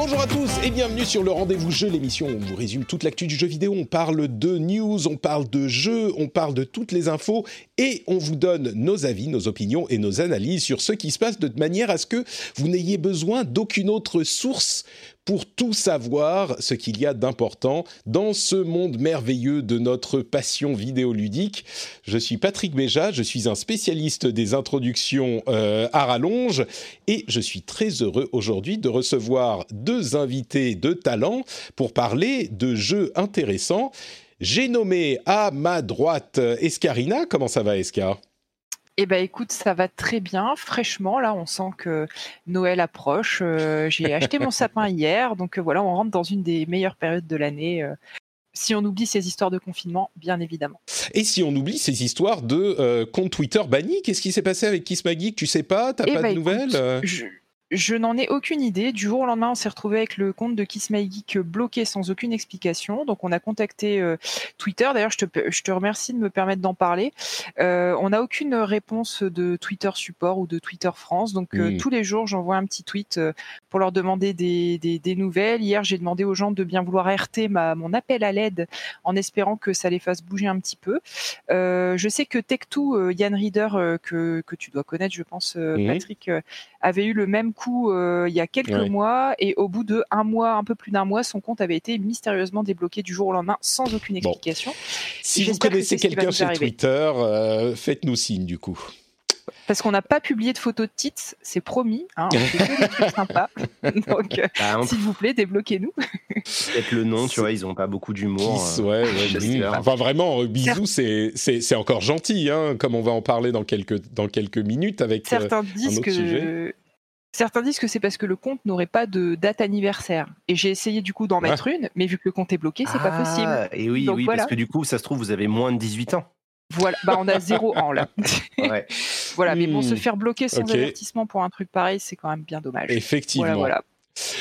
Bonjour à tous et bienvenue sur le rendez-vous jeu, l'émission où on vous résume toute l'actu du jeu vidéo. On parle de news, on parle de jeux, on parle de toutes les infos et on vous donne nos avis, nos opinions et nos analyses sur ce qui se passe de manière à ce que vous n'ayez besoin d'aucune autre source pour tout savoir ce qu'il y a d'important dans ce monde merveilleux de notre passion vidéoludique. Je suis Patrick Béja, je suis un spécialiste des introductions euh, à rallonge et je suis très heureux aujourd'hui de recevoir deux invités de talent pour parler de jeux intéressants. J'ai nommé à ma droite Escarina. Comment ça va, Escar? Eh ben écoute, ça va très bien, fraîchement. Là, on sent que Noël approche. Euh, j'ai acheté mon sapin hier, donc euh, voilà, on rentre dans une des meilleures périodes de l'année. Euh, si on oublie ces histoires de confinement, bien évidemment. Et si on oublie ces histoires de compte Twitter banni, qu'est-ce qui s'est passé avec Kiss Maggie Tu sais pas? T'as eh pas ben, de nouvelles? je n'en ai aucune idée. Du jour au lendemain, on s'est retrouvé avec le compte de Kiss My Geek bloqué sans aucune explication. Donc, on a contacté euh, Twitter. D'ailleurs, je te, je te, remercie de me permettre d'en parler. Euh, on n'a aucune réponse de Twitter Support ou de Twitter France. Donc, euh, tous les jours, j'envoie un petit tweet euh, pour leur demander des, des, des nouvelles. Hier, j'ai demandé aux gens de bien vouloir RT ma, mon appel à l'aide en espérant que ça les fasse bouger un petit peu. Euh, je sais que Tech2, Yann Reader, que, que tu dois connaître, je pense, Patrick, avait eu le même coup euh, il y a quelques ouais. mois et au bout de un mois, un peu plus d'un mois, son compte avait été mystérieusement débloqué du jour au lendemain sans aucune explication. Bon. Si vous connaissez quelqu'un sur Twitter, euh, faites-nous signe du coup. Parce qu'on n'a pas publié de photos de titres, c'est promis. Hein, on fait que des trucs sympas. Donc, euh, Bah, s'il vous plaît, débloquez-nous. Peut-être le nom, tu vois, ils ont pas beaucoup d'humour. Kiss, euh, ouais, ouais. Enfin, vraiment, euh, bisous, c'est c'est c'est encore gentil, hein, comme on va en parler dans quelques dans quelques minutes avec. euh, Certains disent autre sujet. Certains disent que c'est parce que le compte n'aurait pas de date anniversaire. Et j'ai essayé du coup d'en Ouais. mettre une, mais vu que le compte est bloqué, c'est pas Ah, possible. Et oui, Donc oui, voilà. parce que du coup, ça se trouve, vous avez moins de 18 ans. Voilà, bah on a zéro an là. Ouais. voilà, mais bon, Hmm. se faire bloquer sans avertissement pour un truc pareil, c'est quand même bien dommage. Effectivement. Voilà, voilà.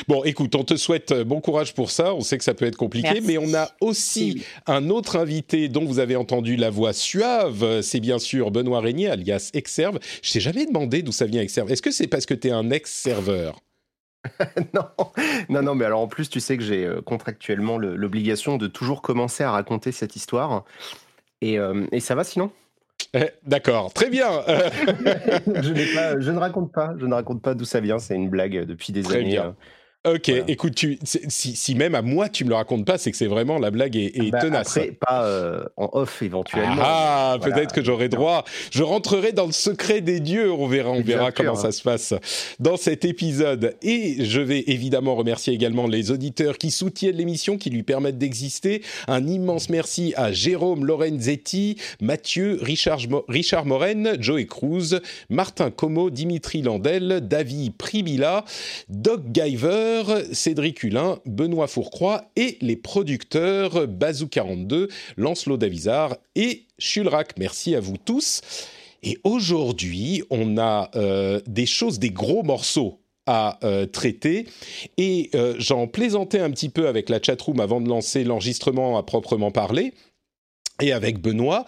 Bon, écoute, on te souhaite euh, bon courage pour ça. On sait que ça peut être compliqué, Merci. mais on a aussi Oui. un autre invité dont vous avez entendu la voix suave. C'est bien sûr Benoît Régnier, alias Exserve. Je t'ai jamais demandé d'où ça vient Exserve. Est-ce que c'est parce que tu es un ex-serveur? Non, non, non, mais alors en plus, tu sais que j'ai euh, contractuellement le- l'obligation de toujours commencer à raconter cette histoire. Et, euh, et ça va sinon? Eh, D'accord, très bien. Euh, je, n'ai pas, je ne raconte pas, je ne raconte pas d'où ça vient. C'est une blague depuis des Très années. bien. Ok, Voilà. écoute, tu, si, si même à moi tu me le racontes pas, c'est que c'est vraiment la blague est, est Bah, tenace. Après, pas euh, en off éventuellement. Ah, Voilà. peut-être que j'aurai droit. Je rentrerai dans le secret des dieux. On verra, on verra sûr. comment ça se passe dans cet épisode. Et je vais évidemment remercier également les auditeurs qui soutiennent l'émission, qui lui permettent d'exister. Un immense merci à Jérôme Lorenzetti, Mathieu, Richard, Mo- Richard Moren, Joey Cruz, Martin Como, Dimitri Landel, David Pribila, Doc Giver, Cédric Hulin, Benoît Fourcroy et les producteurs Bazou42, Lancelot Davizard et Chulrac. Merci à vous tous. Et aujourd'hui, on a euh, des choses, des gros morceaux à euh, traiter. Et euh, j'en plaisantais un petit peu avec la chatroom avant de lancer l'enregistrement à proprement parler. Et avec Benoît,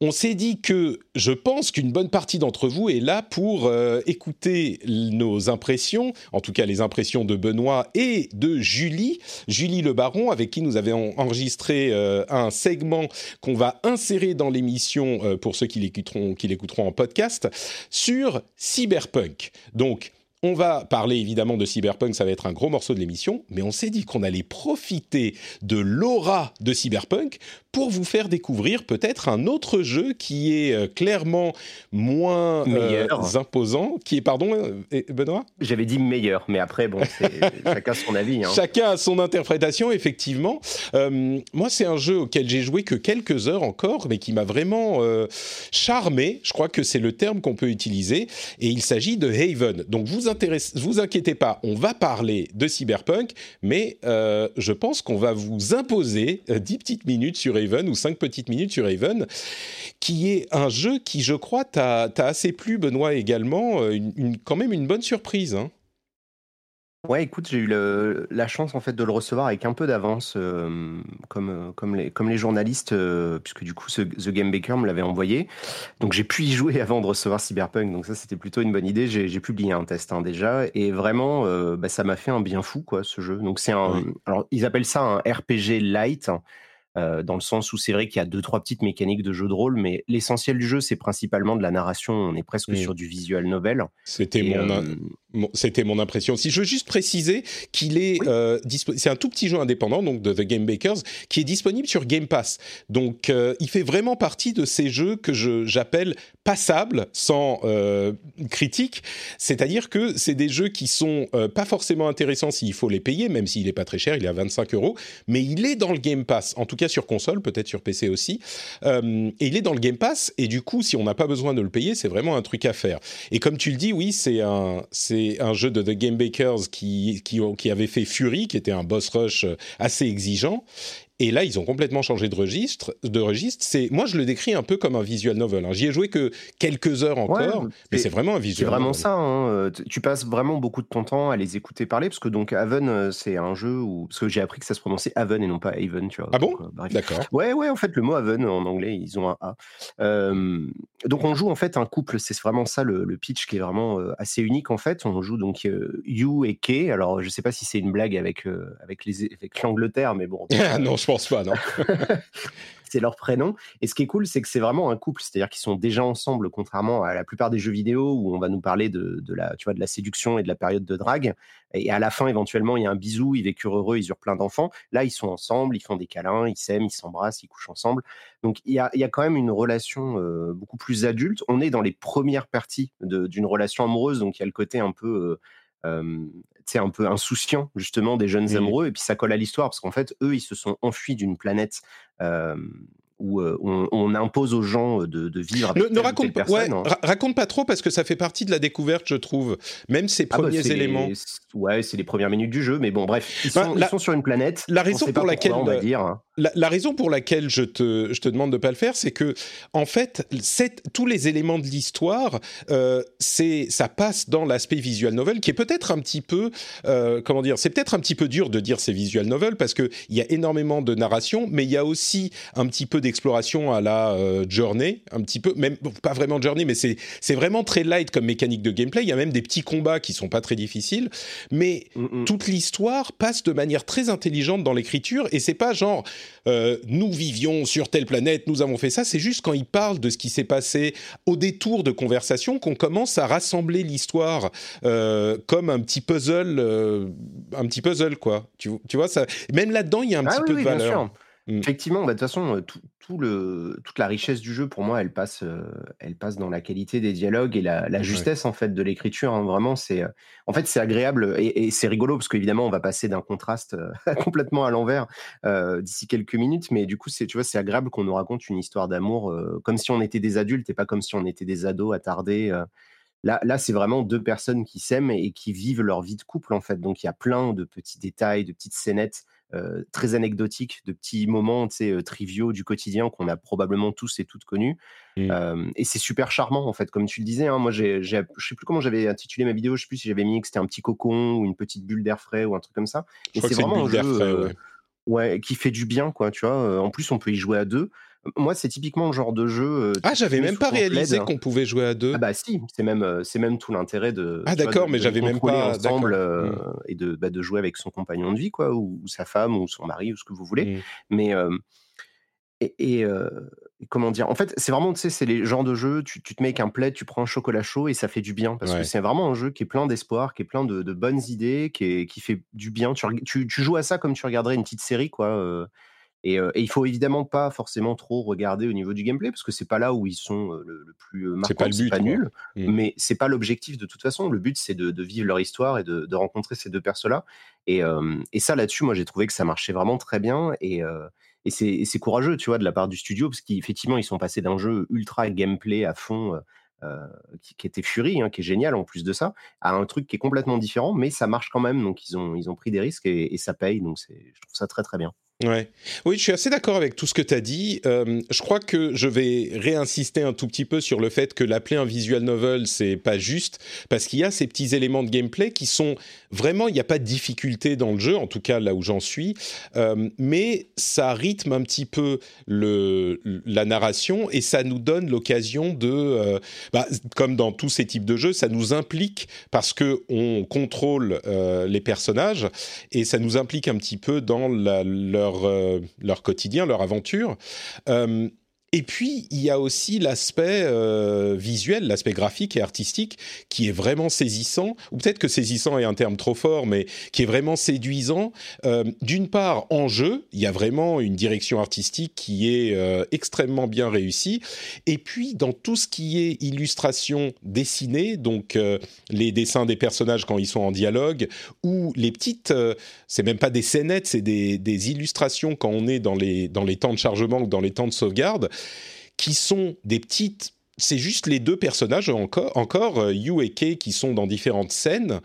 on s'est dit que je pense qu'une bonne partie d'entre vous est là pour euh, écouter nos impressions, en tout cas les impressions de Benoît et de Julie, Julie Le Baron, avec qui nous avions enregistré euh, un segment qu'on va insérer dans l'émission euh, pour ceux qui l'écouteront, qui l'écouteront en podcast sur Cyberpunk. Donc, on va parler évidemment de Cyberpunk, ça va être un gros morceau de l'émission, mais on s'est dit qu'on allait profiter de l'aura de Cyberpunk pour vous faire découvrir peut-être un autre jeu qui est euh, clairement moins euh, imposant, qui est, pardon, euh, Benoît? J'avais dit meilleur, mais après, bon, chacun son avis. Hein. Chacun a son interprétation, effectivement. moi, c'est un jeu auquel j'ai joué que quelques heures encore, mais qui m'a vraiment charmé. Je crois que c'est le terme qu'on peut utiliser. Et il s'agit de Haven. Donc, vous vous inquiétez pas, on va parler de Cyberpunk, mais je pense qu'on va vous imposer 10 petites minutes sur Haven ou 5 petites minutes sur Haven, qui est un jeu qui, je crois, t'a assez plu, Benoît, également. Euh, quand même une bonne surprise. Hein. Ouais, écoute, j'ai eu la chance en fait de le recevoir avec un peu d'avance, euh, comme, euh, comme, les, comme les journalistes, puisque du coup, The Game Baker me l'avait envoyé. Donc j'ai pu y jouer avant de recevoir Cyberpunk, donc ça c'était plutôt une bonne idée. J'ai publié un test hein, déjà, et vraiment, bah, ça m'a fait un bien fou, quoi, ce jeu. Donc c'est un. Alors, ils appellent ça un RPG light. Euh, dans le sens où c'est vrai qu'il y a deux trois petites mécaniques de jeu de rôle, mais l'essentiel du jeu c'est principalement de la narration. On est presque sur du visual novel. C'était mon, euh, c'était mon impression. Si je veux juste préciser qu'il est, euh, c'est un tout petit jeu indépendant donc de The Game Bakers qui est disponible sur Game Pass. Donc il fait vraiment partie de ces jeux que j'appelle passables, sans critique. C'est-à-dire que c'est des jeux qui sont pas forcément intéressants s'il faut les payer, même s'il est pas très cher, il est à 25 euros, mais il est dans le Game Pass. En tout cas sur console, peut-être sur PC aussi. Euh, et il est dans le Game Pass, et du coup, si on n'a pas besoin de le payer, c'est vraiment un truc à faire. Et comme tu le dis, oui, c'est un, c'est un jeu de The Game Bakers qui, qui, qui avait fait Fury, qui était un boss rush assez exigeant, et là, ils ont complètement changé de registre. De registre. C'est, moi, je le décris un peu comme un visual novel. Hein. J'y ai joué que quelques heures encore, mais c'est vraiment un visual. C'est vraiment ça. Hein. Euh, tu passes vraiment beaucoup de ton temps à les écouter parler, parce que donc Haven, euh, c'est un jeu où, parce que j'ai appris que ça se prononçait Haven et non pas Haven, tu vois. Ah bon euh, D'accord. Ouais, ouais. En fait, le mot Haven en anglais, ils ont un A. donc, on joue en fait un couple. C'est vraiment ça le, pitch qui est vraiment assez unique en fait. On joue donc You et Kay. Alors, je sais pas si c'est une blague avec avec les avec l'Angleterre, mais bon. Ah non, je pense pas, non. c'est leur prénom. Et ce qui est cool, c'est que c'est vraiment un couple, c'est-à-dire qu'ils sont déjà ensemble, contrairement à la plupart des jeux vidéo où on va nous parler de, la, tu vois, de la séduction et de la période de drague. Et à la fin, éventuellement, il y a un bisou, ils vécurent heureux, ils eurent plein d'enfants. Là, ils sont ensemble, ils font des câlins, ils s'aiment, ils s'embrassent, ils couchent ensemble. Donc, il y a, quand même une relation euh, beaucoup plus adulte. On est dans les premières parties d'une relation amoureuse, donc il y a le côté un peu. Euh, c'est un peu insouciant justement des jeunes amoureux et puis ça colle à l'histoire parce qu'en fait eux ils se sont enfuis d'une planète où on, impose aux gens de, vivre avec ne, raconte, pas, hein. raconte pas trop parce que ça fait partie de la découverte, je trouve. Même ces ah bah, premiers éléments. ouais, c'est les premières minutes du jeu, mais bon, bref, ils, bah, sont, sur une planète. La raison pour laquelle, on va dire. Hein. La, raison pour laquelle je te, je te demande de pas le faire, c'est que en fait, tous les éléments de l'histoire, euh, c'est ça passe dans l'aspect visual novel, qui est peut-être un petit peu, euh, comment dire, c'est peut-être un petit peu dur de dire c'est visual novel parce que il y a énormément de narration, mais il y a aussi un petit peu d'exploration à la euh, Journey, un petit peu, même pas vraiment Journey, mais c'est c'est vraiment très light comme mécanique de gameplay. Il y a même des petits combats qui sont pas très difficiles, mais mm, mm. toute l'histoire passe de manière très intelligente dans l'écriture et c'est pas genre euh, nous vivions sur telle planète, nous avons fait ça. C'est juste quand il parle de ce qui s'est passé au détour de conversation qu'on commence à rassembler l'histoire euh, comme un petit puzzle, un petit puzzle quoi. Tu, tu vois ça. Même là-dedans, il y a un ah petit peu de valeur. Mmh. Effectivement, bah, de toute façon, tout, le, toute la richesse du jeu, pour moi, elle passe, elle passe dans la qualité des dialogues et la, justesse en fait de l'écriture. Hein. Vraiment, c'est, en fait, c'est agréable et, c'est rigolo parce qu'évidemment, on va passer d'un contraste complètement à l'envers d'ici quelques minutes. Mais du coup, c'est, tu vois, c'est agréable qu'on nous raconte une histoire d'amour comme si on était des adultes et pas comme si on était des ados attardés. Là, là c'est vraiment deux personnes qui s'aiment et qui vivent leur vie de couple en fait. Donc, il y a plein de petits détails, de petites scénettes euh, très anecdotiques, de petits moments euh, triviaux du quotidien qu'on a probablement tous et toutes connus. Mmh. Euh, et c'est super charmant, en fait, comme tu le disais. Hein, moi, j'ai, je sais plus comment j'avais intitulé ma vidéo, je sais plus si j'avais mis que c'était un petit cocon ou une petite bulle d'air frais ou un truc comme ça. et c'est vraiment un jeu ouais. qui fait du bien, quoi, tu vois. En plus, on peut y jouer à deux. Moi, c'est typiquement le genre de jeu. Euh, ah, j'avais même pas réalisé qu'on pouvait jouer à deux. Ah bah si, c'est même euh, c'est même tout l'intérêt de. Ah d'accord, mais j'avais même pas ensemble euh, mmh. et de bah, de jouer avec son compagnon de vie quoi, ou, sa femme ou son mari ou ce que vous voulez. Mmh. Mais et, comment dire En fait, c'est vraiment, tu sais, c'est les genres de jeux, tu, tu te mets avec un plaid, tu prends un chocolat chaud et ça fait du bien. Parce que c'est vraiment un jeu qui est plein d'espoir, qui est plein de, bonnes idées, qui, est, qui fait du bien. Tu, tu, tu, joues à ça comme tu regarderais une petite série, quoi. Et, euh, et, il faut évidemment pas forcément trop regarder au niveau du gameplay, parce que c'est pas là où ils sont euh, le, plus marquant, c'est pas, le but, pas nul, mmh. mais c'est pas l'objectif de toute façon. Le but, c'est de, de, vivre leur histoire et de, de rencontrer ces deux persos-là. Et, et ça, là-dessus, moi, j'ai trouvé que ça marchait vraiment très bien. Et, et c'est courageux, tu vois, de la part du studio, parce qu'effectivement, ils sont passés d'un jeu ultra gameplay à fond, euh, qui, était Fury, hein, qui est génial en plus de ça, à un truc qui est complètement différent, mais ça marche quand même. Donc, ils ont, ils ont pris des risques et, et ça paye. Donc, je trouve ça très, très bien. Ouais. Oui, je suis assez d'accord avec tout ce que tu as dit. Euh, je crois que je vais réinsister un tout petit peu sur le fait que l'appeler un visual novel, c'est pas juste, parce qu'il y a ces petits éléments de gameplay qui sont vraiment, il n'y a pas de difficulté dans le jeu, en tout cas là où j'en suis, euh, mais ça rythme un petit peu la narration et ça nous donne l'occasion de, euh, bah, comme dans tous ces types de jeux, ça nous implique parce que on contrôle les personnages et ça nous implique un petit peu dans leur leur, euh, leur quotidien, leur aventure. Et puis, il y a aussi l'aspect euh, visuel, l'aspect graphique et artistique qui est vraiment saisissant, ou peut-être que saisissant est un terme trop fort, mais qui est vraiment séduisant. Euh, D'une part, en jeu, il y a vraiment une direction artistique qui est euh, extrêmement bien réussie. Et puis, dans tout ce qui est illustration dessinée, donc les dessins des personnages quand ils sont en dialogue, ou les petites, c'est même pas des scénettes, c'est des, des, illustrations quand on est dans les, dans les temps de chargement ou dans les temps de sauvegarde qui sont des petites c'est juste les deux personnages encore, encore euh, Yu et Kei, qui sont dans différentes scènes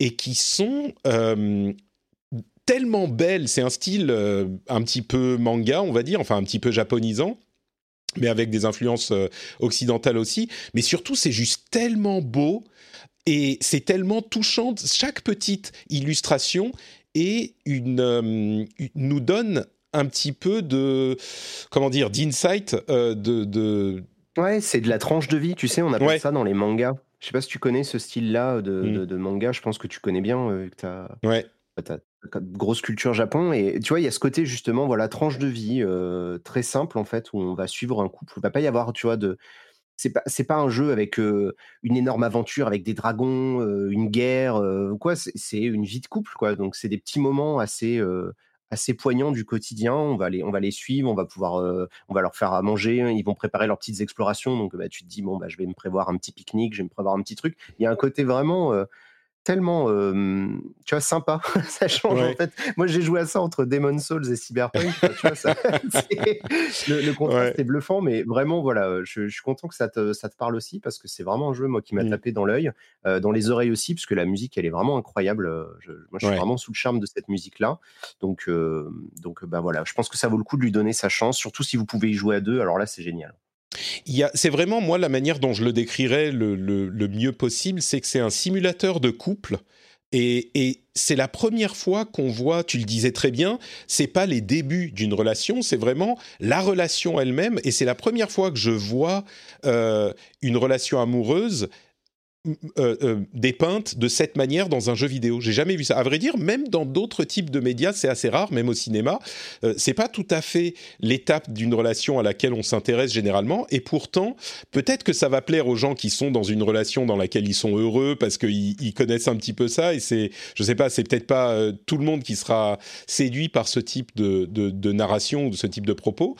et qui sont euh, tellement belles. C'est un style euh, un petit peu manga, on va dire, enfin un petit peu japonisant, mais avec des influences occidentales aussi. Mais surtout, c'est juste tellement beau et c'est tellement touchant. Chaque petite illustration et une, nous donne un petit peu de comment dire d'insight euh, de, de, Ouais, c'est de la tranche de vie, tu sais, on appelle ça dans les mangas. Je sais pas si tu connais ce style-là de, mm. de, manga, je pense que tu connais bien, euh, que as, ouais. grosse culture Japon. Et tu vois, il y a ce côté justement, voilà, tranche de vie euh, très simple en fait, où on va suivre un couple. Il va pas y avoir, tu vois, de. C'est pas, c'est pas un jeu avec une énorme aventure, avec des dragons, une guerre, ou quoi. C'est, une vie de couple, quoi. Donc, c'est des petits moments assez, assez poignants du quotidien. On va les, on va les suivre, on va pouvoir, euh, on va leur faire à manger. Ils vont préparer leurs petites explorations. Donc, bah, tu te dis bon, bah, je vais me prévoir un petit pique-nique, je vais me prévoir un petit truc. Il y a un côté vraiment euh, tellement, tu vois, sympa. ça change en fait. Moi, j'ai joué à ça entre Demon Souls et Cyberpunk. tu vois, ça, le, contraste est bluffant, mais vraiment, voilà, je, suis content que ça te, ça te parle aussi parce que c'est vraiment un jeu, moi, qui m'a mmh. tapé dans l'œil, dans les oreilles aussi, parce que la musique, elle est vraiment incroyable. Je, moi, je suis vraiment sous le charme de cette musique-là. Donc, donc, bah voilà, je pense que ça vaut le coup de lui donner sa chance, surtout si vous pouvez y jouer à deux. Alors là, c'est génial. C'est vraiment, moi, la manière dont je le décrirais le, mieux possible, c'est que c'est un simulateur de couple. Et, et c'est la première fois qu'on voit, tu le disais très bien, c'est pas les débuts d'une relation, c'est vraiment la relation elle-même. Et c'est la première fois que je vois euh, une relation amoureuse euh, euh, dépeinte de cette manière dans un jeu vidéo. J'ai jamais vu ça. À vrai dire, même dans d'autres types de médias, c'est assez rare, même au cinéma. Euh, c'est pas tout à fait l'étape d'une relation à laquelle on s'intéresse généralement. Et pourtant, peut-être que ça va plaire aux gens qui sont dans une relation dans laquelle ils sont heureux parce qu'ils ils connaissent un petit peu ça. Et c'est, je sais pas, c'est peut-être pas euh, tout le monde qui sera séduit par ce type de, de, de narration ou de ce type de propos.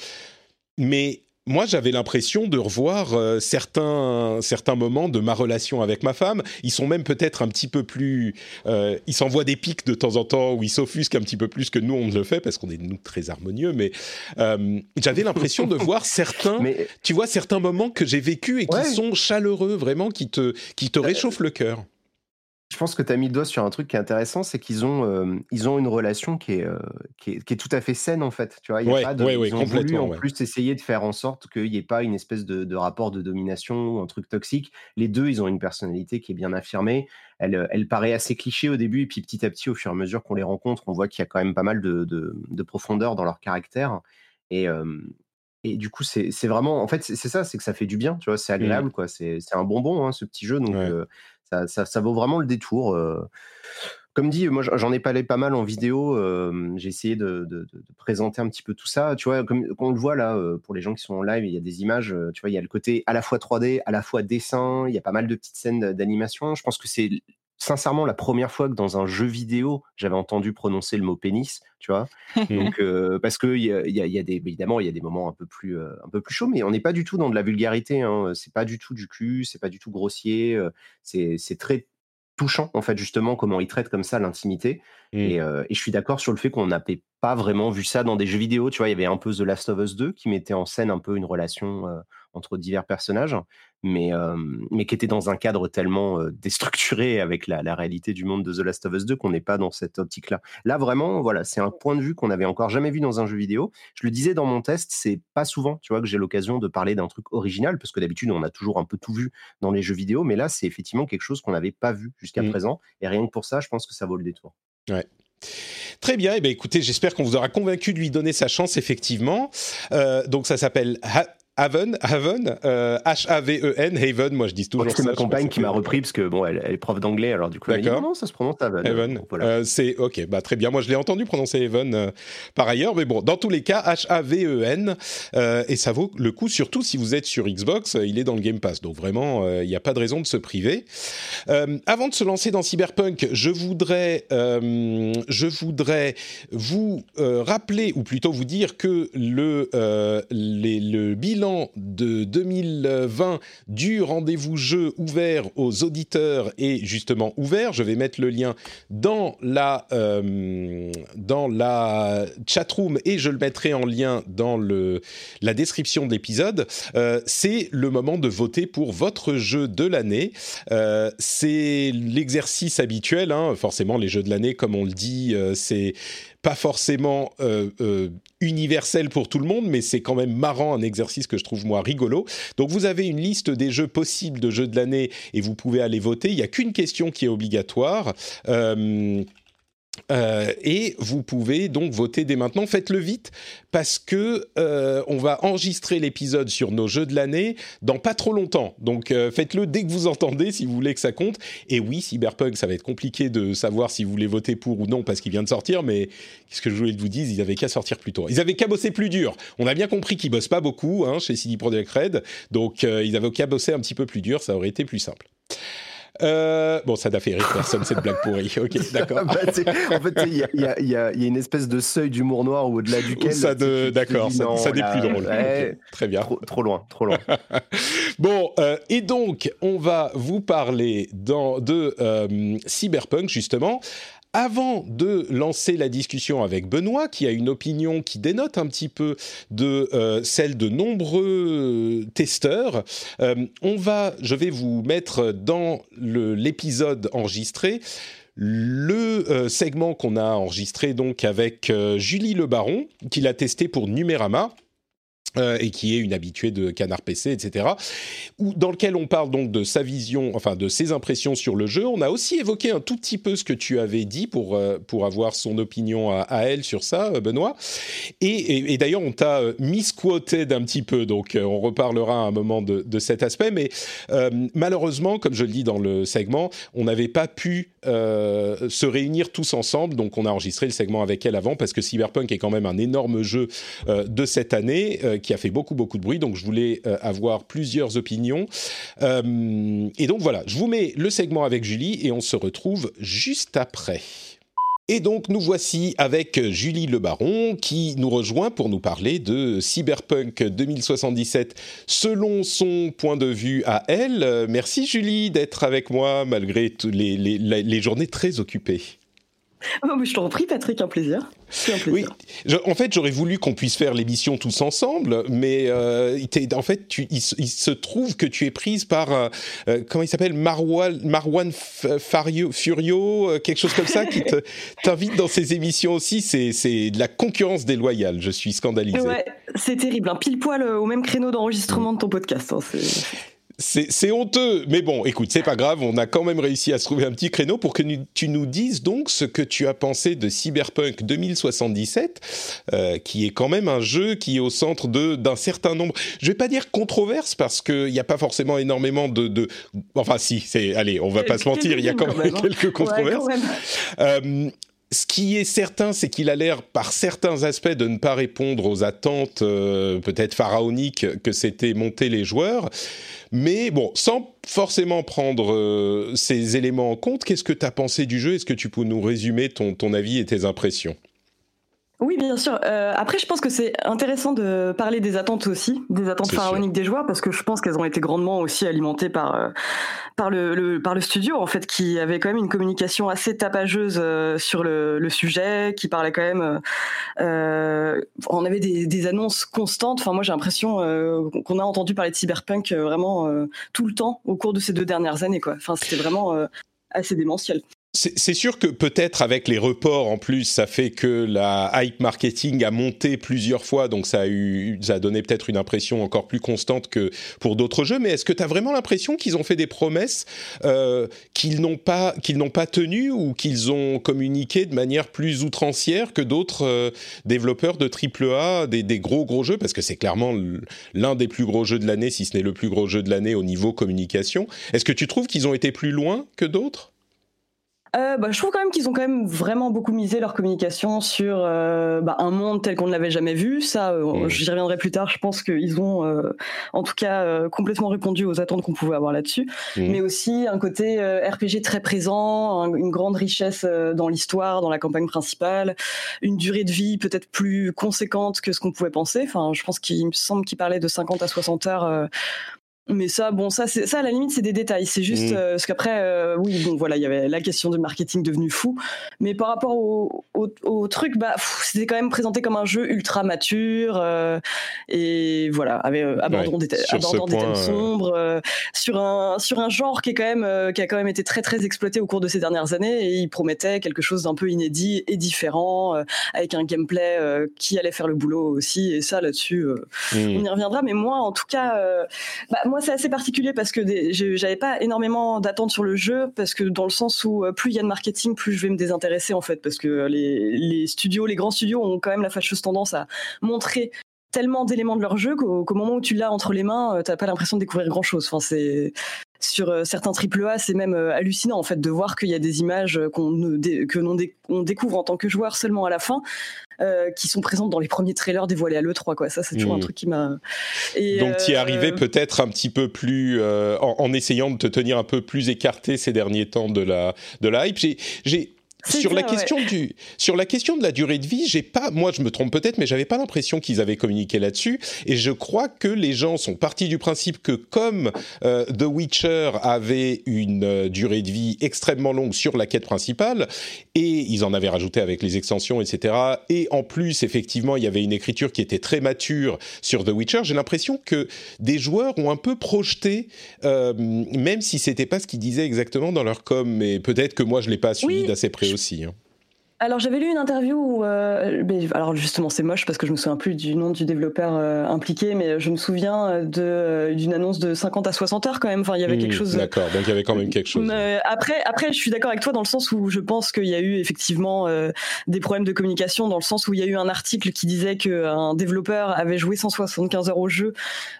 Mais moi, j'avais l'impression de revoir euh, certains, certains moments de ma relation avec ma femme. Ils sont même peut-être un petit peu plus... Euh, ils s'envoient des pics de temps en temps où ils s'offusquent un petit peu plus que nous, on ne le fait, parce qu'on est, nous, très harmonieux. Mais euh, j'avais l'impression de voir certains... Tu vois, certains moments que j'ai vécus et qui sont chaleureux, vraiment, qui te, qui te réchauffent le cœur. Je pense que tu as mis le doigt sur un truc qui est intéressant, c'est qu'ils ont, euh, ils ont une relation qui est, euh, qui est, qui, est, tout à fait saine en fait. Tu vois, il y a pas de, ils ont voulu en plus essayer de faire en sorte qu'il n'y ait pas une espèce de, de, rapport de domination ou un truc toxique. Les deux, ils ont une personnalité qui est bien affirmée. Elle, euh, elle paraît assez cliché au début et puis petit à petit, au fur et à mesure qu'on les rencontre, on voit qu'il y a quand même pas mal de, de, de profondeur dans leur caractère. Et, et du coup, c'est vraiment, en fait, c'est ça, c'est que ça fait du bien, tu vois, c'est mmh. agréable, quoi. C'est un bonbon, hein, ce petit jeu. Donc, ça, vaut vraiment le détour. comme dit, moi j'en ai parlé pas mal en vidéo. j'ai essayé de, présenter un petit peu tout ça. Tu vois, comme, on le voit là, pour les gens qui sont en live, il y a des images. Tu vois, il y a le côté à la fois 3D, à la fois dessin. Il y a pas mal de petites scènes d'animation. Je pense que c'est sincèrement la première fois que dans un jeu vidéo j'avais entendu prononcer le mot pénis. Tu vois, donc parce que il y a, des évidemment il y a des moments un peu plus un peu plus chauds, mais on n'est pas du tout dans de la vulgarité. Hein. C'est pas du tout du cul, c'est pas du tout grossier. c'est très touchant, en fait, justement, comment il traite comme ça l'intimité. Mmh. Et, je suis d'accord sur le fait qu'on n'avait pas vraiment vu ça dans des jeux vidéo. Tu vois, il y avait un peu The Last of Us 2 qui mettait en scène un peu une relation entre divers personnages, mais, mais qui était dans un cadre tellement déstructuré avec la, réalité du monde de The Last of Us 2 qu'on n'est pas dans cette optique-là. Là, vraiment, voilà, c'est un point de vue qu'on n'avait encore jamais vu dans un jeu vidéo. Je le disais dans mon test, c'est pas souvent, tu vois, que j'ai l'occasion de parler d'un truc original, parce que d'habitude, on a toujours un peu tout vu dans les jeux vidéo, mais là, c'est effectivement quelque chose qu'on n'avait pas vu jusqu'à mmh. présent. Et rien que pour ça, je pense que ça vaut le détour. Ouais. Très bien, et eh bien écoutez, j'espère qu'on vous aura convaincu de lui donner sa chance, effectivement. Euh, donc ça s'appelle Haven, Haven, euh, H-A-V-E-N, Haven, moi je dis toujours ça. C'est ma compagne qui m'a repris parce que bon, elle, est prof d'anglais, alors du coup, elle dit non, ça se prononce Haven. Haven. Euh, c'est ok, bah très bien. Moi je l'ai entendu prononcer Haven euh, par ailleurs, mais bon, dans tous les cas, H-A-V-E-N, et ça vaut le coup, surtout si vous êtes sur Xbox, il est dans le Game Pass, donc vraiment, il n'y a pas de raison de se priver. avant de se lancer dans Cyberpunk, je voudrais, je voudrais vous rappeler, ou plutôt vous dire que le, les, le bilan de 2020 du rendez-vous jeu ouvert aux auditeurs est justement ouvert. Je vais mettre le lien dans la, euh, dans la et je le mettrai en lien dans la description de l'épisode. Euh, c'est le moment de voter pour votre jeu de l'année. Euh, c'est l'exercice habituel. Hein. Forcément, les jeux de l'année, comme on le dit, c'est pas forcément euh, euh, universel pour tout le monde, mais c'est quand même marrant, un exercice que je trouve moi rigolo. Donc vous avez une liste des jeux possibles de jeux de l'année et vous pouvez aller voter. Il n'y a qu'une question qui est obligatoire. Euh, euh, et vous pouvez donc voter dès maintenant. Faites-le vite parce que euh, on va enregistrer l'épisode sur nos jeux de l'année dans pas trop longtemps. Donc euh, faites-le dès que vous entendez si vous voulez que ça compte. Et oui, Cyberpunk, ça va être compliqué de savoir si vous voulez voter pour ou non parce qu'il vient de sortir. Mais qu'est-ce que je voulais vous dise Ils avaient qu'à sortir plus tôt. Ils avaient qu'à bosser plus dur. On a bien compris qu'ils bossent pas beaucoup hein, chez CD Projekt Red. Donc ils avaient qu'à bosser un petit peu plus dur. Ça aurait été plus simple. Euh, bon, ça n'a fait rire personne, cette blague pourrie. Ok, d'accord. Bah, en fait, il y, a, une espèce de seuil d'humour noir au-delà duquel. Ça de, d'accord, ça, n'est plus drôle. très bien. Trop, loin, trop loin. bon, euh, et donc, on va vous parler dans, de euh, Cyberpunk, justement, avant de lancer la discussion avec Benoît, qui a une opinion qui dénote un petit peu de euh, celle de nombreux testeurs, euh, on va, je vais vous mettre dans l'épisode enregistré le euh, segment qu'on a enregistré donc avec Julie Le Baron, qui l'a testé pour Numérama. Euh, et qui est une habituée de Canard PC, etc. Où, dans lequel on parle donc de sa vision, enfin de ses impressions sur le jeu. On a aussi évoqué un tout petit peu ce que tu avais dit pour, euh, pour avoir son opinion à, elle sur ça, euh, Benoît. Et, d'ailleurs, on t'a misquoted un petit peu, donc on reparlera à un moment de cet aspect. Mais malheureusement, comme je le dis dans le segment, on n'avait pas pu se réunir tous ensemble, donc on a enregistré le segment avec elle avant parce que Cyberpunk est quand même un énorme jeu de cette année qui a fait beaucoup beaucoup de bruit, donc je voulais euh, avoir plusieurs opinions. Euh, et donc voilà, je vous mets le segment avec Julie et on se retrouve juste après. Et donc nous voici avec Julie Le Baron qui nous rejoint pour nous parler de Cyberpunk 2077 selon son point de vue à elle. Merci Julie d'être avec moi malgré les, les, les journées très occupées. Oh, je t'en prie, Patrick, un plaisir. Un plaisir. Oui, en fait, j'aurais voulu qu'on puisse faire l'émission tous ensemble, mais euh, en fait, tu, il, se trouve que tu es prise par, euh, euh, comment il s'appelle, Marwan, Marwan Fario, Furio, quelque chose comme ça, qui t'invite dans ses émissions aussi. C'est de la concurrence déloyale. Je suis scandalisé. Ouais, c'est terrible. Hein. Pile poil au même créneau d'enregistrement de ton podcast. Hein, C'est honteux, mais bon, écoute, c'est pas grave, on a quand même réussi à se trouver un petit créneau pour que tu nous dises donc ce que tu as pensé de Cyberpunk 2077, euh, qui est quand même un jeu qui est au centre d'un certain nombre, je vais pas dire controverses parce qu'il n'y a pas forcément énormément de, de... enfin si, c'est, allez, on va pas se mentir, il y a quand, même, hein. quelques controverses. Euh, ce qui est certain, c'est qu'il a l'air, par certains aspects, de ne pas répondre aux attentes euh, peut-être pharaoniques que s'étaient montés les joueurs. Mais bon, sans forcément prendre euh, ces éléments en compte, qu'est-ce que tu as pensé du jeu? Est-ce que tu peux nous résumer ton, ton avis et tes impressions? Oui, bien sûr. Euh, après, je pense que c'est intéressant de parler des attentes aussi, des attentes pharaoniques des joueurs, parce que je pense qu'elles ont été grandement aussi alimentées par euh, par le, par le studio en fait, qui avait quand même une communication assez tapageuse euh, sur le, le, sujet, qui parlait quand même. on avait des, des, annonces constantes. Enfin, moi, j'ai l'impression qu'on a entendu parler de cyberpunk vraiment tout le temps au cours de ces deux dernières années, quoi. Enfin, c'était vraiment assez démentiel. C'est sûr que peut-être avec les reports en plus, ça fait que la hype marketing a monté plusieurs fois, donc ça a, eu, ça a donné peut-être une impression encore plus constante que pour d'autres jeux. Mais est-ce que tu as vraiment l'impression qu'ils ont fait des promesses euh, qu'ils n'ont pas qu'ils n'ont pas tenues ou qu'ils ont communiqué de manière plus outrancière que d'autres euh, développeurs de AAA, des, des gros gros jeux, parce que c'est clairement l'un des plus gros jeux de l'année, si ce n'est le plus gros jeu de l'année au niveau communication. Est-ce que tu trouves qu'ils ont été plus loin que d'autres? Euh, bah, je trouve quand même qu'ils ont quand même vraiment beaucoup misé leur communication sur euh, bah, un monde tel qu'on ne l'avait jamais vu. Ça, euh, mmh. j'y reviendrai plus tard. Je pense qu'ils ont, en tout cas, complètement répondu aux attentes qu'on pouvait avoir là-dessus. Mmh. Mais aussi un côté RPG très présent, une grande richesse dans l'histoire, dans la campagne principale, une durée de vie peut-être plus conséquente que ce qu'on pouvait penser. Enfin, je pense qu'il me semble qu'il parlait de 50 à 60 heures mais ça, bon, ça, c'est ça à la limite, c'est des détails. C'est juste mmh. euh, parce qu'après, euh, oui, bon, voilà, il y avait la question de marketing devenu fou. Mais par rapport au, au, truc, bah, c'était quand même présenté comme un jeu ultra mature euh, et voilà, avec abordant des, abordant des thèmes sombres sur un sur un genre qui est quand même qui a quand même été très très exploité au cours de ces dernières années et il promettait quelque chose d'un peu inédit et différent avec un gameplay qui allait faire le boulot aussi. Et ça, là-dessus, mmh. on y reviendra. Mais moi, en tout cas, bah, moi, c'est assez particulier parce que j'avais pas énormément d'attentes sur le jeu, parce que dans le sens où euh, plus il y a de marketing, plus je vais me désintéresser en fait, parce que les, studios, les grands studios ont quand même la fâcheuse tendance à montrer tellement d'éléments de leur jeu qu'au moment où tu l'as entre les mains, euh, t'as pas l'impression de découvrir grand chose. Sur euh, certains AAA, c'est même hallucinant en fait de voir qu'il y a des images qu'on que l'on découvre en tant que joueur seulement à la fin, euh, qui sont présentes dans les premiers trailers dévoilés à l'E3. Quoi. Ça, c'est toujours un hmm. truc qui m'a. Donc, tu y euh, peut-être un petit peu plus. Euh, en, en, essayant de te tenir un peu plus écarté ces derniers temps de la, de la hype. J'ai sur la question du sur la question de la durée de vie, j'ai pas moi je me trompe peut-être mais j'avais pas l'impression qu'ils avaient communiqué là-dessus. Et je crois que les gens sont partis du principe que comme euh, The Witcher avait une euh, durée de vie extrêmement longue sur la quête principale et ils en avaient rajouté avec les extensions etc et en plus effectivement il y avait une écriture qui était très mature sur The Witcher, j'ai l'impression que des joueurs ont un peu projeté euh, même si c'était pas ce qu'ils disaient exactement dans leur com mais peut-être que moi je l'ai pas suivi d'assez près aussi. Hein. Alors j'avais lu une interview où, euh, alors justement c'est moche parce que je me souviens plus du nom du développeur euh, impliqué, mais je me souviens euh, de d'une annonce de 50 à 60 heures quand même. Enfin il y avait quelque hmm, chose. D'accord, donc il y avait quand même quelque chose. après après je suis d'accord avec toi dans le sens où je pense qu'il y a eu effectivement des problèmes de communication dans le sens où il y a eu un article qui disait que un développeur avait joué 175 heures au jeu,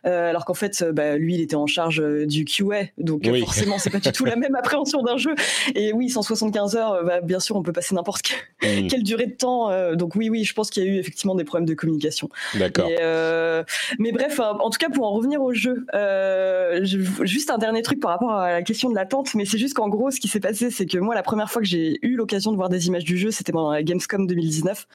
alors qu'en fait bah, lui il était en charge du QA, donc forcément c'est pas du tout la même appréhension d'un jeu. Et oui 175 heures, bah, bien sûr on peut passer n'importe quel Mm. quelle durée de temps euh, Donc oui, oui, je pense qu'il y a eu effectivement des problèmes de communication. D'accord. Euh, mais bref, en tout cas, pour en revenir au jeu, euh, juste un dernier truc par rapport à la question de l'attente, mais c'est juste qu'en gros, ce qui s'est passé, c'est que moi, la première fois que j'ai eu l'occasion de voir des images du jeu, c'était pendant la Gamescom 2019.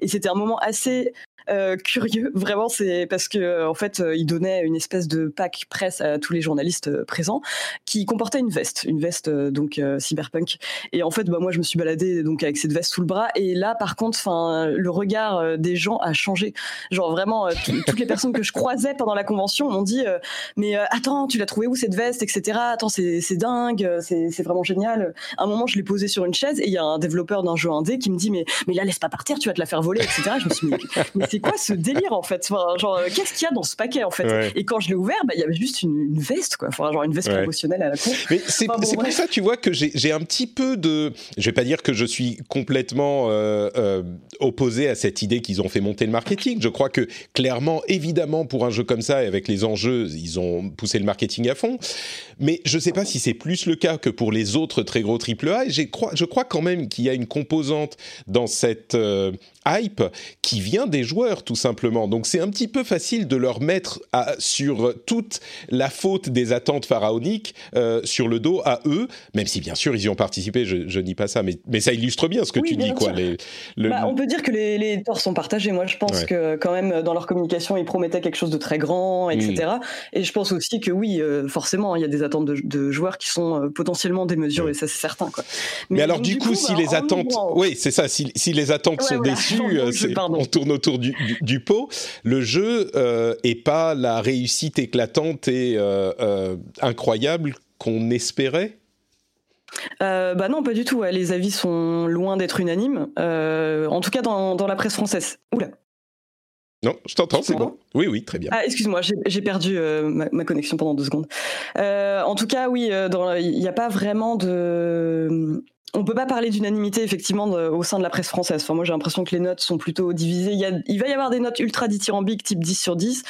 Et c'était un moment assez euh, curieux. Vraiment, c'est parce que en fait, euh, il donnait une espèce de pack presse à tous les journalistes euh, présents qui comportait une veste, une veste donc cyberpunk. Et en fait, bah moi, je me suis baladée donc avec cette veste sous le bras. Et là, par contre, enfin, le regard des gens a changé. Genre vraiment, toutes les personnes que je croisais pendant la convention m'ont dit, mais attends, tu l'as trouvé où cette veste, etc. Attends, c'est dingue, c'est vraiment génial. À un moment, je l'ai posée sur une chaise et il y a un développeur d'un jeu indé qui me dit, mais mais là, laisse pas partir, tu vas te la faire voler, etc. Je me suis dit, mais, c'est quoi ce délire en fait? Genre, qu'est-ce qu'il y a dans ce paquet en fait? Et quand je l'ai ouvert, bah, il y avait juste une, veste, quoi. Enfin, genre une veste promotionnelle à la con. Mais c'est pour ça, tu vois, que j'ai un petit peu de. Je vais pas dire que je suis complètement euh, euh, opposé à cette idée qu'ils ont fait monter le marketing. Je crois que clairement, évidemment, pour un jeu comme ça et avec les enjeux, ils ont poussé le marketing à fond. Mais je sais pas si c'est plus le cas que pour les autres très gros AAA. Et je crois quand même qu'il y a une composante dans cette euh, hype qui vient des joueurs tout simplement. Donc c'est un petit peu facile de leur mettre sur toute la faute des attentes pharaoniques euh, sur le dos à eux, même si bien sûr ils y ont participé, je, ne dis pas ça, mais, mais ça illustre bien ce que tu dis. Quoi, bah, on peut dire que les, les, torts sont partagés. Moi je pense que quand même dans leur communication ils promettaient quelque chose de très grand, etc. Mm. Et je pense aussi que oui, euh, forcément il y a des attentes de, joueurs qui sont euh, potentiellement démesurées, ça c'est certain. Quoi. Mais, alors du, coup, si bah, les attentes, oui c'est ça, si, si, les attentes sont déçues, euh, on tourne autour du, pot. Le jeu euh, est pas la réussite éclatante et euh, incroyable qu'on espérait? bah non, pas du tout. Les avis sont loin d'être unanimes. en tout cas, dans, la presse française. Oula. Non, je t'entends, c'est bon. Oui, oui, très bien. Ah, excuse-moi, j'ai perdu ma, connexion pendant deux secondes. en tout cas, oui, il n'y a pas vraiment de on peut pas parler d'unanimité effectivement au sein de la presse française. Enfin, moi j'ai l'impression que les notes sont plutôt divisées. Il, va y avoir des notes ultra dithyrambiques type 10 sur 10,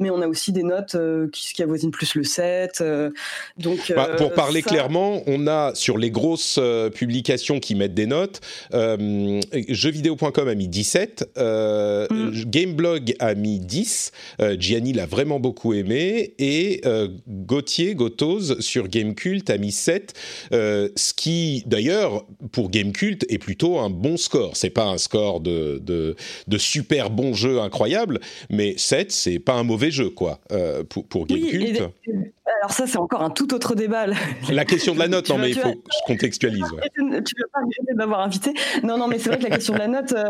mais on a aussi des notes euh, qui, avoisinent plus le 7. Euh, donc, bah, pour euh, parler clairement, on a sur les grosses publications qui mettent des notes, jeuxvideo.com a mis 17, mm. Gameblog a mis 10, Gianni l'a vraiment beaucoup aimé, et Gauthier, Gotoz sur Gamecult a mis 7, ce qui d'ailleurs pour Gamecult, est plutôt un bon score. C'est pas un score de, de, super bon jeu incroyable, mais 7, c'est pas un mauvais jeu, quoi, euh, pour, pour Gamecult. alors ça, c'est encore un tout autre débat. La question de la note, non, mais il faut que je contextualise. Tu ne veux pas m'avoir invité? Non, non, mais c'est vrai que la question de la note, euh,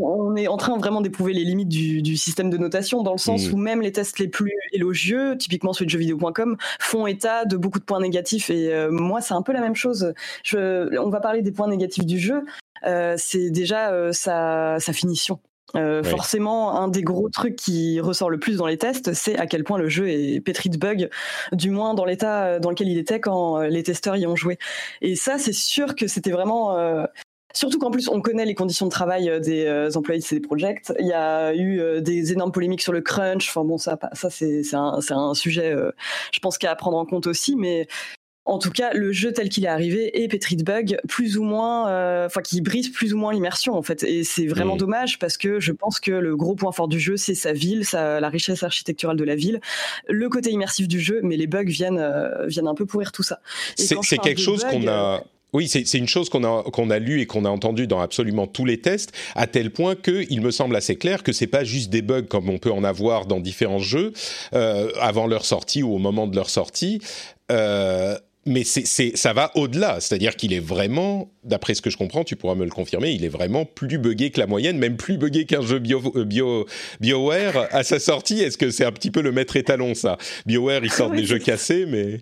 on est en train vraiment d'éprouver les limites du, système de notation, dans le sens mm. où même les tests les plus élogieux, typiquement sur jeuxvideo.com, font état de beaucoup de points négatifs. Et euh, moi, c'est un peu la même chose. Je, on va parler des points négatifs du jeu. Euh, c'est déjà euh, sa, finition. Forcément, un des gros trucs qui ressort le plus dans les tests, c'est à quel point le jeu est pétri de bugs, du moins dans l'état dans lequel il était quand les testeurs y ont joué. Et ça, c'est sûr que c'était vraiment Surtout qu'en plus, on connaît les conditions de travail euh, des euh, employés de CD Projekt. Il y a eu euh, des énormes polémiques sur le crunch. Enfin bon, ça, ça c'est un, un, sujet, je pense, qu'à prendre en compte aussi. Mais en tout cas, le jeu tel qu'il est arrivé est pétri de bugs, plus ou moins, enfin, qui brise plus ou moins l'immersion, en fait. Et c'est vraiment dommage parce que je pense que le gros point fort du jeu, c'est sa ville, sa, la richesse architecturale de la ville, le côté immersif du jeu, mais les bugs viennent, viennent un peu pourrir tout ça. C'est quelque chose qu'on a oui, c'est une chose qu'on a, qu'on a lu et qu'on a entendu dans absolument tous les tests, à tel point qu'il me semble assez clair que c'est pas juste des bugs comme on peut en avoir dans différents jeux euh, avant leur sortie ou au moment de leur sortie. Euh, mais c'est, ça va au-delà, c'est-à-dire qu'il est vraiment, d'après ce que je comprends, tu pourras me le confirmer, il est vraiment plus buggé que la moyenne, même plus buggé qu'un jeu bio, euh, bio, BioWare à sa sortie. Est-ce que c'est un petit peu le maître étalon, ça? BioWare, ils sortent des jeux cassés, mais...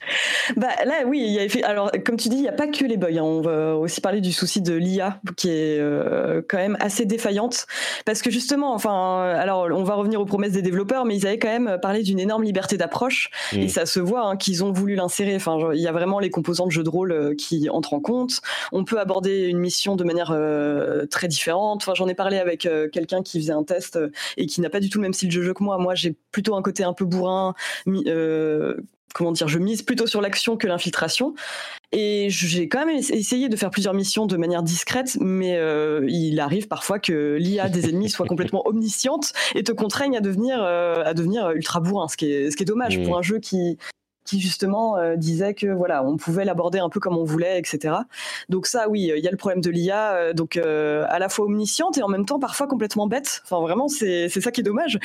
Bah là, oui, il y a alors comme tu dis, il n'y a pas que les bugs. Hein. On va aussi parler du souci de l'IA qui est euh, quand même assez défaillante parce que justement, enfin, alors on va revenir aux promesses des développeurs, mais ils avaient quand même parlé d'une énorme liberté d'approche et mm. ça se voit hein, qu'ils ont voulu l'insérer. Enfin, il y a vraiment les composants de jeu de rôle euh, qui entrent en compte. On peut aborder une mission de manière euh, très différente. Enfin, j'en ai parlé avec quelqu'un qui faisait un test et qui n'a pas du tout le même style de jeu que moi. Moi, j'ai plutôt un côté un peu bourrin, comment dire, je mise plutôt sur l'action que l'infiltration. Et j'ai quand même essayé de faire plusieurs missions de manière discrète, mais euh, il arrive parfois que l'IA des ennemis soit complètement omnisciente et te contraigne à devenir, euh, à devenir ultra bourrin, ce qui est, ce qui est dommage mmh. pour un jeu qui, qui justement euh, disait que voilà, on pouvait l'aborder un peu comme on voulait, etc. Donc ça, oui, il y a le problème de l'IA, euh, donc euh, à la fois omnisciente et en même temps parfois complètement bête. Enfin vraiment, c'est ça qui est dommage.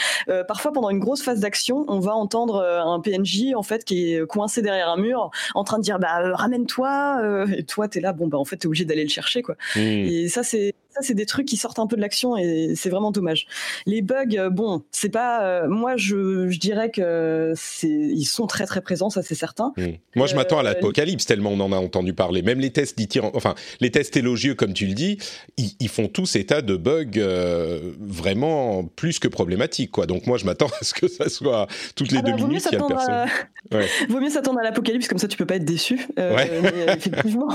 parfois pendant une grosse phase d'action, on va entendre un PNJ en fait qui est coincé derrière un mur, en train de dire bah ramène-toi, et toi t'es là, bon bah en fait t'es obligé d'aller le chercher quoi. Mmh. Et ça c'est ça, c'est des trucs qui sortent un peu de l'action et c'est vraiment dommage. Les bugs, bon, c'est pas. moi, je, je, dirais que c'est, ils sont très très présents, ça c'est certain. Mmh. Moi, je m'attends à l'apocalypse tellement on en a entendu parler. Même les tests enfin les tests élogieux, comme tu le dis, ils, font tous état de bugs vraiment plus que problématiques, quoi. Donc moi, je m'attends à ce que ça soit toutes les ah deux bah, minutes, il y a personne. Vaut mieux s'attendre à l'apocalypse, comme ça tu peux pas être déçu. Euh, effectivement.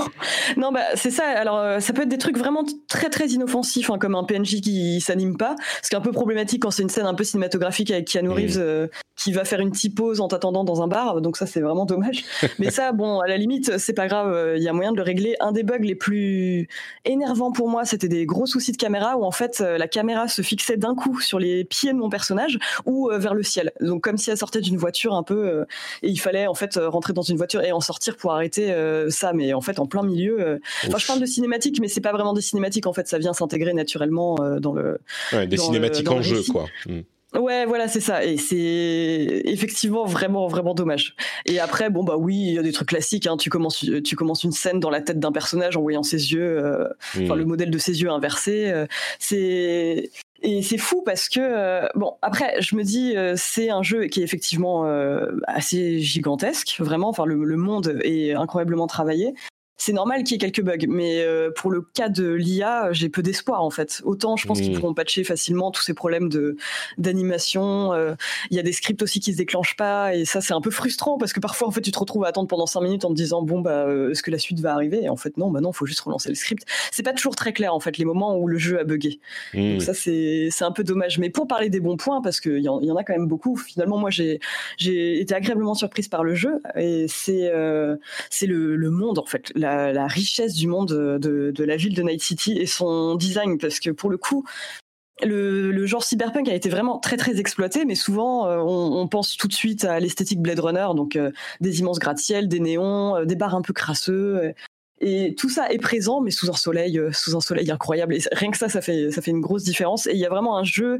non, bah c'est ça. Alors euh, ça peut être des trucs vraiment très très inoffensifs, hein, comme un PNJ qui s'anime pas, ce qui est un peu problématique quand c'est une scène un peu cinématographique avec Keanu Reeves euh, qui va faire une petite pause en t'attendant dans un bar. Donc ça c'est vraiment dommage. Mais ça, bon, à la limite, c'est pas grave. Il y a moyen de le régler. Un des bugs les plus énervants pour moi, c'était des gros soucis de caméra où en fait la caméra se fixait d'un coup sur les pieds de mon personnage ou vers le ciel. Donc comme si elle sortait d'une voiture un peu et il fallait en fait euh, rentrer dans une voiture et en sortir pour arrêter euh, ça. Mais en fait, en plein milieu. Euh, enfin, je parle de cinématique, mais c'est pas vraiment des cinématiques. En fait, ça vient s'intégrer naturellement dans le. Ouais, des cinématiques en jeu, quoi. Hmm. Ouais, voilà, c'est ça. Et c'est effectivement vraiment, vraiment dommage. Et après, bon, bah oui, il y a des trucs classiques. Hein. Tu, commences, tu commences une scène dans la tête d'un personnage en voyant ses yeux, enfin, hmm. le modèle de ses yeux inversé. c'est et c'est fou parce que euh, bon après je me dis euh, c'est un jeu qui est effectivement euh, assez gigantesque vraiment enfin le, monde est incroyablement travaillé c'est normal qu'il y ait quelques bugs, mais euh, pour le cas de l'IA, j'ai peu d'espoir en fait. Autant je pense qu'ils pourront patcher facilement tous ces problèmes de d'animation. Euh, il y a des scripts aussi qui se déclenchent pas, et ça c'est un peu frustrant parce que parfois en fait tu te retrouves à attendre pendant 5 minutes en te disant bon bah euh, est-ce que la suite va arriver? Et en fait non, bah non, faut juste relancer le script. C'est pas toujours très clair en fait les moments où le jeu a bugué. Donc ça c'est c'est un peu dommage. Mais pour parler des bons points, parce qu'il y, y, en a quand même beaucoup. Finalement moi j'ai j'ai été agréablement surprise par le jeu et c'est c'est le, le monde en fait. La, la, richesse du monde de, la ville de Night City et son design, parce que pour le coup, le, genre cyberpunk a été vraiment très très exploité, mais souvent euh, on, pense tout de suite à l'esthétique Blade Runner, donc euh, des immenses gratte-ciel, des néons, euh, des bars un peu crasseux. Et tout ça est présent, mais sous un soleil, euh, sous un soleil incroyable. Et rien que ça, ça fait, ça fait une grosse différence. Et il y a vraiment un jeu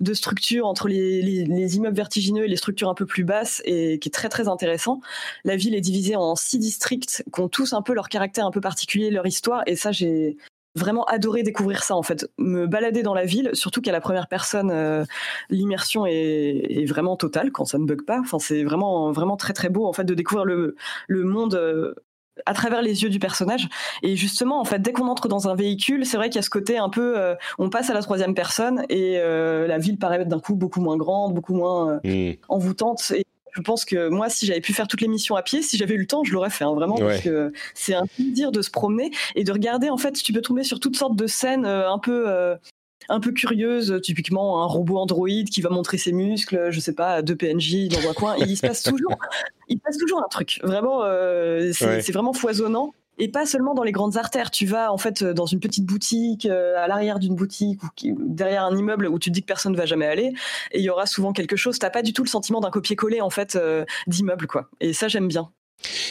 de structure entre les, les, immeubles vertigineux et les structures un peu plus basses, et qui est très très intéressant. La ville est divisée en six districts qui ont tous un peu leur caractère un peu particulier, leur histoire. Et ça, j'ai vraiment adoré découvrir ça en fait. Me balader dans la ville, surtout qu'à la première personne, euh, l'immersion est, est, vraiment totale quand ça ne bug pas. Enfin, c'est vraiment vraiment très très beau en fait de découvrir le, le monde euh, à travers les yeux du personnage. Et justement, en fait, dès qu'on entre dans un véhicule, c'est vrai qu'il y a ce côté un peu, euh, on passe à la troisième personne et euh, la ville paraît d'un coup beaucoup moins grande, beaucoup moins euh, mm. envoûtante. Et je pense que moi, si j'avais pu faire toutes les missions à pied, si j'avais eu le temps, je l'aurais fait, hein, vraiment, parce que c'est un plaisir de se promener et de regarder. En fait, tu peux tomber sur toutes sortes de scènes un peu un peu curieuse, typiquement un robot androïde qui va montrer ses muscles, je sais pas, deux PNJ dans un coin, et il se passe toujours, il passe toujours un truc. Vraiment, euh, c'est vraiment foisonnant. Et pas seulement dans les grandes artères. Tu vas en fait dans une petite boutique, euh, à l'arrière d'une boutique ou derrière un immeuble où tu te dis que personne ne va jamais aller. Et il y aura souvent quelque chose. T'as pas du tout le sentiment d'un copier-coller en fait euh, d'immeuble quoi. Et ça j'aime bien.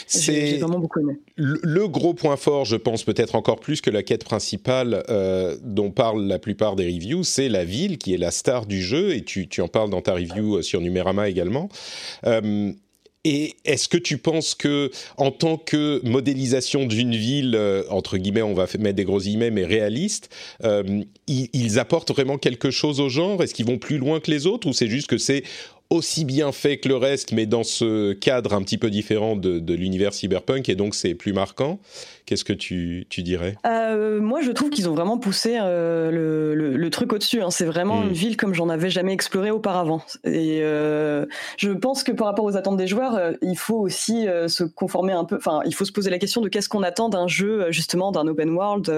C'est vraiment beaucoup aimé. Le, gros point fort, je pense peut-être encore plus que la quête principale euh, dont parlent la plupart des reviews, c'est la ville qui est la star du jeu et tu, tu en parles dans ta review euh, sur Numérama également. Euh, et est-ce que tu penses que, en tant que modélisation d'une ville, entre guillemets, on va mettre des gros guillemets, mais réaliste, ils, ils, apportent vraiment quelque chose au genre? Est-ce qu'ils vont plus loin que les autres ou c'est juste que c'est aussi bien fait que le reste, mais dans ce cadre un petit peu différent de, de l'univers cyberpunk, et donc c'est plus marquant. Qu'est-ce que tu, tu dirais? Euh, Moi, je trouve qu'ils ont vraiment poussé euh, le, le, truc au-dessus. Hein. C'est vraiment une hmm. ville comme j'en avais jamais exploré auparavant. Et euh, je pense que par rapport aux attentes des joueurs, il faut aussi se conformer un peu. Enfin, il faut se poser la question de qu'est-ce qu'on attend d'un jeu, justement, d'un open world.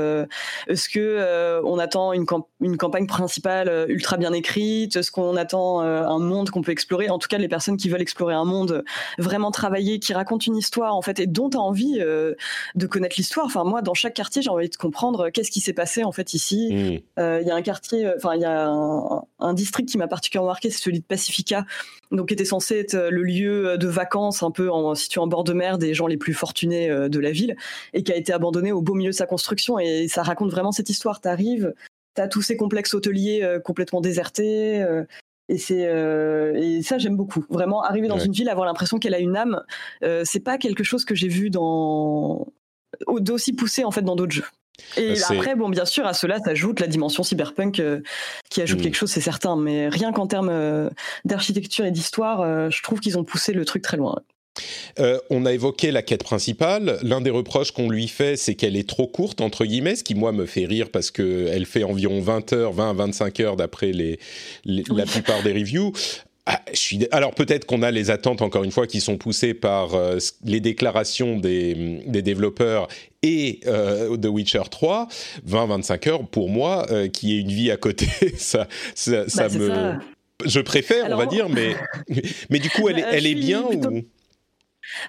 Est-ce que on attend une, une campagne principale ultra bien écrite? Est-ce qu'on attend un monde qu'on peut explorer? En tout cas, les personnes qui veulent explorer un monde vraiment travaillé, qui raconte une histoire, en fait, et dont tu as envie de connaître histoire. Enfin, moi, dans chaque quartier, j'ai envie de comprendre qu'est-ce qui s'est passé en fait ici. Mm. Euh, il y a un quartier, euh, enfin, il y a un, district qui m'a particulièrement marqué, c'est celui de Pacifica, donc qui était censé être le lieu de vacances un peu en, situé en bord de mer des gens les plus fortunés euh, de la ville, et qui a été abandonné au beau milieu de sa construction. Et ça raconte vraiment cette histoire. T'arrives, t'as tous ces complexes hôteliers complètement désertés. Et c'est et ça j'aime beaucoup. Vraiment arriver dans une ville, avoir l'impression qu'elle a une âme, c'est pas quelque chose que j'ai vu dans d'aussi poussé en fait dans d'autres jeux. Et après, bon, bien sûr, à cela s'ajoute la dimension cyberpunk qui ajoute hmm. quelque chose, c'est certain. Mais rien qu'en termes d'architecture et d'histoire, je trouve qu'ils ont poussé le truc très loin. Euh, on a évoqué la quête principale. L'un des reproches qu'on lui fait, c'est qu'elle est trop courte, entre guillemets, ce qui, moi, me fait rire parce qu'elle fait environ 20 heures, 20 à 25 heures d'après les, la plupart des reviews. Ah, je suis... Alors peut-être qu'on a les attentes, encore une fois, qui sont poussées par euh, les déclarations des, des développeurs et euh, The Witcher 3, 20-25 heures, pour moi, qui est une vie à côté, ça, ça, ça bah, me... Je préfère, on va dire, mais, mais du coup, elle, est, bah, elle est bien ou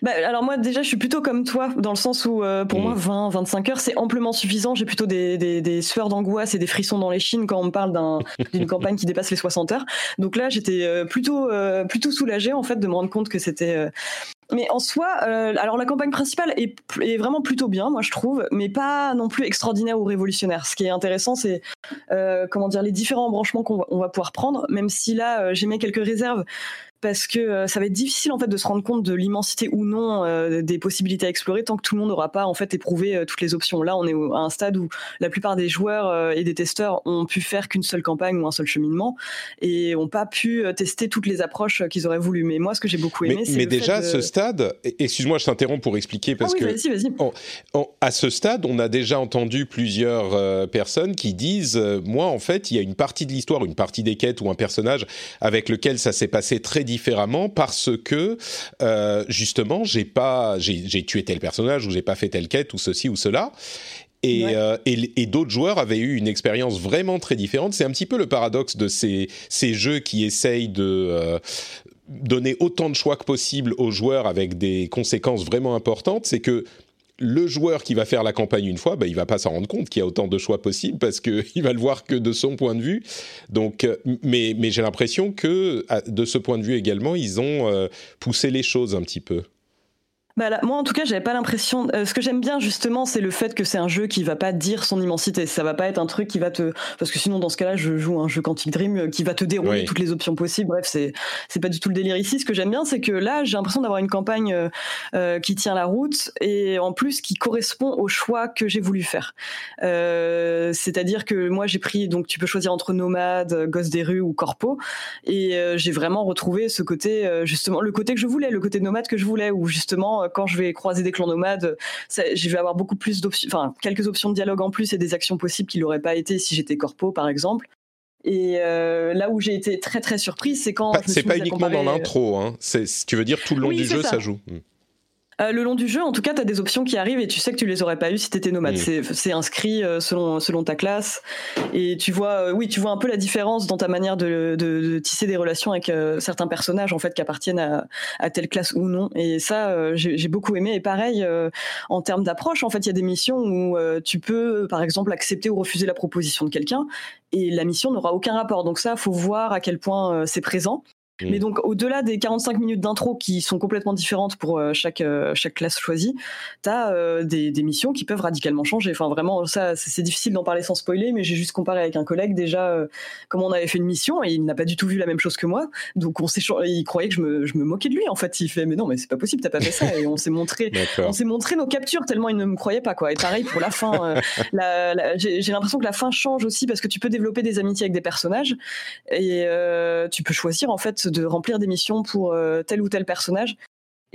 bah, alors moi déjà je suis plutôt comme toi dans le sens où euh, pour moi 20 mm. 25 heures c'est amplement suffisant j'ai plutôt des, des, des sueurs d'angoisse et des frissons dans les chines quand on me parle d'une campagne qui dépasse les 60 heures donc là j'étais euh, plutôt euh, plutôt soulagée en fait de me rendre compte que c'était mais en soi, alors la campagne principale est, est, vraiment plutôt bien, moi je trouve, mais pas non plus extraordinaire ou révolutionnaire. Ce qui est intéressant, c'est comment dire les différents embranchements qu'on va, va, pouvoir prendre, même si là j'ai mis quelques réserves parce que euh, ça va être difficile en fait de se rendre compte de l'immensité ou non euh, des possibilités à explorer tant que tout le monde n'aura pas en fait éprouvé euh, toutes les options. Là, on est à un stade où la plupart des joueurs et des testeurs ont pu faire qu'une seule campagne ou un seul cheminement et ont pas pu tester toutes les approches qu'ils auraient voulu. Mais moi, ce que j'ai beaucoup aimé, c'est mais déjà ce stade. Excuse-moi, je t'interromps pour expliquer parce ah que vas-y, vas-y. à ce stade, on a déjà entendu plusieurs personnes qui disent, moi, en fait, il y a une partie de l'histoire, une partie des quêtes ou un personnage avec lequel ça s'est passé très différemment parce que euh, justement j'ai pas j'ai tué tel personnage ou j'ai pas fait telle quête ou ceci ou cela. Et, euh, et, d'autres joueurs avaient eu une expérience vraiment très différente. C'est un petit peu le paradoxe de ces, ces jeux qui essayent de euh, donner autant de choix que possible aux joueurs avec des conséquences vraiment importantes. C'est que le joueur qui va faire la campagne une fois, bah, il va pas s'en rendre compte qu'il y a autant de choix possibles parce qu'il va le voir que de son point de vue. Donc, euh, mais, mais j'ai l'impression que de ce point de vue également, ils ont euh, poussé les choses un petit peu. Bah moi, en tout cas, j'avais pas l'impression. Euh, ce que j'aime bien justement, c'est le fait que c'est un jeu qui va pas dire son immensité. Ça va pas être un truc qui va te, parce que sinon, dans ce cas-là, je joue un jeu Quantic Dream euh, qui va te dérouler toutes les options possibles. Bref, c'est c'est pas du tout le délire ici. Ce que j'aime bien, c'est que là, j'ai l'impression d'avoir une campagne euh, qui tient la route et en plus qui correspond au choix que j'ai voulu faire. C'est-à-dire que moi, j'ai pris donc tu peux choisir entre nomade, gosse des rues ou corpo, et j'ai vraiment retrouvé ce côté justement le côté que je voulais, le côté nomade que je voulais, où justement quand je vais croiser des clans nomades, je vais avoir beaucoup plus d'options, enfin quelques options de dialogue en plus et des actions possibles qui n'auraient pas été si j'étais corpo par exemple. Et euh, là où j'ai été très très surprise, c'est quand. c'est pas uniquement dans l'intro, hein. tu veux dire tout le long du jeu, ça. joue. Euh, le long du jeu, en tout cas, tu as des options qui arrivent et tu sais que tu les aurais pas eues si tu étais nomade. Mm. C'est inscrit euh, selon, selon ta classe. Et tu vois, euh, oui, tu vois un peu la différence dans ta manière de, de, tisser des relations avec certains personnages en fait qui appartiennent à, à, telle classe ou non. Et ça, j'ai beaucoup aimé. Et pareil, en termes d'approche, en fait, il y a des missions où tu peux, par exemple, accepter ou refuser la proposition de quelqu'un et la mission n'aura aucun rapport. Donc ça, faut voir à quel point c'est présent. Mais mm. donc, au-delà des 45 minutes d'intro qui sont complètement différentes pour euh, chaque, euh, chaque classe choisie, tu as euh, des, des, missions qui peuvent radicalement changer. Enfin, vraiment, ça, c'est difficile d'en parler sans spoiler, mais j'ai juste comparé avec un collègue déjà comment on avait fait une mission et il n'a pas du tout vu la même chose que moi. Donc, on s'est, il croyait que je me, je me, moquais de lui, en fait. Il fait, mais non, mais c'est pas possible, t'as pas fait ça. Et on s'est montré, on s'est montré nos captures tellement il ne me croyait pas, quoi. Et pareil pour la fin. la, j'ai l'impression que la fin change aussi parce que tu peux développer des amitiés avec des personnages et tu peux choisir, en fait, de remplir des missions pour euh, tel ou tel personnage.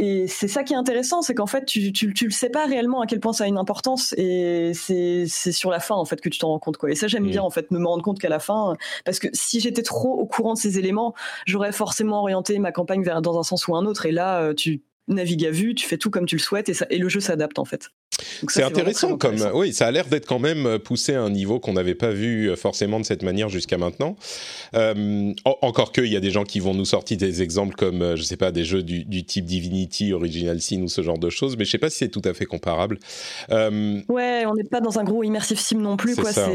Et c'est ça qui est intéressant, c'est qu'en fait, tu, tu, tu, le sais pas réellement à quel point ça a une importance, et c'est sur la fin en fait que tu t'en rends compte quoi. Et ça j'aime bien en fait, me rendre compte qu'à la fin, parce que si j'étais trop au courant de ces éléments, j'aurais forcément orienté ma campagne vers dans un sens ou un autre. Et là, euh, tu navigues à vue, tu fais tout comme tu le souhaites, et, ça, et le jeu s'adapte en fait. C'est intéressant comme oui, ça a l'air d'être quand même euh, poussé à un niveau qu'on n'avait pas vu euh, forcément de cette manière jusqu'à maintenant. Euh, encore que il y a des gens qui vont nous sortir des exemples comme je sais pas des jeux du, type Divinity, Original Sin ou ce genre de choses, mais je sais pas si c'est tout à fait comparable. Ouais, on n'est pas dans un gros immersive sim non plus quoi. Ça,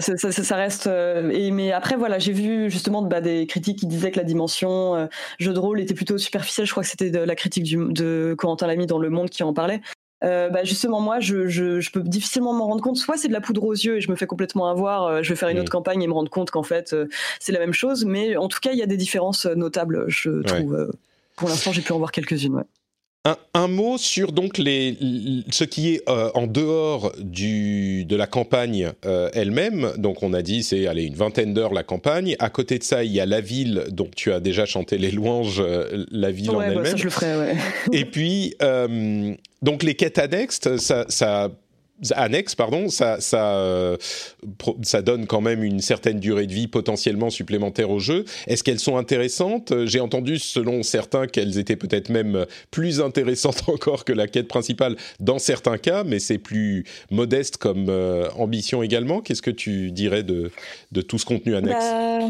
ça, ça, reste. et mais après voilà, j'ai vu justement bah, des critiques qui disaient que la dimension jeu de rôle était plutôt superficielle. Je crois que c'était la critique du, de Corentin Lamy dans Le Monde qui en parlait. Euh, bah justement moi je, je, je peux difficilement m'en rendre compte. Soit c'est de la poudre aux yeux et je me fais complètement avoir euh, je vais faire une autre campagne et me rendre compte qu'en fait euh, c'est la même chose. Mais en tout cas il y a des différences notables je trouve pour l'instant j'ai pu en voir quelques-unes ouais. Un, mot sur donc les, ce qui est euh, en dehors du, de la campagne euh, elle-même. Donc on a dit c'est allez une vingtaine d'heures la campagne. À côté de ça, il y a la ville dont tu as déjà chanté les louanges, euh, la ville en bah, elle-même. je le ferai. Ouais. Et puis donc les quêtes annexes, ça, ça annexe, pardon, ça, ça, euh, ça donne quand même une certaine durée de vie potentiellement supplémentaire au jeu. Est-ce qu'elles sont intéressantes? J'ai entendu, selon certains, qu'elles étaient peut-être même plus intéressantes encore que la quête principale dans certains cas, mais c'est plus modeste comme euh, ambition également. Qu'est-ce que tu dirais de, de tout ce contenu annexe? Bah,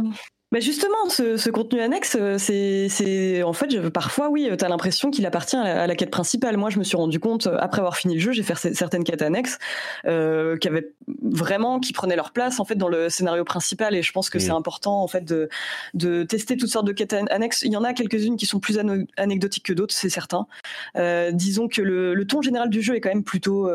bah, justement, ce, contenu annexe, euh, c'est en fait, je, parfois, oui, tu as l'impression qu'il appartient à la, quête principale. Moi, je me suis rendu compte, euh, après avoir fini le jeu, j'ai fait certaines quêtes annexes euh, qui avaient vraiment, qui prenaient leur place en fait dans le scénario principal. Et je pense que c'est important en fait de, de tester toutes sortes de quêtes annexes. Il y en a quelques-unes qui sont plus anecdotiques que d'autres, c'est certain. disons que le, le, ton général du jeu est quand même plutôt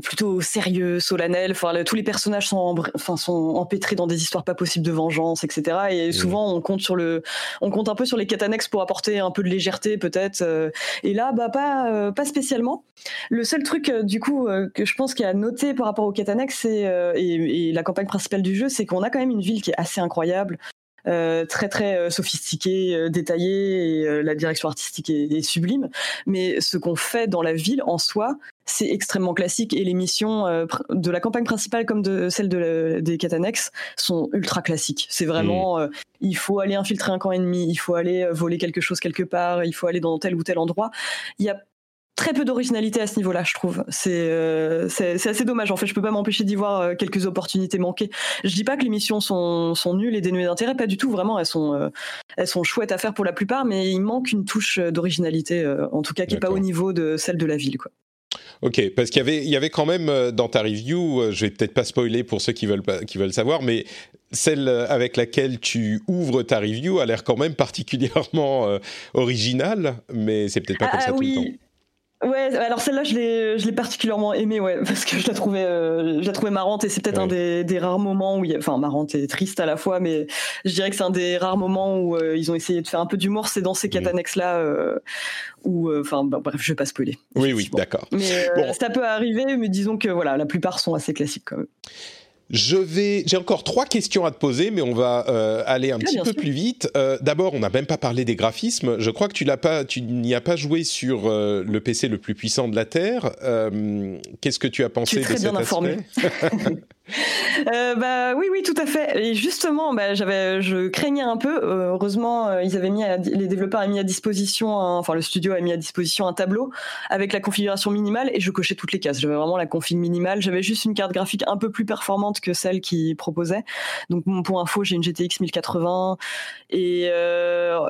plutôt sérieux, solennel. Enfin, tous les personnages sont, enfin, sont empêtrés dans des histoires pas possibles de vengeance, etc. Et mmh. souvent, on compte sur le, on compte un peu sur les quêtes annexes pour apporter un peu de légèreté, peut-être. Euh. Et là, bah, pas, euh, pas spécialement. Le seul truc, euh, du coup, que je pense qu'il y a à noter par rapport aux quêtes annexes, et, et, la campagne principale du jeu, c'est qu'on a quand même une ville qui est assez incroyable. très très sophistiquée, détaillée, et la direction artistique est, sublime. Mais ce qu'on fait dans la ville en soi, c'est extrêmement classique et les missions euh, de la campagne principale comme de celle de des annexes sont ultra classiques. C'est vraiment, mm. euh, il faut aller infiltrer un camp ennemi, il faut aller euh, voler quelque chose quelque part, il faut aller dans tel ou tel endroit. Il y a très peu d'originalité à ce niveau-là, je trouve. C'est c'est assez dommage. En fait, je peux pas m'empêcher d'y voir quelques opportunités manquées. Je dis pas que les missions sont, sont nulles et dénuées d'intérêt, pas du tout. Vraiment, elles sont elles sont chouettes à faire pour la plupart, mais il manque une touche d'originalité, en tout cas qui est pas au niveau de celle de la ville, quoi. Ok, parce qu'il y avait, il y avait quand même euh, dans ta review, euh, je vais peut-être pas spoiler pour ceux qui veulent, qui veulent savoir, mais celle euh, avec laquelle tu ouvres ta review a l'air quand même particulièrement originale, mais c'est peut-être pas comme ah, ça tout le temps. Ouais, alors celle-là, je l'ai, je l'ai particulièrement aimée, ouais, parce que je la trouvais, euh, je la trouvais marrante et c'est peut-être un des, des, rares moments où, il y a, enfin, marrante et triste à la fois, mais je dirais que c'est un des rares moments où euh, ils ont essayé de faire un peu d'humour. C'est dans ces quatre mm. annexes-là euh, où, enfin, bah, bref, je vais pas spoiler. Oui, oui, d'accord. Mais bon. ça peut arriver, mais disons que voilà, la plupart sont assez classiques quand même. Je vais, j'ai encore trois questions à te poser, mais on va euh, aller un ah, petit peu plus vite. Euh, D'abord, on n'a même pas parlé des graphismes. Je crois que tu l'as pas, tu n'y as pas joué sur euh, le PC le plus puissant de la Terre. Euh, qu'est-ce que tu as pensé de cet bien informé. Euh, bah oui, oui, tout à fait. Et justement, bah, j'avais, je craignais un peu. Euh, heureusement, euh, ils avaient mis, les développeurs avaient mis à disposition, enfin le studio a mis à disposition un tableau avec la configuration minimale et je cochais toutes les cases. J'avais vraiment la config minimale. J'avais juste une carte graphique un peu plus performante que celle qui proposait. Donc pour info, j'ai une GTX 1080 et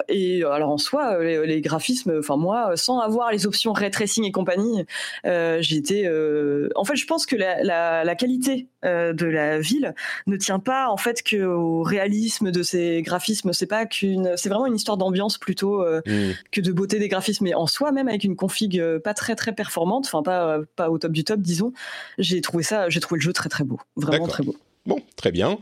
et alors en soi, les, graphismes, enfin moi, sans avoir les options ray tracing et compagnie, j'étais. en fait, je pense que la qualité de la ville ne tient pas en fait que au réalisme de ces graphismes. C'est pas qu'une, c'est vraiment une histoire d'ambiance plutôt euh, mmh. que de beauté des graphismes. Mais en soi, même avec une config euh, pas très très performante, enfin pas pas au top du top, disons, j'ai trouvé ça, j'ai trouvé le jeu très très beau, vraiment très beau. Bon, très bien.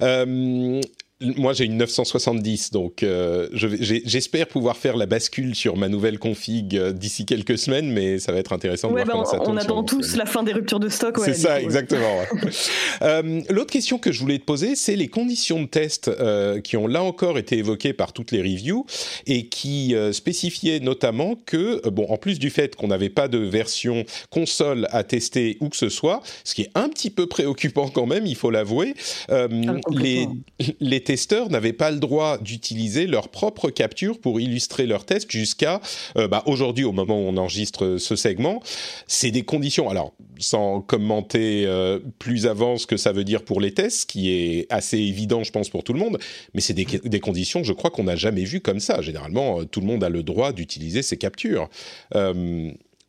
Euh, moi, j'ai une 970, donc euh, j'espère pouvoir faire la bascule sur ma nouvelle config euh, d'ici quelques semaines, mais ça va être intéressant de voir bah, comment ça tourne. On attend tous la fin des ruptures de stock. c'est ça, exactement. euh, L'autre question que je voulais te poser, c'est les conditions de test euh, qui ont là encore été évoquées par toutes les reviews et qui spécifiaient notamment que, bon, en plus du fait qu'on n'avait pas de version console à tester où que ce soit, ce qui est un petit peu préoccupant quand même, il faut l'avouer, ah, les, les testeurs n'avaient pas le droit d'utiliser leur propre capture pour illustrer leur test jusqu'à euh, bah, aujourd'hui, au moment où on enregistre ce segment. C'est des conditions, alors sans commenter euh, plus avant ce que ça veut dire pour les tests, qui est assez évident, je pense, pour tout le monde, mais c'est des, des, conditions, je crois, qu'on n'a jamais vues comme ça. Généralement, euh, tout le monde a le droit d'utiliser ses captures.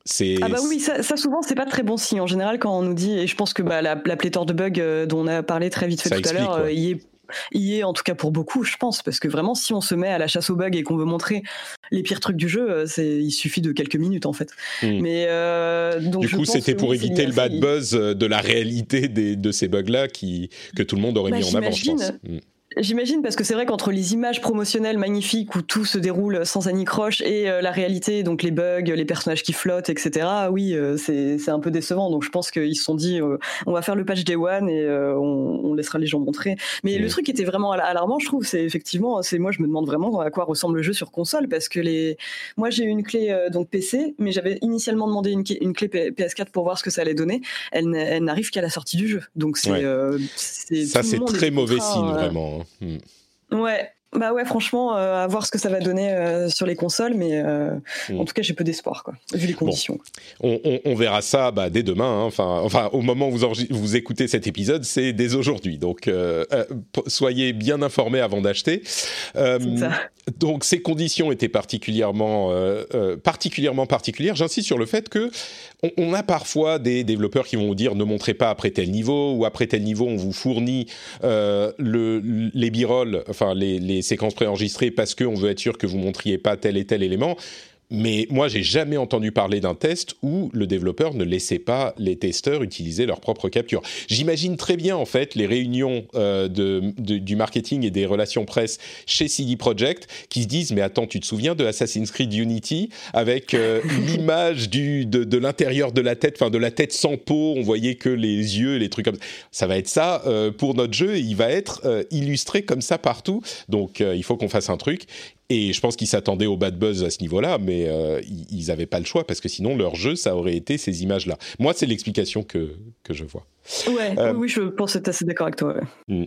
C'est... Ah bah oui, ça, ça souvent c'est pas très bon signe en général quand on nous dit et je pense que bah, la, la pléthore de bugs dont on a parlé très vite fait tout à l'heure, il est y est en tout cas pour beaucoup, je pense, parce que vraiment, si on se met à la chasse aux bugs et qu'on veut montrer les pires trucs du jeu, euh, c'est il suffit de quelques minutes en fait. Hmm. Mais euh, donc du coup, c'était pour éviter le bad buzz euh, de la réalité des, de ces bugs-là qui que tout le monde aurait bah, mis en avant, je pense. J'imagine parce que c'est vrai qu'entre les images promotionnelles magnifiques où tout se déroule sans anicroche et euh, la réalité, donc les bugs, les personnages qui flottent, etc. Oui, euh, c'est un peu décevant. Donc je pense qu'ils se sont dit, euh, on va faire le patch Day One et on, on, laissera les gens montrer. Mais le truc qui était vraiment alarmant, je trouve, c'est effectivement, c'est moi je me demande vraiment à quoi ressemble le jeu sur console parce que les, moi j'ai une clé donc PC, mais j'avais initialement demandé une, une, clé PS4 pour voir ce que ça allait donner. Elle, n'arrive qu'à la sortie du jeu. Donc c'est ça c'est très mauvais signe vraiment. Hmm. Ouais, bah ouais, franchement, euh, à voir ce que ça va donner euh, sur les consoles, mais euh, hmm. en tout cas, j'ai peu d'espoir, quoi, vu les conditions. On, verra ça bah, dès demain. Hein. Enfin, enfin, au moment où vous, vous écoutez cet épisode, c'est dès aujourd'hui. Donc, soyez bien informés avant d'acheter. donc, ces conditions étaient particulièrement, particulièrement particulières. J'insiste sur le fait que on, a parfois des développeurs qui vont vous dire ne montrez pas après tel niveau ou après tel niveau, on vous fournit le, les b enfin les, les séquences préenregistrées parce qu'on veut être sûr que vous montriez pas tel et tel élément. Mais moi, j'ai jamais entendu parler d'un test où le développeur ne laissait pas les testeurs utiliser leur propre capture. J'imagine très bien en fait les réunions euh, de, du marketing et des relations presse chez CD Projekt qui se disent mais attends, tu te souviens de Assassin's Creed Unity avec euh, l'image de l'intérieur de la tête, enfin de la tête sans peau, on voyait que les yeux, les trucs comme ça. Ça va être ça euh, pour notre jeu. Et il va être illustré comme ça partout. Donc il faut qu'on fasse un truc. Et je pense qu'ils s'attendaient au bad buzz à ce niveau-là, mais euh, ils n'avaient pas le choix parce que sinon leur jeu, ça aurait été ces images-là. Moi, c'est l'explication que, que je vois. Ouais, euh, oui, je pense être assez d'accord avec toi. Hmm.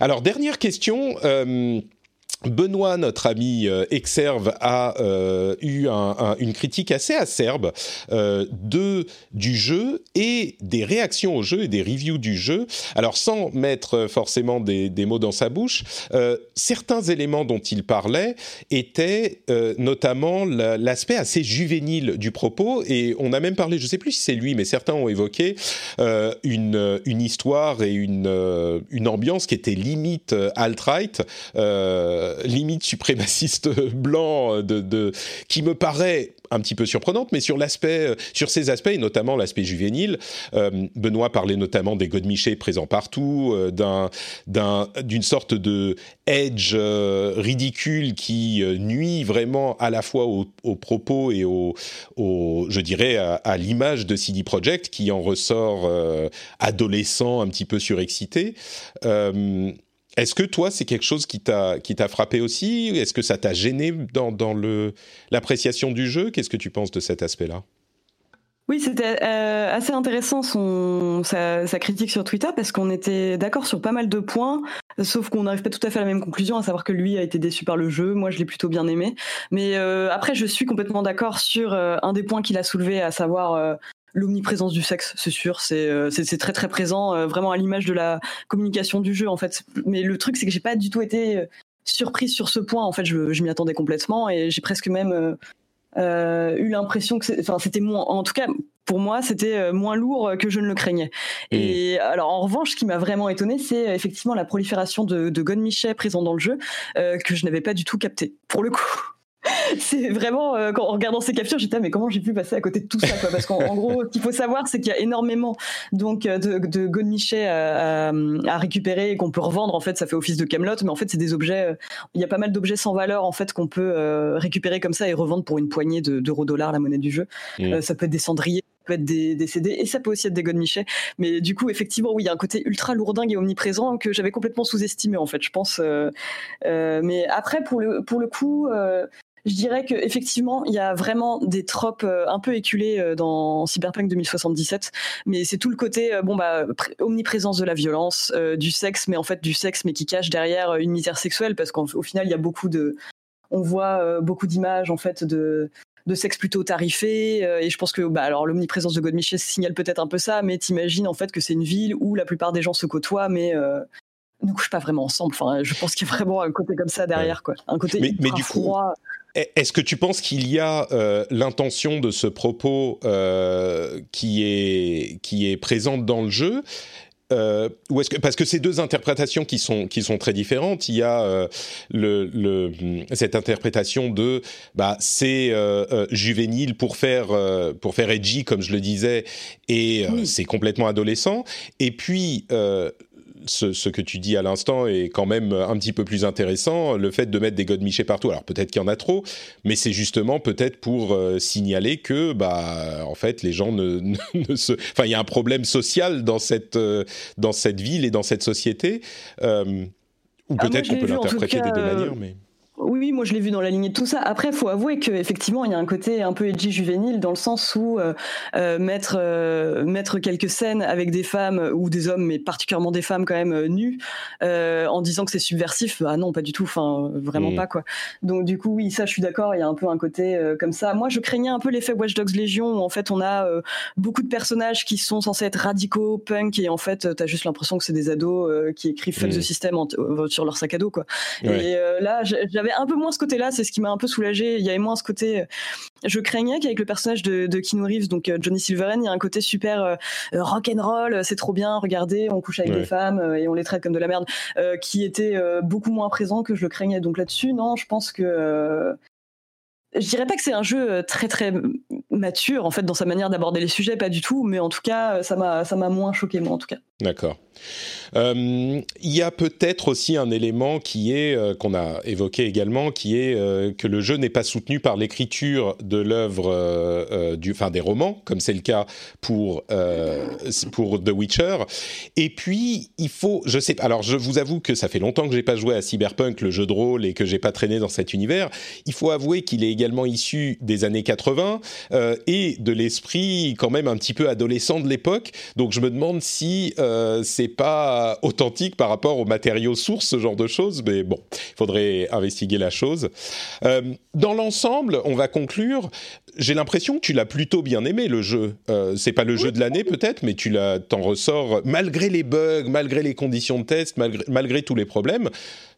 Alors, dernière question. Euh, Benoît, notre ami euh, Exerve, a euh, eu une critique assez acerbe euh, de du jeu et des réactions au jeu et des reviews du jeu. Alors sans mettre forcément des, mots dans sa bouche, certains éléments dont il parlait étaient notamment l'aspect assez juvénile du propos et on a même parlé, je ne sais plus si c'est lui, mais certains ont évoqué une, une histoire et une, une ambiance qui était limite alt-right limite suprémaciste blanc de, de, qui me paraît un petit peu surprenante, mais sur l'aspect, euh, sur ces aspects, et notamment l'aspect juvénile, euh, Benoît parlait notamment des godemichés présents partout, euh, d'un, d'un, d'une sorte de edge ridicule qui nuit vraiment à la fois aux, propos et au, au, je dirais, à, l'image de CD Projekt, qui en ressort adolescent, un petit peu surexcité. Est-ce que toi, c'est quelque chose qui t'a frappé aussi? Est-ce que ça t'a gêné dans, l'appréciation du jeu? Qu'est-ce que tu penses de cet aspect-là? Oui, c'était euh, assez intéressant son, sa, critique sur Twitter parce qu'on était d'accord sur pas mal de points, sauf qu'on n'arrive pas tout à fait à la même conclusion, à savoir que lui a été déçu par le jeu, moi je l'ai plutôt bien aimé. Mais euh, après, je suis complètement d'accord sur euh, un des points qu'il a soulevé, à savoir l'omniprésence du sexe, c'est sûr, c'est euh, c'est très très présent, euh, vraiment à l'image de la communication du jeu en fait. Mais le truc c'est que j'ai pas du tout été euh, surprise sur ce point. En fait, je, je m'y attendais complètement et j'ai presque même eu l'impression que c'était moins, en tout cas pour moi, c'était moins lourd que je ne le craignais. Mmh. Et alors, en revanche, ce qui m'a vraiment étonné, c'est effectivement la prolifération de, de Gonmichet présent dans le jeu, que je n'avais pas du tout capté, pour le coup c'est vraiment euh, quand, en regardant ces captures, j'étais ah, mais comment j'ai pu passer à côté de tout ça quoi? Parce qu'en gros, ce qu'il faut savoir, c'est qu'il y a énormément donc euh, de, de godemichet à, à, récupérer et qu'on peut revendre. En fait, ça fait office de Camelot, mais en fait, c'est des objets. Euh, il y a pas mal d'objets sans valeur en fait qu'on peut récupérer comme ça et revendre pour une poignée d'euros dollars, la monnaie du jeu. Mmh. ça peut être des cendriers ça peut être des, des, CD et ça peut aussi être des godemichets. Mais du coup, effectivement, oui, il y a un côté ultra lourdingue et omniprésent que j'avais complètement sous-estimé en fait, je pense. Euh, mais après, pour le pour le coup, euh, je dirais qu'effectivement, il y a vraiment des tropes euh, un peu éculés euh, dans Cyberpunk 2077, mais c'est tout le côté, euh, bon, bah, omniprésence de la violence, du sexe, mais en fait du sexe, mais qui cache derrière une misère sexuelle, parce qu'au final, il y a beaucoup de. On voit beaucoup d'images, en fait, de, de sexe plutôt tarifé et je pense que bah alors l'omniprésence de Godmiché signale peut-être un peu ça mais t'imagines en fait que c'est une ville où la plupart des gens se côtoient mais ne couchent pas vraiment ensemble enfin je pense qu'il y a vraiment un côté comme ça derrière quoi un côté mais, mais du froid. coup est-ce que tu penses qu'il y a euh, l'intention de ce propos euh, qui, est, qui est présente dans le jeu euh, ou est-ce que parce que ces deux interprétations qui sont qui sont très différentes, il y a euh, le, le, cette interprétation de bah c'est euh, juvénile pour faire pour faire edgy comme je le disais et c'est complètement adolescent. Et puis ce, que tu dis à l'instant est quand même un petit peu plus intéressant. Le fait de mettre des godemichés partout, alors peut-être qu'il y en a trop, mais c'est justement peut-être pour euh, signaler que, bah, en fait, les gens ne, ne, se, enfin, il y a un problème social dans cette euh, dans cette ville et dans cette société. Euh, ou ah, peut-être qu'on peut l'interpréter des deux manières, mais. Oui, moi je l'ai vu dans la lignée de tout ça. Après, il faut avouer qu'effectivement, il y a un côté un peu edgy juvénile dans le sens où euh, euh, mettre, euh, mettre quelques scènes avec des femmes ou des hommes, mais particulièrement des femmes quand même nues, en disant que c'est subversif, ah non, pas du tout, enfin vraiment mm. pas quoi. Donc du coup, oui, ça je suis d'accord, il y a un peu un côté comme ça. Moi je craignais un peu l'effet Watch Dogs Légion où en fait on a beaucoup de personnages qui sont censés être radicaux, punk, et en fait tu as juste l'impression que c'est des ados qui écrivent Fuck the mm. System sur leur sac à dos quoi. Et là, j'avais un peu moins ce côté-là, c'est ce qui m'a un peu soulagé. Il y avait moins ce côté. Euh, je craignais qu'avec le personnage de, de Keanu Reeves, donc euh, Johnny Silverhand, il y a un côté super euh, rock and roll, c'est trop bien, regardez, on couche avec des femmes et on les traite comme de la merde, qui était beaucoup moins présent que je le craignais. Donc là-dessus, non, je pense que je dirais pas que c'est un jeu très très mature en fait dans sa manière d'aborder les sujets, pas du tout, mais en tout cas ça m'a ça m'a moins choqué moi en tout cas. D'accord. Euh, il y a peut-être aussi un élément qui est euh, qu'on a évoqué également, qui est euh, que le jeu n'est pas soutenu par l'écriture de l'œuvre du, enfin des romans, comme c'est le cas pour pour The Witcher. Et puis il faut, je sais, alors je vous avoue que ça fait longtemps que j'ai pas joué à Cyberpunk, le jeu de rôle, et que j'ai pas traîné dans cet univers. Il faut avouer qu'il est également issu des années 80 et de l'esprit quand même un petit peu adolescent de l'époque. Donc je me demande si c'est pas authentique par rapport aux matériaux sources, ce genre de choses, mais bon, il faudrait investiguer la chose. Euh, dans l'ensemble, on va conclure. J'ai l'impression que tu l'as plutôt bien aimé le jeu. Euh, c'est pas le jeu de l'année peut-être, mais tu l'as, t'en ressors malgré les bugs, malgré les conditions de test, malgré, malgré tous les problèmes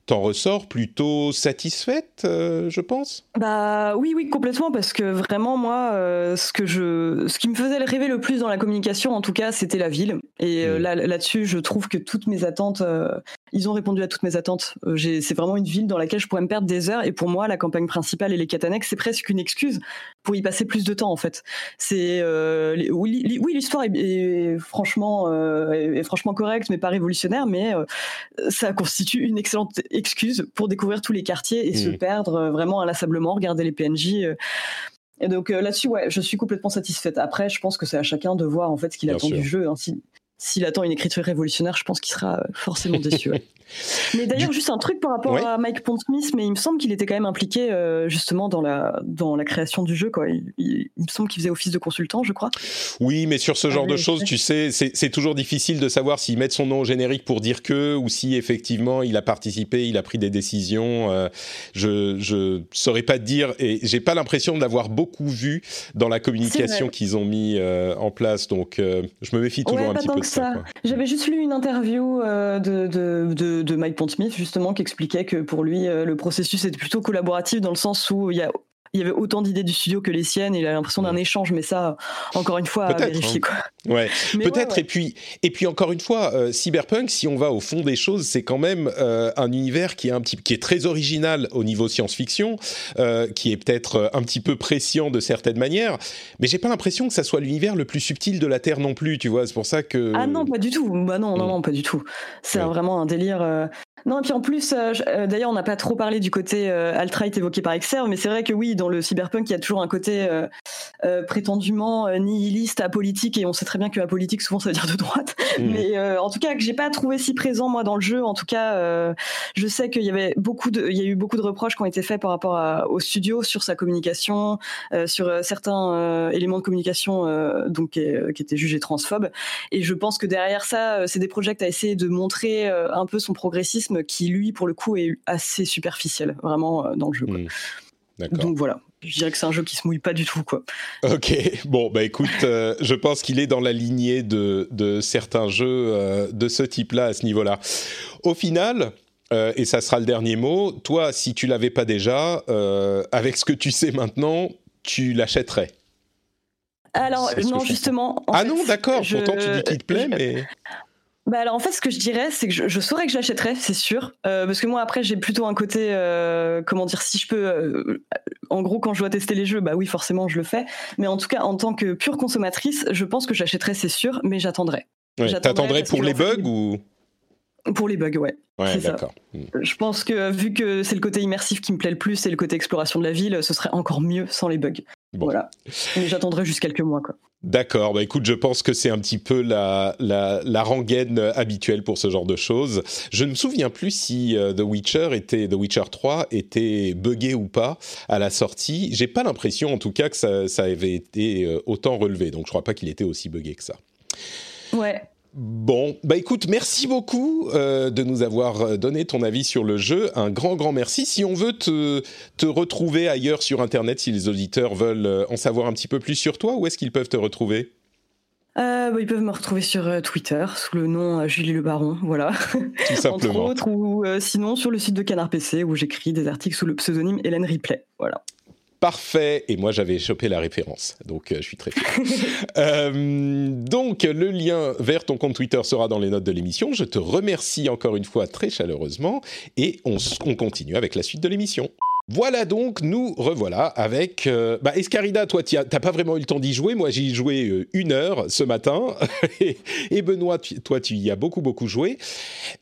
t'en ressors plutôt satisfaite, euh, je pense? Bah oui, oui, complètement, parce que vraiment moi, euh, ce que je, ce qui me faisait rêver le plus dans la communication, en tout cas, c'était la ville. Et euh, mm. là, là-dessus, je trouve que toutes mes attentes, ils ont répondu à toutes mes attentes. c'est vraiment une ville dans laquelle je pourrais me perdre des heures. Et pour moi, la campagne principale et les quêtes annexes, c'est presque une excuse pour y passer plus de temps, en fait. C'est oui, l'histoire est, franchement, est franchement correcte, mais pas révolutionnaire, mais ça constitue une excellente excuse pour découvrir tous les quartiers et se mmh. perdre euh, vraiment inlassablement, regarder les PNJ. Euh. Et donc euh, là-dessus, ouais, je suis complètement satisfaite. Après, je pense que c'est à chacun de voir en fait ce qu'il attend du jeu. Hein. s'il attend une écriture révolutionnaire, je pense qu'il sera forcément déçu. Mais d'ailleurs, juste un truc par rapport à Mike Pondsmith, mais il me semble qu'il était quand même impliqué euh, justement dans la, dans la création du jeu. Quoi. Il, me semble qu'il faisait office de consultant, je crois. Oui, mais sur ce genre de choses, tu sais, c'est toujours difficile de savoir s'il met son nom au générique pour dire que, ou si effectivement il a participé, il a pris des décisions. Euh, je je saurais pas te dire, et j'ai pas l'impression d'avoir beaucoup vu dans la communication qu'ils ont mis euh, en place. Donc, je me méfie toujours un petit peu de ça. ça. J'avais juste lu une interview de, de de, Mike Pondsmith justement qui expliquait que pour lui euh, le processus était plutôt collaboratif dans le sens où il y a il y avait autant d'idées du studio que les siennes. Il a l'impression d'un échange, mais ça, encore une fois, à vérifier. Hein. Quoi. Ouais, peut-être. Et puis, et puis encore une fois, euh, Cyberpunk, si on va au fond des choses, c'est quand même euh, un univers qui est un petit, qui est très original au niveau science-fiction, euh, qui est peut-être un petit peu prescient de certaines manières. Mais j'ai pas l'impression que ça soit l'univers le plus subtil de la Terre non plus. Tu vois, c'est pour ça que. Ah non, pas du tout. Bah non, non, mm. non, pas du tout. C'est vraiment un délire. Non, et puis en plus, d'ailleurs, on n'a pas trop parlé du côté alt-right évoqué par Exer, mais c'est vrai que oui, dans le cyberpunk, il y a toujours un côté prétendument nihiliste, apolitique, et on sait très bien que apolitique, souvent, ça veut dire de droite. Mmh. Mais en tout cas, que j'ai pas trouvé si présent, moi, dans le jeu. En tout cas, je sais qu'il y avait beaucoup de, il y a eu beaucoup de reproches qui ont été faits par rapport au studio sur sa communication, sur certains éléments de communication donc, qui, qui, étaient jugés transphobes. Et je pense que derrière ça, c'est des projets à essayer de montrer un peu son progressisme qui, lui, pour le coup, est assez superficiel, vraiment, euh, dans le jeu. Hmm. Donc voilà, je dirais que c'est un jeu qui se mouille pas du tout, quoi. Ok, bon, bah écoute, euh, je pense qu'il est dans la lignée de, de certains jeux euh, de ce type-là, à ce niveau-là. Au final, et ça sera le dernier mot, toi, si tu l'avais pas déjà, avec ce que tu sais maintenant, tu l'achèterais? Alors non justement. ah non d'accord. Pourtant tu dis qu'il te plaît, mais. Bah alors en fait ce que je dirais c'est que je, saurais que j'achèterais c'est sûr euh, parce que moi après j'ai plutôt un côté euh, comment dire si je peux euh, en gros quand je dois tester les jeux bah oui forcément je le fais mais en tout cas en tant que pure consommatrice je pense que j'achèterais c'est sûr mais j'attendrai. Ouais, T'attendrais pour les bugs ou? Pour les bugs, ouais. Ouais, d'accord. Hmm. Je pense que vu que c'est le côté immersif qui me plaît le plus et le côté exploration de la ville, ce serait encore mieux sans les bugs. Voilà. Mais j'attendrai juste quelques mois, quoi. D'accord, bah écoute, je pense que c'est un petit peu la, la, la, rengaine habituelle pour ce genre de choses. Je ne me souviens plus si euh, The Witcher était, The Witcher 3 était buggé ou pas à la sortie. J'ai pas l'impression en tout cas que ça, ça avait été euh, autant relevé, donc je crois pas qu'il était aussi buggé que ça. Ouais, Bon, bah écoute, merci beaucoup euh, de nous avoir euh, donné ton avis sur le jeu. Un grand, grand merci. Si on veut te, te retrouver ailleurs sur Internet, si les auditeurs veulent euh, en savoir un petit peu plus sur toi, où est-ce qu'ils peuvent te retrouver? Bah, ils peuvent me retrouver sur Twitter sous le nom Julie Le Baron, voilà. Tout simplement. Entre autres, ou sinon sur le site de Canard PC où j'écris des articles sous le pseudonyme Hélène Ripley, voilà. Parfait. Et moi, j'avais chopé la référence. Donc, euh, je suis très fier. euh, donc, le lien vers ton compte Twitter sera dans les notes de l'émission. Je te remercie encore une fois très chaleureusement. Et on, continue avec la suite de l'émission. Voilà donc, nous revoilà avec... Euh, bah, Escarida, toi, t'as pas vraiment eu le temps d'y jouer. Moi, j'y ai joué euh, une heure ce matin. et, Benoît, toi, tu y as beaucoup, beaucoup joué.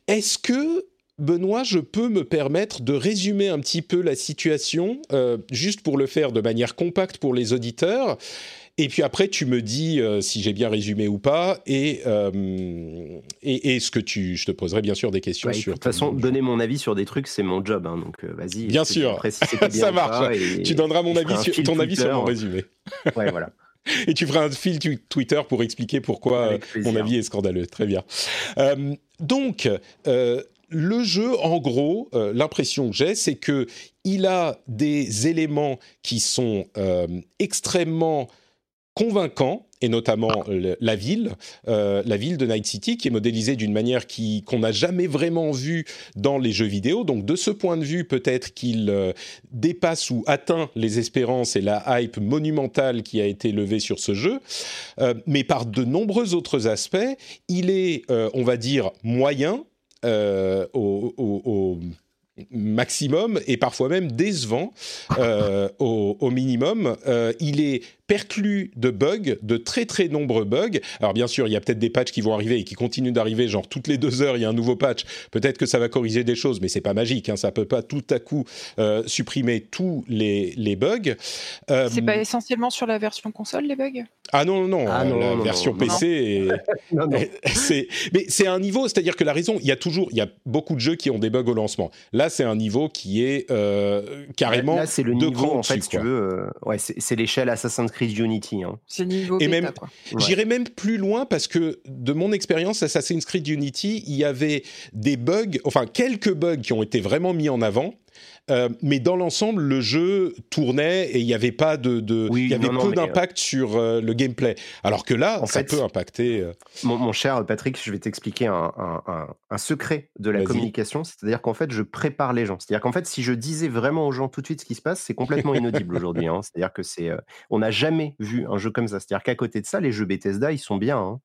Est-ce que Benoît, je peux me permettre de résumer un petit peu la situation, euh, juste pour le faire de manière compacte pour les auditeurs. Et puis après, tu me dis euh, si j'ai bien résumé ou pas, et, euh, et, ce que tu, je te poserai bien sûr des questions sur. De toute façon, donner mon avis sur des trucs, c'est mon job, hein, donc vas-y. Bien sûr, ça marche. tu donneras mon avis sur, ton avis sur mon résumé. ouais, voilà. Et tu feras un fil Twitter pour expliquer pourquoi mon avis est scandaleux. Très bien. donc, le jeu, en gros, euh, l'impression que j'ai, c'est que il a des éléments qui sont euh, extrêmement convaincants, et notamment la ville, euh, la ville de Night City, qui est modélisée d'une manière qui qu'on n'a jamais vraiment vue dans les jeux vidéo. Donc de ce point de vue, peut-être qu'il dépasse ou atteint les espérances et la hype monumentale qui a été levée sur ce jeu. mais par de nombreux autres aspects, il est, on va dire, moyen euh, au, maximum et parfois même décevant euh, au, minimum. Euh, il est perclus de bugs, de très très nombreux bugs. Alors bien sûr, il y a peut-être des patchs qui vont arriver et qui continuent d'arriver, genre toutes les deux heures, il y a un nouveau patch. Peut-être que ça va corriger des choses, mais c'est pas magique. Hein, ça peut pas tout à coup euh, supprimer tous les, les bugs. Euh, c'est pas essentiellement sur la version console les bugs? Ah non non, ah, non la version PC, c'est mais c'est un niveau, c'est-à-dire que la raison, il y a toujours, il y a beaucoup de jeux qui ont des bugs au lancement. Là, c'est un niveau qui est euh, carrément là, c'est le niveau en fait, si tu veux, ouais, c'est l'échelle Assassin's Unity. Hein. C'est niveau Et même, j'irais même plus loin parce que de mon expérience Assassin's Creed Unity, il y avait des bugs, enfin quelques bugs qui ont été vraiment mis en avant euh, mais dans l'ensemble, le jeu tournait et il n'y avait pas de, de il y avait peu d'impact sur euh, le gameplay. Alors que là, ça peut impacter. Euh, mon, cher Patrick, je vais t'expliquer un, un, secret de la communication. C'est-à-dire qu'en fait, je prépare les gens. C'est-à-dire qu'en fait, si je disais vraiment aux gens tout de suite ce qui se passe, c'est complètement inaudible aujourd'hui. Hein. C'est-à-dire que c'est, on n'a jamais vu un jeu comme ça. C'est-à-dire qu'à côté de ça, les jeux Bethesda, ils sont bien. Hein.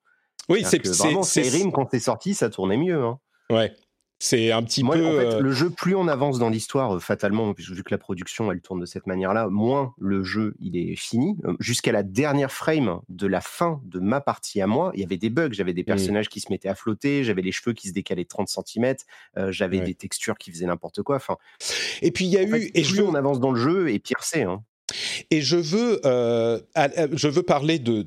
Oui, c'est vraiment Skyrim quand c'est sorti, ça tournait mieux. Hein. Ouais. C'est un petit peu. En fait, euh, le jeu, plus on avance dans l'histoire, euh, fatalement, vu que la production, elle tourne de cette manière-là, moins le jeu, il est fini. Euh, jusqu'à la dernière frame de la fin de ma partie à moi, il y avait des bugs. J'avais des mmh. personnages qui se mettaient à flotter, j'avais les cheveux qui se décalaient de 30 cm, j'avais des textures qui faisaient n'importe quoi. Enfin, et puis il y a eu. et plus on avance dans le jeu, et pire c'est. Hein. Et je veux, euh, je veux parler de,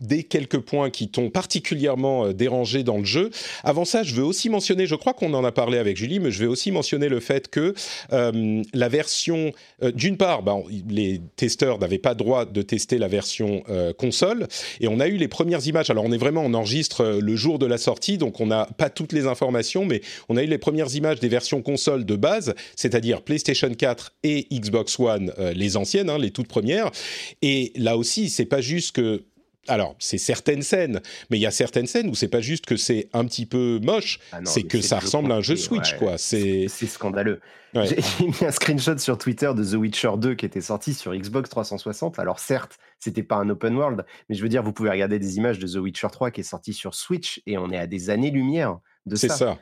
des quelques points qui t'ont particulièrement euh, dérangé dans le jeu. Avant ça, je veux aussi mentionner, je crois qu'on en a parlé avec Julie, mais je vais aussi mentionner le fait que euh, la version, d'une part, ben, les testeurs n'avaient pas droit de tester la version console, et on a eu les premières images. Alors on est vraiment, on enregistre le jour de la sortie, donc on n'a pas toutes les informations, mais on a eu les premières images des versions console de base, c'est-à-dire PlayStation 4 et Xbox One, les anciens Hein, les toutes premières. Et là aussi, c'est pas juste que alors, c'est certaines scènes, mais il y a certaines scènes où c'est pas juste que c'est un petit peu moche, ah c'est que ça ressemble à un jeu Switch, quoi. C'est scandaleux. J'ai mis un screenshot sur Twitter de The Witcher 2 qui était sorti sur Xbox 360. Alors certes, c'était pas un open world, mais je veux dire, vous pouvez regarder des images de The Witcher 3 qui est sorti sur Switch et on est à des années-lumière c'est ça.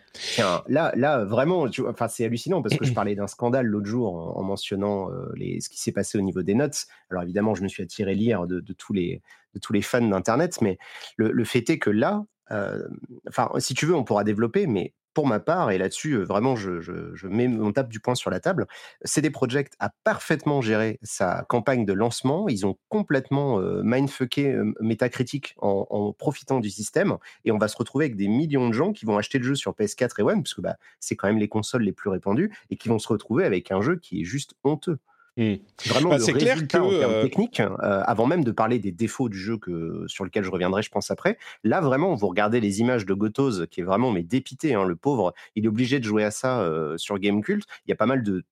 là, là, vraiment, enfin, c'est hallucinant parce que je parlais d'un scandale l'autre jour en, mentionnant euh, les, ce qui s'est passé au niveau des notes. Alors évidemment, je me suis attiré lire de, tous, les, de tous les fans d'Internet, mais le, fait est que là, euh, enfin, si tu veux, on pourra développer, mais pour ma part, et là-dessus, vraiment, je, mets mon tape du poing sur la table, CD Projekt a parfaitement géré sa campagne de lancement. Ils ont complètement mindfucké Metacritic en, profitant du système, et on va se retrouver avec des millions de gens qui vont acheter le jeu sur PS4 et One, parce que bah, c'est quand même les consoles les plus répandues, et qui vont se retrouver avec un jeu qui est juste honteux. Mmh. Vraiment, bah, c'est clair que en termes techniques, euh, avant même de parler des défauts du jeu que sur lequel je reviendrai, je pense après. Là, vraiment, vous regardez les images de Gotoz, qui est vraiment mais dépité, hein, le pauvre. Il est obligé de jouer à ça euh, sur Gamecult. Il y a pas mal de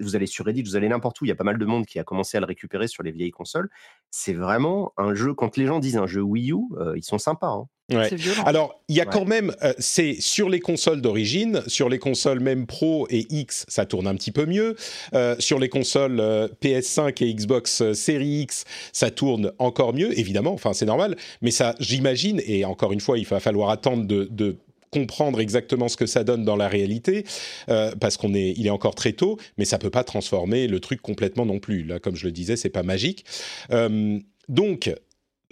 vous allez sur Reddit, vous allez n'importe où, il y a pas mal de monde qui a commencé à le récupérer sur les vieilles consoles. C'est vraiment un jeu, quand les gens disent un jeu Wii U, euh, ils sont sympas. Hein. Alors, il y a quand même, euh, c'est sur les consoles d'origine, sur les consoles même Pro et X, ça tourne un petit peu mieux. Euh, sur les consoles PS5 et Xbox Series X, ça tourne encore mieux, évidemment. Enfin, c'est normal. Mais ça, j'imagine, et encore une fois, il va falloir attendre de, de comprendre exactement ce que ça donne dans la réalité, euh, parce qu'on est, il est encore très tôt, mais ça peut pas transformer le truc complètement non plus. Là, comme je le disais, c'est pas magique. Euh, donc,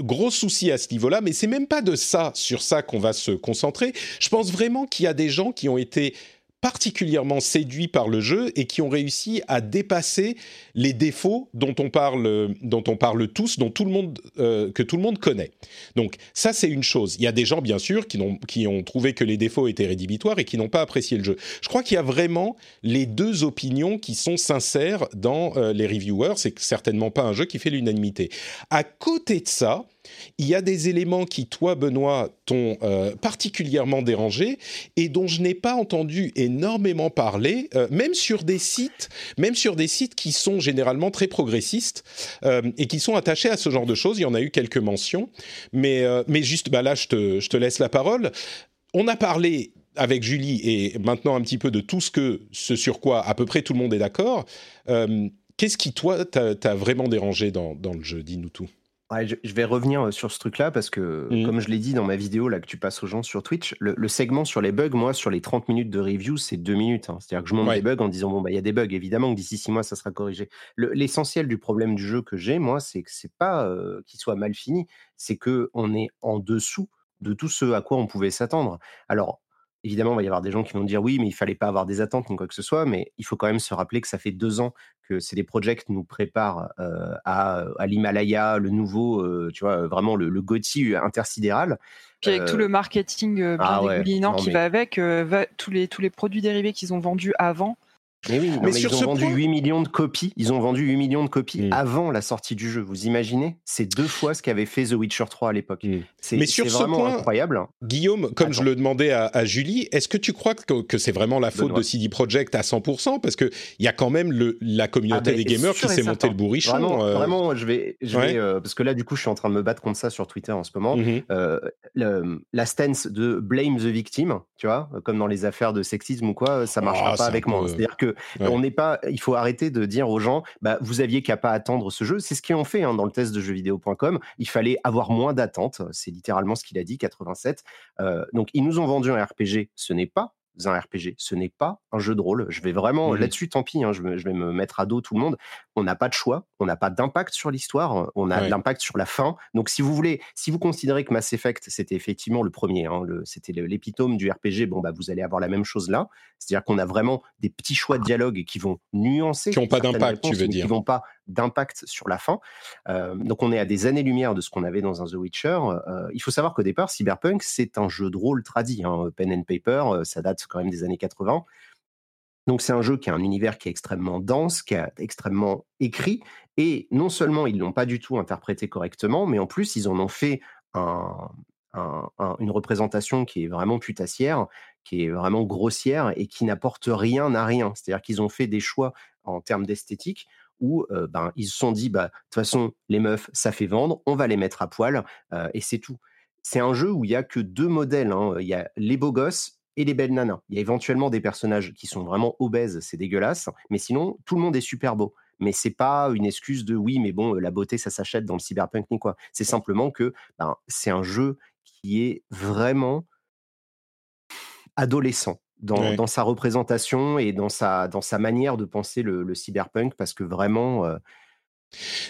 gros souci à ce niveau-là, mais c'est même pas de ça, sur ça qu'on va se concentrer. Je pense vraiment qu'il y a des gens qui ont été particulièrement séduits par le jeu et qui ont réussi à dépasser les défauts dont on parle, dont on parle tous, dont tout le monde, euh, que tout le monde connaît. Donc ça, c'est une chose. Il y a des gens, bien sûr, qui, ont, qui ont trouvé que les défauts étaient rédhibitoires et qui n'ont pas apprécié le jeu. Je crois qu'il y a vraiment les deux opinions qui sont sincères dans euh, les reviewers. C'est certainement pas un jeu qui fait l'unanimité. À côté de ça, il y a des éléments qui, toi, Benoît, t'ont euh, particulièrement dérangé et dont je n'ai pas entendu énormément parler, euh, même sur des sites, même sur des sites qui sont généralement très progressistes euh, et qui sont attachés à ce genre de choses. Il y en a eu quelques mentions, mais mais juste, bah là, je te, laisse la parole. On a parlé avec Julie et maintenant un petit peu de tout ce que, ce sur quoi à peu près tout le monde est d'accord. Qu'est-ce qui, toi, t'a vraiment dérangé dans, dans le jeu? Dis-nous tout je, vais revenir sur ce truc-là parce que, mmh. comme je l'ai dit dans ma vidéo là que tu passes aux gens sur Twitch, le, segment sur les bugs, moi, sur les 30 minutes de review, c'est 2 minutes. Hein. C'est-à-dire que je monte des bugs en disant bon bah il y a des bugs, évidemment que d'ici 6 mois ça sera corrigé. L'essentiel du problème du jeu que j'ai, moi, c'est que c'est pas qu'il soit mal fini, c'est que on est en dessous de tout ce à quoi on pouvait s'attendre. Alors Évidemment, il va y avoir des gens qui vont dire oui, mais il fallait pas avoir des attentes ni quoi que ce soit, mais il faut quand même se rappeler que ça fait deux ans que CD Projekt nous prépare à, l'Himalaya, le nouveau, tu vois, vraiment le, le intersidéral. Puis avec tout le marketing bien ah qui va avec, tous, les, tous les produits dérivés qu'ils ont vendus avant, mais oui, ils ont vendu 8 millions de copies. Ils ont vendu 8 millions de copies mm. avant la sortie du jeu. Vous imaginez? C'est deux fois ce qu'avait fait The Witcher 3 à l'époque. Mm. C'est Mais sur ce point, incroyable. Guillaume, comme je le demandais à, Julie, est-ce que tu crois que, c'est vraiment la faute de CD Projekt à 100% Parce qu'il y a quand même le, la communauté ah, des gamers qui s'est monté le bourrichon. Vraiment, euh. je vais, je vais euh, parce que là, du coup, je suis en train de me battre contre ça sur Twitter en ce moment. Mm-hmm. Euh, la stance de blame the victim, tu vois, comme dans les affaires de sexisme ou quoi, ça marchera ah, pas avec moi. C'est-à-dire que on n'est pas, il faut arrêter de dire aux gens, bah, vous aviez qu'à pas attendre ce jeu. C'est ce qu'ils ont fait hein, dans le test de jeuxvideo.com. Il fallait avoir moins d'attentes. C'est littéralement ce qu'il a dit, 87. Euh, donc, ils nous ont vendu un RPG. Ce n'est pas un RPG. Ce n'est pas un jeu de rôle. Je vais vraiment mmh là-dessus, tant pis, hein, je, vais me mettre à dos tout le monde. On n'a pas de choix, on n'a pas d'impact sur l'histoire, on a de l'impact sur la fin. Donc, si vous voulez, si vous considérez que Mass Effect, c'était effectivement le premier, hein, c'était l'épitome du RPG, bon, bah, vous allez avoir la même chose là. C'est-à-dire qu'on a vraiment des petits choix de dialogue qui vont nuancer. Qui n'ont pas d'impact, tu veux dire. Qui vont pas d'impact sur la fin. Euh, donc, on est à des années-lumière de ce qu'on avait dans un The Witcher. Euh, il faut savoir qu'au départ, Cyberpunk, c'est un jeu de rôle tradit. Hein, pen and paper, euh, ça date quand même des années 80. Donc c'est un jeu qui a un univers qui est extrêmement dense, qui est extrêmement écrit, et non seulement ils l'ont pas du tout interprété correctement, mais en plus ils en ont fait une représentation qui est vraiment putassière, qui est vraiment grossière et qui n'apporte rien à rien. C'est-à-dire qu'ils ont fait des choix en termes d'esthétique où ben, ils se sont dit, bah, de toute façon, les meufs, ça fait vendre, on va les mettre à poil, et c'est tout. C'est un jeu où il y a que deux modèles. Hein. Il y a les beaux gosses et les belles nanas. Il y a éventuellement des personnages qui sont vraiment obèses, c'est dégueulasse, mais sinon, tout le monde est super beau. Mais c'est pas une excuse de oui, mais bon, la beauté, ça s'achète dans le cyberpunk ni quoi. C'est simplement que ben, c'est un jeu qui est vraiment adolescent. Dans, sa représentation et dans sa, dans sa manière de penser le, cyberpunk, parce que vraiment, euh,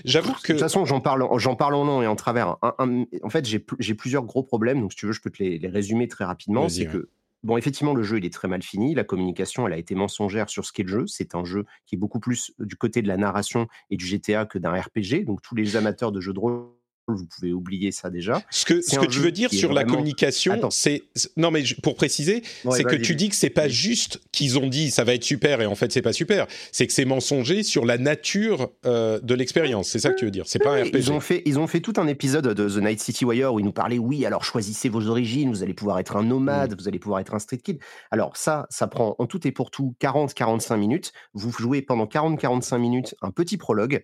J'avoue que. De toute façon, j'en parle, j'en parle en nom et en travers. en fait, j'ai plusieurs gros problèmes, donc si tu veux, je peux te les, résumer très rapidement. C'est que bon, effectivement, le jeu, il est très mal fini. La communication, elle a été mensongère sur ce qu'est le jeu. C'est un jeu qui est beaucoup plus du côté de la narration et du GTA que d'un RPG. Donc, tous les amateurs de jeux de rôle vous pouvez oublier ça déjà. Ce que, ce que tu veux dire sur la communication, c'est non mais pour préciser, c'est que tu dis que c'est pas juste qu'ils ont dit ça va être super et en fait c'est pas super, c'est que c'est mensonger sur la nature euh, de l'expérience. C'est ça que tu veux dire. C'est pas un RPG. Ils ont fait ils ont fait tout un épisode de The Night City Wire où ils nous parlaient oui alors choisissez vos origines, vous allez pouvoir être un nomade, mm. vous allez pouvoir être un street kid. Alors ça ça prend en tout et pour tout 40-45 minutes. Vous jouez pendant 40-45 minutes un petit prologue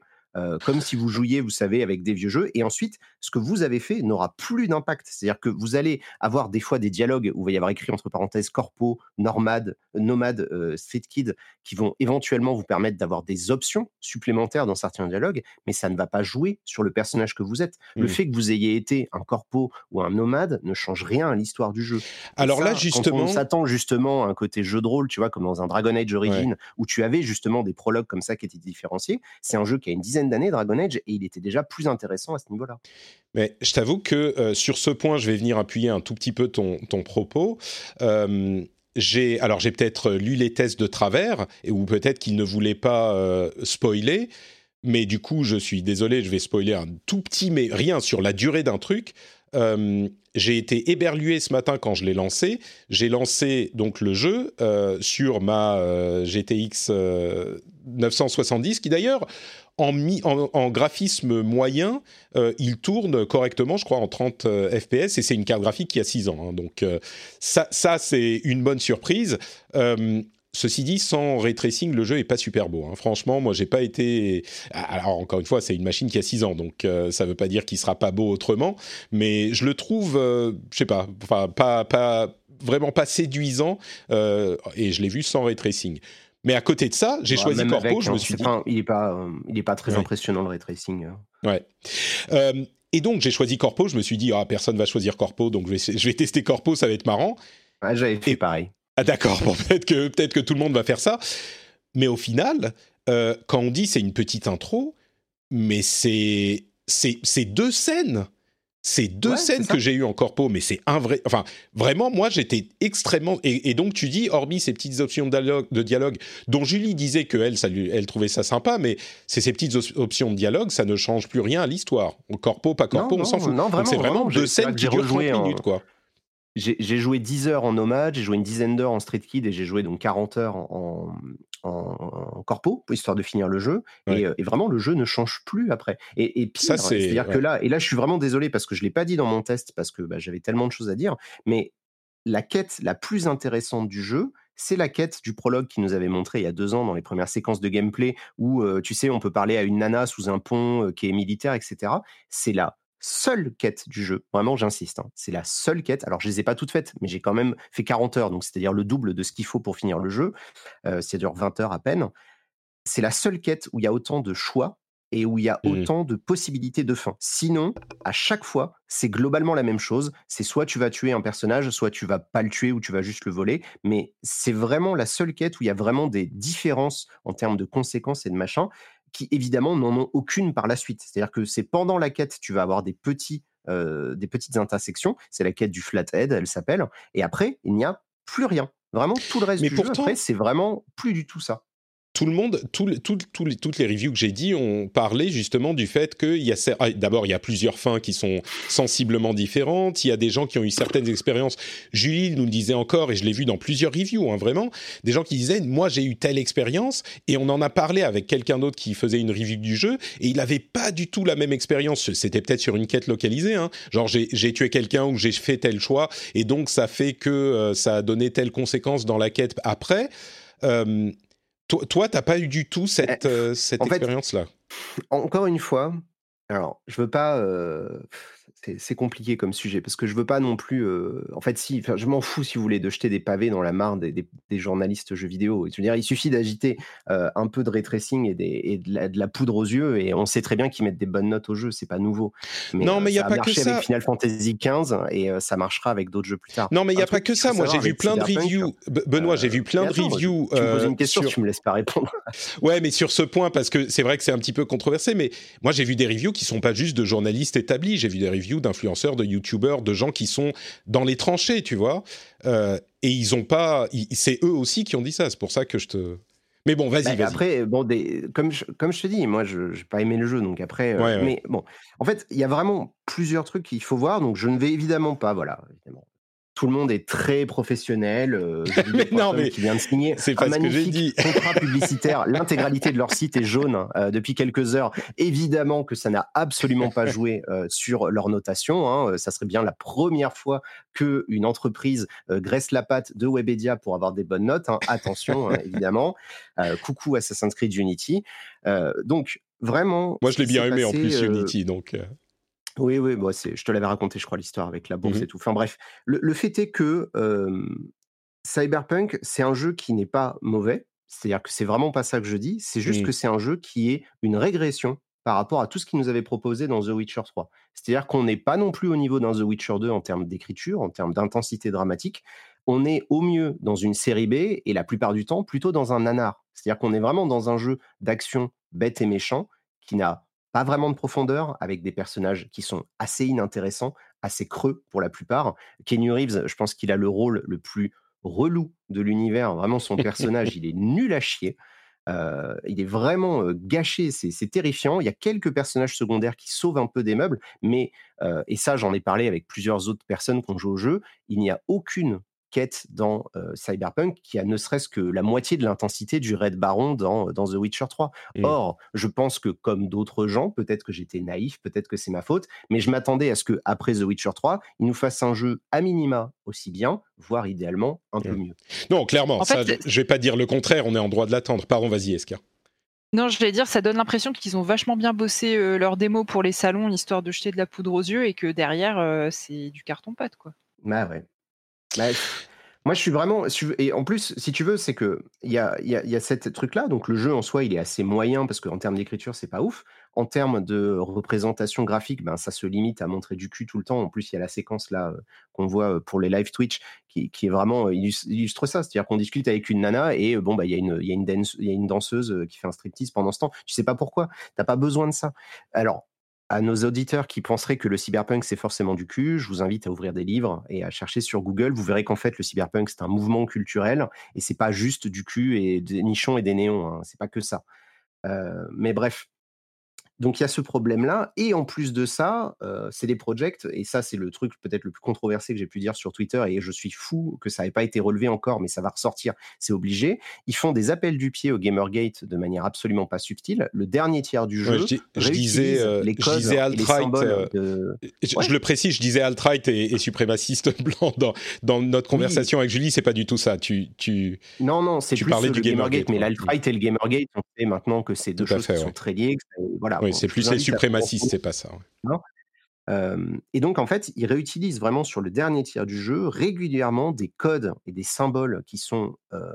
comme si vous jouiez, vous savez, avec des vieux jeux. Et ensuite, ce que vous avez fait n'aura plus d'impact. C'est-à-dire que vous allez avoir des fois des dialogues où il va y avoir écrit entre parenthèses corpo, nomade, nomade, euh, street kid, qui vont éventuellement vous permettre d'avoir des options supplémentaires dans certains dialogues, mais ça ne va pas jouer sur le personnage que vous êtes. Le mmh. fait que vous ayez été un corpo ou un nomade ne change rien à l'histoire du jeu. Alors là, justement, on s'attend justement à un côté jeu de rôle, tu vois, comme dans un Dragon Age Origin, où tu avais justement des prologues comme ça qui étaient différenciés. C'est un jeu qui a une dizaine d'années, Dragon Age, et il était déjà plus intéressant à ce niveau-là. Mais je t'avoue que euh, sur ce point, je vais venir appuyer un tout petit peu ton, ton propos. Euh, j'ai alors j'ai peut-être lu les tests de travers ou peut-être qu'ils ne voulaient pas euh, spoiler mais du coup je suis désolé je vais spoiler un tout petit mais rien sur la durée d'un truc j'ai été éberlué ce matin quand je l'ai lancé. J'ai lancé donc le jeu sur ma GTX 970, qui d'ailleurs en, graphisme moyen, euh, il tourne correctement, je crois, en 30 euh, FPS, et c'est une carte graphique qui a 6 ans. Hein. donc euh, ça, c'est une bonne surprise. Ceci dit, sans ray le jeu est pas super beau. Hein. Franchement, moi, j'ai pas été. Alors encore une fois, c'est une machine qui a 6 ans, donc ça veut pas dire qu'il sera pas beau autrement. Mais je le trouve, je sais pas, enfin pas, vraiment pas séduisant, et je l'ai vu sans ray. Mais à côté de ça, j'ai choisi Corpo. je me suis dit, il est pas, euh, il est pas très impressionnant le ray tracing. Hein. Ouais. Euh, et donc j'ai choisi Corpo. Je me suis dit, ah personne va choisir Corpo, donc je vais, je vais tester Corpo, ça va être marrant. Ouais, j'avais fait pareil. Ah d'accord. Bon, peut-être que tout le monde va faire ça. Mais au final, euh, quand on dit c'est une petite intro, mais c'est deux scènes c'est deux scènes que j'ai eues en corpo, mais c'est un vrai. Enfin, vraiment, moi, j'étais extrêmement. Et, donc, tu dis, hormis ces petites options de dialogue, dont Julie disait qu'elle, elle trouvait ça sympa, mais c'est ces petites options de dialogue, ça ne change plus rien à l'histoire. Corpo, pas corpo, on s'en fout. c'est vraiment, deux scènes qui durent 30 minutes, quoi. J'ai joué 10 heures en nomade, j'ai joué une dizaine d'heures en street kid et j'ai joué donc 40 heures en, en, corpo, histoire de finir le jeu. Euh, et, vraiment, le jeu ne change plus après. Et, et pire, c'est-à-dire que là, et là, je suis vraiment désolé parce que je l'ai pas dit dans mon test parce que bah, j'avais tellement de choses à dire, mais la quête la plus intéressante du jeu, c'est la quête du prologue qui nous avait montré il y a deux ans dans les premières séquences de gameplay où, euh, tu sais, on peut parler à une nana sous un pont euh, qui est militaire, etc. C'est là seule quête du jeu. Vraiment, j'insiste. Hein. C'est la seule quête. Alors, je les ai pas toutes faites, mais j'ai quand même fait 40 heures, donc c'est-à-dire le double de ce qu'il faut pour finir le jeu. Euh, ça dure 20 heures à peine. C'est la seule quête où il y a autant de choix et où il y a mmh. autant de possibilités de fin. Sinon, à chaque fois, c'est globalement la même chose. C'est soit tu vas tuer un personnage, soit tu vas pas le tuer ou tu vas juste le voler. Mais c'est vraiment la seule quête où il y a vraiment des différences en termes de conséquences et de machin qui évidemment n'en ont aucune par la suite. C'est-à-dire que c'est pendant la quête, tu vas avoir des petits, euh, des petites intersections. C'est la quête du flathead, elle s'appelle. Et après, il n'y a plus rien. Vraiment, tout le reste du jeu, après, c'est vraiment plus du tout ça tout le monde, tout, toutes les reviews que j'ai dit ont parlé justement du fait qu'il y a ah, d'abord il y a plusieurs fins qui sont sensiblement différentes. Il y a des gens qui ont eu certaines expériences. Julie nous le disait encore et je l'ai vu dans plusieurs reviews, hein, vraiment, des gens qui disaient moi j'ai eu telle expérience et on en a parlé avec quelqu'un d'autre qui faisait une review du jeu et il n'avait pas du tout la même expérience. C'était peut-être sur une quête localisée, hein. genre j'ai tué quelqu'un ou j'ai fait tel choix et donc ça fait que euh, ça a donné telle conséquence dans la quête après. Euh, toi, tu n'as pas eu du tout cette, eh, euh, cette expérience-là? Encore une fois, alors, je veux pas. Euh, c'est compliqué comme sujet parce que je veux pas non plus. Euh, en fait, si, je m'en fous si vous voulez de jeter des pavés dans la mare des, journalistes jeux vidéo. Je veux dire, il suffit d'agiter euh, un peu de ray tracing et, des, de, la, poudre aux yeux et on sait très bien qu'ils mettent des bonnes notes au jeu. C'est pas nouveau. non, mais il y a pas que ça. avec Final Fantasy XV et euh, ça marchera avec d'autres jeux plus tard. Non, mais il y a pas que ça. Moi, j'ai vu plein de reviews. Benoît, j'ai vu plein de reviews. Tu me poses une question, tu me laisses pas répondre. ouais, mais sur ce point, parce que c'est vrai que c'est un petit peu controversé, mais moi, j'ai vu des reviews qui sont pas juste de journalistes établis. J'ai vu des reviews d'influenceurs, de youtubeurs, de gens qui sont dans les tranchées, tu vois. Euh, et ils ont pas. C'est eux aussi qui ont dit ça. C'est pour ça que je te. Mais bon, vas-y, Bah, vas-y. après, bon, des, comme, je, comme je te dis, moi, je n'ai pas aimé le jeu, donc après. euh, ouais. Mais bon, en fait, il y a vraiment plusieurs trucs qu'il faut voir, donc je ne vais évidemment pas, voilà, évidemment. Tout le monde est très professionnel. euh, Mais non, mais qui vient de signer c'est un que magnifique dit. contrat publicitaire. L'intégralité de leur site est jaune euh, depuis quelques heures. Évidemment que ça n'a absolument pas joué euh, sur leur notation. hein. Euh, Ça serait bien la première fois que une entreprise graisse la patte de Webedia pour avoir des bonnes notes. hein. Attention, hein, évidemment. Coucou Assassin's Creed Unity. Donc vraiment. Moi, je l'ai bien aimé en plus, Unity. Donc, oui, oui, bon, je te l'avais raconté, je crois, l'histoire avec la bourse Mhm. et tout. Enfin bref, le, le fait est que euh, Cyberpunk, c'est un jeu qui n'est pas mauvais. C'est-à-dire que c'est vraiment pas ça que je dis. C'est juste que c'est un jeu qui est une régression par rapport à tout ce qu'ils nous avait proposé dans The Witcher 3. C'est-à-dire qu'on n'est pas non plus au niveau d'un The Witcher 2 en termes d'écriture, en termes d'intensité dramatique. On est au mieux dans une série B et la plupart du temps plutôt dans un nanar. C'est-à-dire qu'on est vraiment dans un jeu d'action bête et méchant qui n'a pas vraiment de profondeur, avec des personnages qui sont assez inintéressants, assez creux pour la plupart. Kenny Reeves, je pense qu'il a le rôle le plus relou de l'univers. Vraiment, son personnage, il est nul à chier. Euh, il est vraiment gâché, c'est c'est terrifiant. Il y a quelques personnages secondaires qui sauvent un peu des meubles, mais, euh, et ça j'en ai parlé avec plusieurs autres personnes qui ont joué au jeu, il n'y a aucune dans euh, Cyberpunk qui a ne serait-ce que la moitié de l'intensité du Red Baron dans, dans The Witcher 3. Mm. Or, je pense que comme d'autres gens, peut-être que j'étais naïf, peut-être que c'est ma faute, mais je m'attendais à ce que après The Witcher 3, ils nous fassent un jeu à minima aussi bien, voire idéalement un peu mieux. non, clairement, En ça, fait, je vais pas dire le contraire. On est en droit de l'attendre. Pardon, vas-y, Eska. Non, je vais dire, ça donne l'impression qu'ils ont vachement bien bossé euh, leur démo pour les salons, histoire de jeter de la poudre aux yeux, et que derrière, euh, c'est du carton-pâte, quoi. Bah ouais. Bah, moi, je suis vraiment. Et en plus, si tu veux, c'est que il y a, y a, y a cette truc-là. Donc, le jeu en soi, il est assez moyen parce qu'en termes d'écriture, c'est pas ouf. En termes de représentation graphique, ben, ça se limite à montrer du cul tout le temps. En plus, il y a la séquence là qu'on voit euh, pour les live Twitch qui, qui est vraiment euh, illus- illustre ça. C'est-à-dire qu'on discute avec une nana et euh, bon, bah, il y, a une- il y, a une il y a une danseuse qui fait un striptease pendant ce temps. Tu sais pas pourquoi. T'as pas besoin de ça. Alors, à nos auditeurs qui penseraient que le cyberpunk c'est forcément du cul, je vous invite à ouvrir des livres et à chercher sur Google. Vous verrez qu'en fait le cyberpunk c'est un mouvement culturel et c'est pas juste du cul et des nichons et des néons. Hein. C'est pas que ça. Euh, mais bref. Donc il y a ce problème-là, et en plus de ça, euh, c'est des projects, et ça c'est le truc peut-être le plus controversé que j'ai pu dire sur Twitter, et je suis fou que ça n'ait pas été relevé encore, mais ça va ressortir, c'est obligé. Ils font des appels du pied au Gamergate de manière absolument pas subtile. Le dernier tiers du jeu, Ouais, je, disais, euh, les je disais alt-right. symboles euh, de... je, Ouais. je le précise, je disais alt-right et, et suprémaciste blanc dans, dans notre conversation avec Julie. C'est pas du tout ça. Tu, tu, Non, non, c'est Tu plus parlais le du Gamergate, Gamergate, mais l'alt-right et le Gamergate, on sait maintenant que c'est deux choses fait, qui sont très liées. que Voilà, oui, c'est plus les suprémacistes, c'est pas ça. ouais. Euh, et donc, en fait, ils réutilisent vraiment sur le dernier tiers du jeu régulièrement des codes et des symboles qui sont euh,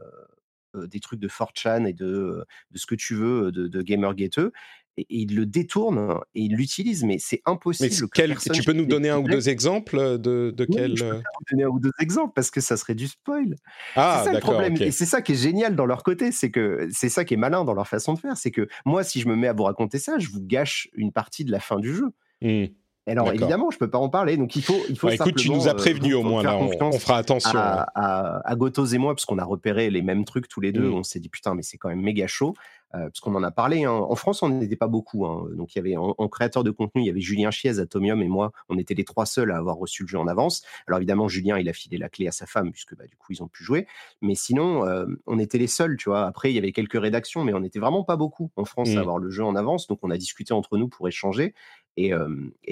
euh, des trucs de 4chan et de, de ce que tu veux, de, de Gamergateux. Et, et ils le détournent et ils l'utilisent, mais c'est Mais impossible. c'est que quel- tu peux nous donner un ou deux exemples de, de Oui, quel. je peux euh, vous donner un ou deux exemples parce que ça serait du spoil. Ah, c'est ça le problème. Et c'est ça qui est génial dans leur côté, c'est que c'est ça qui est malin dans leur façon de faire. C'est que moi, si je me mets à vous raconter ça, je vous gâche une partie de la fin du jeu. Hmm. Alors D'accord. évidemment, je peux pas en parler. Donc il faut, il faut Bah, écoute, tu nous as euh, prévenus vous- au moins là. On, fera attention. à, ouais. à, à Gotos et moi, parce qu'on a repéré les mêmes trucs tous les deux. Mm. On s'est dit putain, mais c'est quand même méga chaud. Euh, parce qu'on en a parlé. hein. En France, on n'était pas beaucoup. hein. Donc il y avait en, en créateur de contenu, il y avait Julien Chiez, Atomium et moi. On était les trois seuls à avoir reçu le jeu en avance. Alors évidemment, Julien, il a filé la clé à sa femme puisque bah, du coup ils ont pu jouer. Mais sinon, euh, on était les seuls. Tu vois. Après, il y avait quelques rédactions, mais on n'était vraiment pas beaucoup en France à avoir le jeu en avance. Donc on a discuté entre nous pour échanger. Et,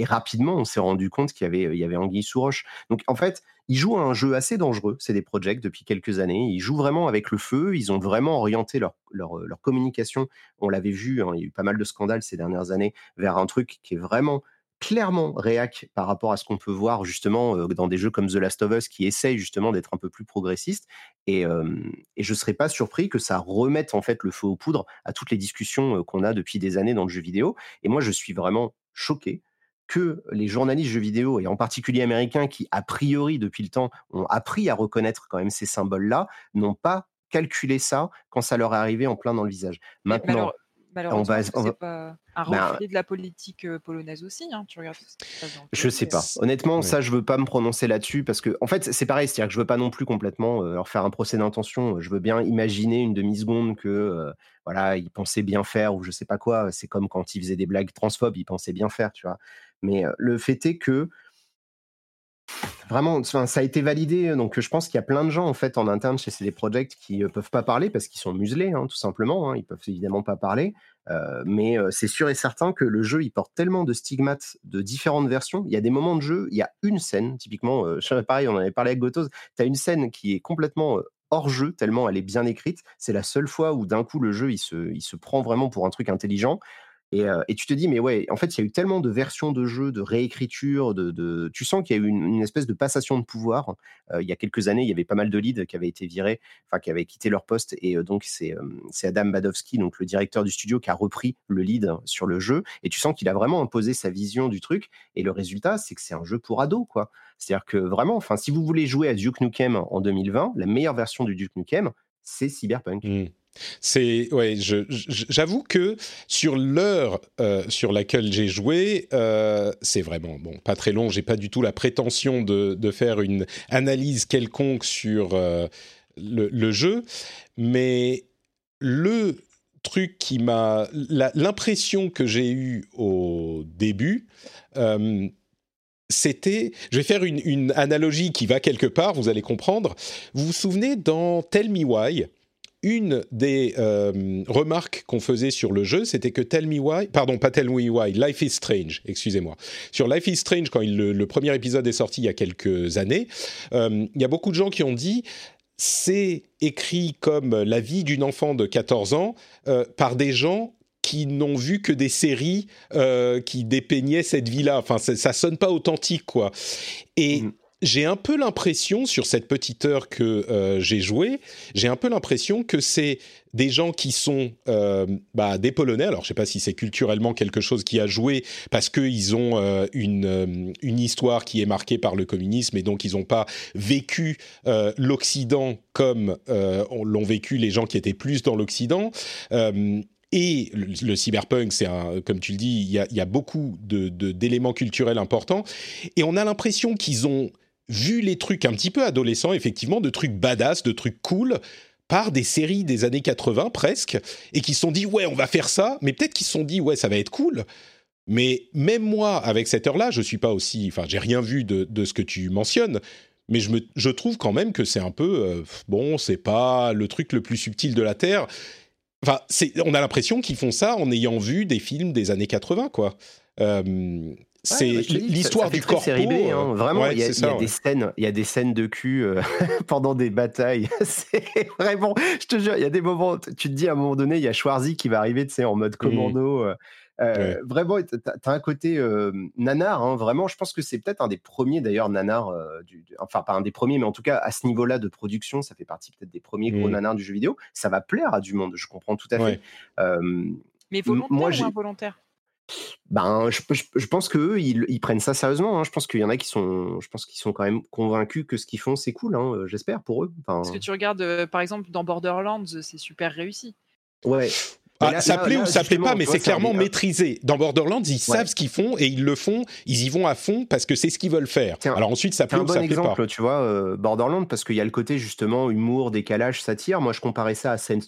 rapidement, on s'est rendu compte qu'il y avait, il Anguille sous roche. Donc en fait, ils jouent à un jeu assez dangereux, c'est des projects depuis quelques années. Ils jouent vraiment avec le feu, ils ont vraiment orienté leur communication. On l'avait vu, hein, il y a eu pas mal de scandales ces dernières années, vers un truc qui est vraiment clairement réac par rapport à ce qu'on peut voir justement euh, dans des jeux comme The Last of Us qui essayent justement d'être un peu plus progressistes. Et, euh, et je ne serais pas surpris que ça remette en fait le feu aux poudres à toutes les discussions qu'on a depuis des années dans le jeu vidéo. Et moi, je suis vraiment choqué que les journalistes jeux vidéo, et en particulier américains, qui a priori depuis le temps ont appris à reconnaître quand même ces symboles-là, n'ont pas calculé ça quand ça leur est arrivé en plein dans le visage. Mais Maintenant, alors, Malheureusement, c'est pas un bah, reflet de la politique polonaise aussi. Hein, tu regardes je sais pas. Honnêtement, ça, je veux pas me prononcer là-dessus parce que, en fait, c'est pareil. C'est-à-dire que je veux pas non plus complètement leur faire un procès d'intention. Je veux bien imaginer une demi-seconde que, voilà, ils pensaient bien faire ou je sais pas quoi. C'est comme quand ils faisaient des blagues transphobes, ils pensaient bien faire, tu vois. Mais le fait est que Vraiment, ça a été validé. Donc, je pense qu'il y a plein de gens en fait interne chez CD Projekt qui ne euh, peuvent pas parler parce qu'ils sont muselés, hein, tout simplement. Hein. ils peuvent évidemment pas parler. Euh, mais euh, c'est sûr et certain que le jeu, il porte tellement de stigmates de différentes versions. Il y a des moments de jeu, il y a une scène, typiquement, pareil, on en avait parlé avec Gotos, tu as une scène qui est complètement hors jeu, tellement elle est bien écrite. C'est la seule fois où d'un coup le jeu, se, se prend vraiment pour un truc intelligent. Et, tu te dis, mais ouais, en fait, il y a eu tellement de versions de jeux, de réécriture, de, tu sens qu'il y a eu une, espèce de passation de pouvoir. il y a quelques années, il y avait pas mal de leads qui avaient été virés, enfin, qui avaient quitté leur poste. Et donc, c'est Adam Badowski, donc le directeur du studio, qui a repris le lead sur le jeu. Et tu sens qu'il a vraiment imposé sa vision du truc. Et le résultat, c'est que c'est un jeu pour ados, quoi. C'est-à-dire que vraiment, enfin, si vous voulez jouer à Duke Nukem en 2020, la meilleure version du Duke Nukem, c'est Cyberpunk. Mmh. C'est ouais, j'avoue que sur l'heure euh, sur laquelle j'ai joué, euh, c'est vraiment bon, pas très long. J'ai pas du tout la prétention de, faire une analyse quelconque sur euh, le, jeu, mais le truc qui m'a l'impression que j'ai eue au début. c'était, je vais faire une, analogie qui va quelque part, vous allez comprendre. Vous vous souvenez dans Tell Me Why, une des euh, remarques qu'on faisait sur le jeu, c'était que Tell Me Why, pardon, pas Tell Me Why, Life is Strange, excusez-moi. Sur Life is Strange, quand le, premier épisode est sorti il y a quelques années, euh, il y a beaucoup de gens qui ont dit c'est écrit comme la vie d'une enfant de 14 ans euh, par des gens qui n'ont vu que des séries qui dépeignaient cette vie-là. Enfin, ça, ça, sonne pas authentique, quoi. Et mm j'ai un peu l'impression, sur cette petite heure que euh, j'ai joué, j'ai un peu l'impression que c'est des gens qui sont euh, bah, des Polonais. Alors, je ne sais pas si c'est culturellement quelque chose qui a joué parce qu'ils ont euh, une, une histoire qui est marquée par le communisme et donc ils n'ont pas vécu l'Occident comme l'ont vécu les gens qui étaient plus dans l'Occident. Et le, cyberpunk, c'est un, comme tu le dis, il y a, y a beaucoup d'éléments de, culturels importants. Et on a l'impression qu'ils ont vu les trucs un petit peu adolescents, effectivement, de trucs badass, de trucs cool, par des séries des années 80 presque, et qui se sont dit, ouais, on va faire ça, mais peut-être qu'ils se sont dit, ouais, ça va être cool. Mais même moi, avec cette heure-là, je suis pas aussi, enfin, j'ai rien vu de, de, ce que tu mentionnes, mais je, me, je trouve quand même que c'est un peu, euh, bon, c'est pas le truc le plus subtil de la Terre. Enfin, on a l'impression qu'ils font ça en ayant vu des films des années 80, quoi. Euh, c'est l'histoire du corps. B, hein. Vraiment, il y, a, des scènes, il y a des scènes de cul euh, pendant des batailles. c'est vraiment, je te jure, il y a des moments. Tu te dis à un moment donné, il y a Schwarzy qui va arriver, tu sais, en mode mmh. commando. Euh, euh, vraiment, tu as, un côté nanar, hein, vraiment. Je pense que c'est peut-être un des premiers d'ailleurs nanar, du, enfin pas un des premiers, mais en tout cas à ce niveau-là de production, ça fait partie peut-être des premiers gros mmh. nanars du jeu vidéo. Ça va plaire à du monde, je comprends tout à fait. mais volontaire moi, ou involontaire? Ben, je, je, pense qu'eux, ils, ils, prennent ça sérieusement. Hein. Je pense qu'il y en a qui sont, je pense qu'ils sont quand même convaincus que ce qu'ils font, c'est cool. Hein, j'espère pour eux. Parce que tu regardes, euh, par exemple, dans Borderlands, c'est super réussi. Ouais. Ah, ça plaît ou ça plaît pas, mais c'est clairement maîtrisé. Dans Borderlands, ils savent ce qu'ils font et ils le font, ils y vont à fond parce que c'est ce qu'ils veulent faire. Alors ensuite, ça plaît ou ça plaît exemple, Tu vois, euh, Borderlands, parce qu'il y a le côté justement humour, décalage, satire. Moi, je comparais ça à Saints,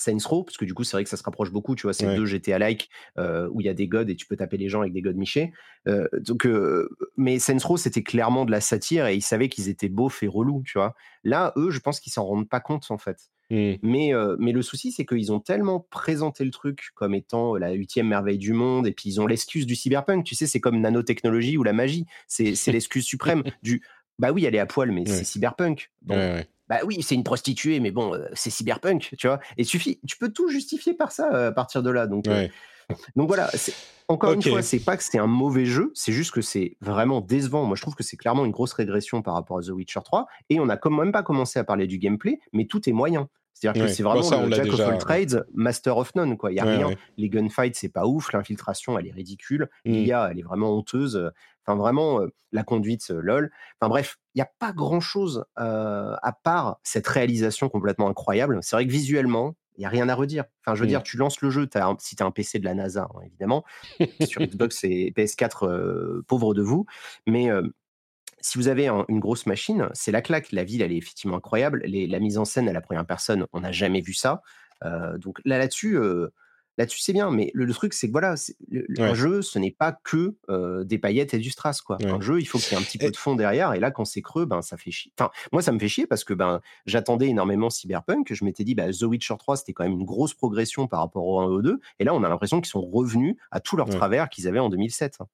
Saints Row, parce que du coup, c'est vrai que ça se rapproche beaucoup, tu vois, c'est deux GTA-like euh, où il y a des gods et tu peux taper les gens avec des gods michés. Euh, donc, euh, mais Saints Row, c'était clairement de la satire et ils savaient qu'ils étaient beaufs et relous, tu vois. Là, eux, je pense qu'ils s'en rendent pas compte, en fait. Mmh. Mais, mais le souci, c'est qu'ils ont tellement présenté le truc comme étant la huitième merveille du monde, et puis ils ont l'excuse du cyberpunk, tu sais, c'est comme nanotechnologie ou la magie, c'est l'excuse suprême du bah oui, elle est à poil, mais c'est cyberpunk. Bon, bah oui, c'est une prostituée, mais bon, c'est cyberpunk, tu vois. Et suffit, tu peux tout justifier par ça à partir de là. Donc, donc voilà. Encore une fois, c'est pas que c'est un mauvais jeu, c'est juste que c'est vraiment décevant. Moi, je trouve que c'est clairement une grosse régression par rapport à The Witcher 3. Et on n'a quand même pas commencé à parler du gameplay, mais tout est moyen. C'est-à-dire que c'est vraiment le Jack of all trades, master of none. Quoi. Il n'y a rien. Les gunfights, c'est pas ouf. L'infiltration, elle est ridicule. Mmh. L'IA, elle est vraiment honteuse. Enfin, vraiment, la conduite, lol. Enfin, bref, il n'y a pas grand-chose à part cette réalisation complètement incroyable. C'est vrai que visuellement, il y a rien à redire. Enfin, je veux dire, tu lances le jeu, as un- si tu as un PC de la NASA, hein, évidemment, sur Xbox et PS4, euh, pauvre de vous, mais euh, si vous avez un- une grosse machine, c'est la claque. La ville, elle est effectivement incroyable. Les- la mise en scène à la première personne, on n'a jamais vu ça. Euh, donc là, là-dessus, là-dessus, c'est bien. Mais le, le truc, c'est que voilà, le- Ouais. un jeu, ce n'est pas que euh, des paillettes et du strass, quoi. Ouais. Un jeu, il faut qu'il y ait un petit Et- peu de fond derrière. Et là, quand c'est creux, ben ça fait chier. Enfin, moi, ça me fait chier parce que ben j'attendais énormément Cyberpunk. Je m'étais dit, bah, The Witcher 3, c'était quand même une grosse progression par rapport au 1 et au 2. Et là, on a l'impression qu'ils sont revenus à tous leurs Ouais. travers qu'ils avaient en 2007. hein.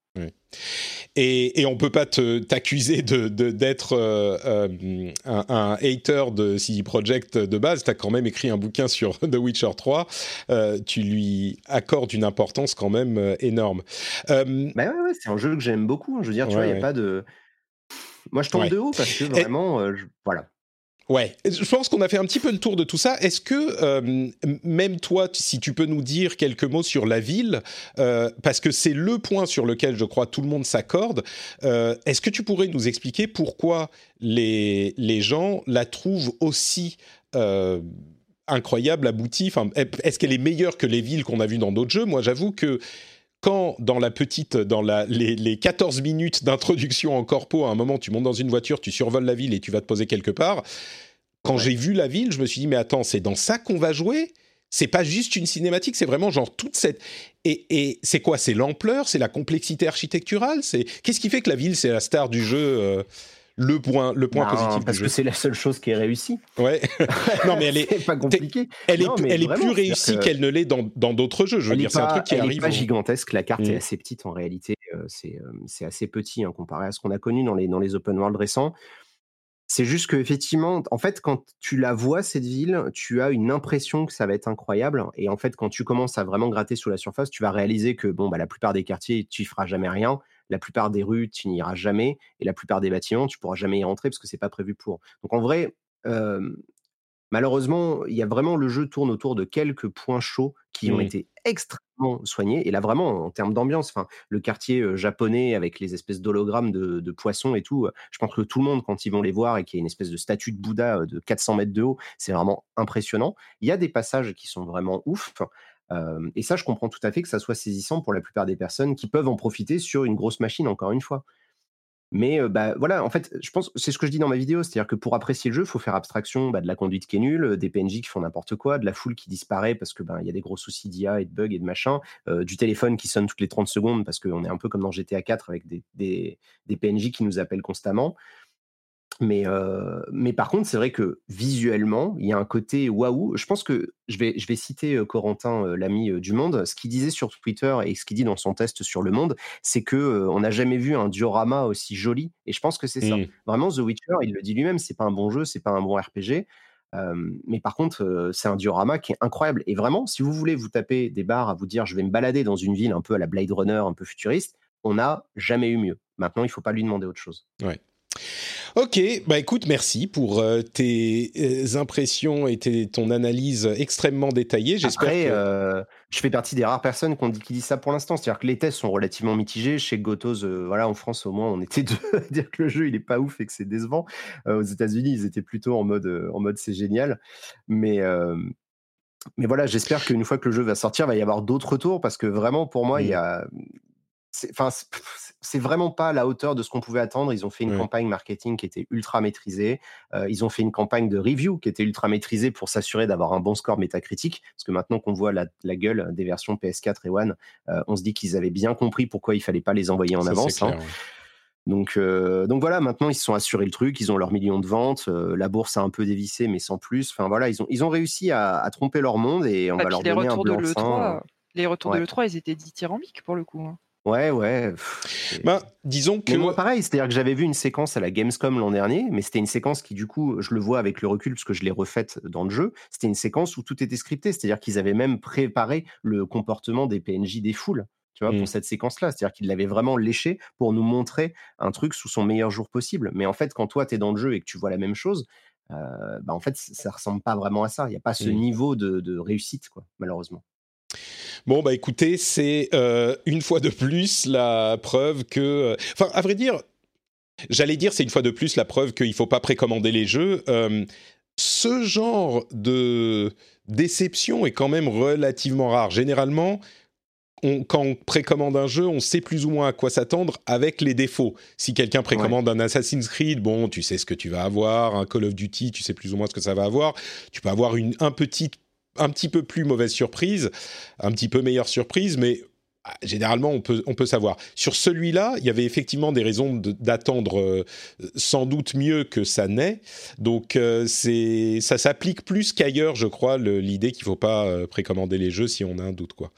Et, et on peut pas t'accuser de, d'être euh, euh, un, un hater de CD Projekt de base. Tu as quand même écrit un bouquin sur The Witcher 3. Euh, tu lui accordes une importance quand même euh, énorme. Euh, Bah ouais, ouais, c'est un jeu que j'aime beaucoup. hein. Je veux dire, tu vois, il n'y a pas de. Moi, je tombe de haut parce que vraiment, euh, je- voilà. Ouais, je pense qu'on a fait un petit peu le tour de tout ça. Est-ce que euh, même toi, si tu peux nous dire quelques mots sur la ville, euh, parce que c'est le point sur lequel je crois tout le monde s'accorde, euh, est-ce que tu pourrais nous expliquer pourquoi les, les gens la trouvent aussi incroyable, aboutie enfin, Est-ce qu'elle est meilleure que les villes qu'on a vues dans d'autres jeux? Moi, j'avoue que quand dans la petite, dans la, les, les 14 minutes d'introduction en corpo, à un moment, tu montes dans une voiture, tu survoles la ville et tu vas te poser quelque part, quand Ouais. j'ai vu la ville, je me suis dit, mais attends, c'est dans ça qu'on va jouer? C'est pas juste une cinématique, c'est vraiment genre toute cette et, et c'est quoi? C'est l'ampleur, c'est la complexité architecturale, c'est qu'est-ce qui fait que la ville c'est la star du jeu, euh, le point le point positif parce du que c'est la seule chose qui est réussie. Ouais. non mais elle est pas compliqué. elle est Non, elle est plus réussie que- qu'elle ne l'est dans dans d'autres jeux. Je veux dire, est c'est un pas, truc qui elle est arrive. pas en- gigantesque. La carte Mm. est assez petite en réalité. euh, c'est euh, c'est assez petit hein, comparé à ce qu'on a connu dans les, dans les open world récents. C'est juste que effectivement, en fait, quand tu la vois cette ville, tu as une impression que ça va être incroyable. Et en fait, quand tu commences à vraiment gratter sous la surface, tu vas réaliser que bon, bah, la plupart des quartiers, tu y feras jamais rien. La plupart des rues, tu n'y iras jamais. Et la plupart des bâtiments, tu pourras jamais y rentrer parce que c'est pas prévu pour. Donc en vrai, euh, malheureusement, il y a vraiment le jeu tourne autour de quelques points chauds qui ont Mm. été extrêmement soignés. Et là, vraiment, en termes d'ambiance, enfin, le quartier euh, japonais avec les espèces d'hologrammes de, de poissons et tout, euh, je pense que tout le monde, quand ils vont les voir et qu'il y a une espèce de statue de Bouddha euh, de 400 mètres de haut, c'est vraiment impressionnant. Il y a des passages qui sont vraiment ouf. Et ça, je comprends tout à fait que ça soit saisissant pour la plupart des personnes qui peuvent en profiter sur une grosse machine, encore une fois. Mais bah, voilà, en fait, je pense, c'est ce que je dis dans ma vidéo, c'est-à-dire que pour apprécier le jeu, il faut faire abstraction bah, de la conduite qui est nulle, des PNJ qui font n'importe quoi, de la foule qui disparaît parce que ben il y a des gros soucis d'IA et de bugs et de machin, du téléphone qui sonne toutes les 30 secondes parce qu'on est un peu comme dans GTA 4 avec des, des PNJ qui nous appellent constamment. Mais, euh, mais par contre, c'est vrai que visuellement, il y a un côté waouh. Je pense que je vais, je vais citer euh, Corentin, euh, l'ami du Monde. Ce qu'il disait sur Twitter et ce qu'il dit dans son test sur Le Monde, c'est que euh, on n'a jamais vu un diorama aussi joli. Et je pense que c'est ça. Mm. Vraiment, The Witcher, il le dit lui-même, c'est pas un bon jeu, c'est pas un bon RPG. Euh, mais par contre, c'est un diorama qui est incroyable. Et vraiment, si vous voulez vous taper des barres à vous dire, je vais me balader dans une ville un peu à la Blade Runner, un peu futuriste, on n'a jamais eu mieux. Maintenant, il faut pas lui demander autre chose. Ok, bah écoute, merci pour euh, tes euh, impressions et tes- ton analyse extrêmement détaillée. J'espère que euh, je fais partie des rares personnes qu'on dit, qui disent ça pour l'instant. C'est-à-dire que les tests sont relativement mitigés. Chez Gotos, voilà, en France, au moins, on était deux à dire que le jeu, il est pas ouf et que c'est décevant. Aux États-Unis, ils étaient plutôt en mode, en mode c'est génial. Mais, mais voilà, j'espère qu'une fois que le jeu va sortir, il va y avoir d'autres retours parce que vraiment, pour moi, il y a. c'est- Enfin, c'est- c'est vraiment pas à la hauteur de ce qu'on pouvait attendre. Ils ont fait une Ouais. campagne marketing qui était ultra maîtrisée. Euh, ils ont fait une campagne de review qui était ultra maîtrisée pour s'assurer d'avoir un bon score métacritique. Parce que maintenant qu'on voit la, la gueule des versions PS4 et One, euh, on se dit qu'ils avaient bien compris pourquoi il fallait pas les envoyer en Ça, avance. hein. clair, ouais. Donc, euh, donc voilà, maintenant ils se sont assurés le truc, ils ont leur million de ventes, euh, la bourse a un peu dévissé, mais sans plus. Enfin voilà, ils ont, ils ont réussi à, à tromper leur monde et on Ah, va leur les donner un retours de blanc-seing. l'E3, les retours ouais. de l'E3, ils étaient dithyrambiques pour le coup. hein. Ouais, ouais. pff, Ben, disons que Mais moi, pareil, c'est-à-dire que j'avais vu une séquence à la Gamescom l'an dernier, mais c'était une séquence qui, du coup, je le vois avec le recul parce que je l'ai refaite dans le jeu. C'était une séquence où tout était scripté, c'est-à-dire qu'ils avaient même préparé le comportement des PNJ des foules. Tu vois, Mm. pour cette séquence-là. C'est-à-dire qu'ils l'avaient vraiment léché pour nous montrer un truc sous son meilleur jour possible. Mais en fait, quand toi, tu es dans le jeu et que tu vois la même chose, euh, bah, en fait, ça ressemble pas vraiment à ça. Il n'y a pas ce Mm. niveau de, de réussite, quoi, malheureusement. Bon, bah écoutez, c'est euh, une fois de plus la preuve que. Enfin, à vrai dire, j'allais dire, c'est une fois de plus la preuve qu'il ne faut pas précommander les jeux. Euh, ce genre de déception est quand même relativement rare. Généralement, quand on précommande un jeu, on sait plus ou moins à quoi s'attendre avec les défauts. Si quelqu'un précommande un Assassin's Creed, bon, tu sais ce que tu vas avoir. Un Call of Duty, tu sais plus ou moins ce que ça va avoir. Tu peux avoir une un petit, un petit peu plus mauvaise surprise, un petit peu meilleure surprise, mais ah, généralement on peut, on peut savoir. Sur celui-là, il y avait effectivement des raisons d'attendre euh, sans doute mieux que ça n'est. Donc euh, ça s'applique plus qu'ailleurs, je crois, l'idée qu'il ne faut pas euh, précommander les jeux si on a un doute. quoi.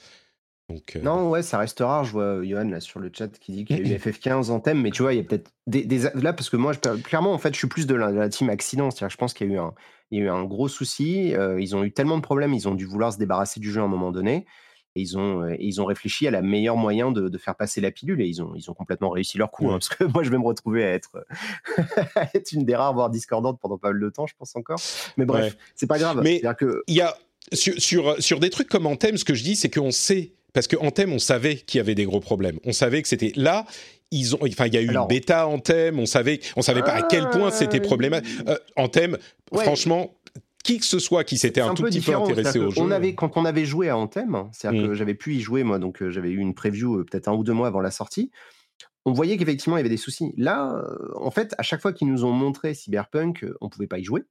Donc, non, ouais, ça reste rare. Je vois Johan là sur le chat qui dit qu'il y a eu FF15 en thème, mais tu vois, il y a peut-être des, là parce que moi, je, clairement, en fait, je suis plus de la, team accident. C'est-à-dire, je pense qu'il y a eu un, il y a eu un gros souci. ils ont eu tellement de problèmes, ils ont dû vouloir se débarrasser du jeu à un moment donné ils ont, euh, ils ont réfléchi à la meilleure moyen de, faire passer la pilule et ils ont, ils ont complètement réussi leur coup. Hein, parce que moi, je vais me retrouver à être, être une des rares, voire discordante pendant pas mal de temps, je pense encore. Mais bref, c'est pas grave. Mais que... il y a sur, sur, sur, des trucs comme Anthem, ce que je dis, c'est qu'on sait. Parce que Anthem, on savait qu'il y avait des gros problèmes. On savait que c'était là. Ils ont, enfin, il y a eu une bêta Anthem. On savait, on savait pas à quel point c'était ah, problématique. Euh, Anthem, franchement, qui que ce soit qui s'était un, tout petit peu intéressé au jeu. On avait, quand on avait joué à Anthem, c'est-à-dire que mm. j'avais pu y jouer moi, donc euh, j'avais eu une preview euh, peut-être un ou deux mois avant la sortie. On voyait qu'effectivement il y avait des soucis. Là, euh, en fait, à chaque fois qu'ils nous ont montré Cyberpunk, on pouvait pas y jouer.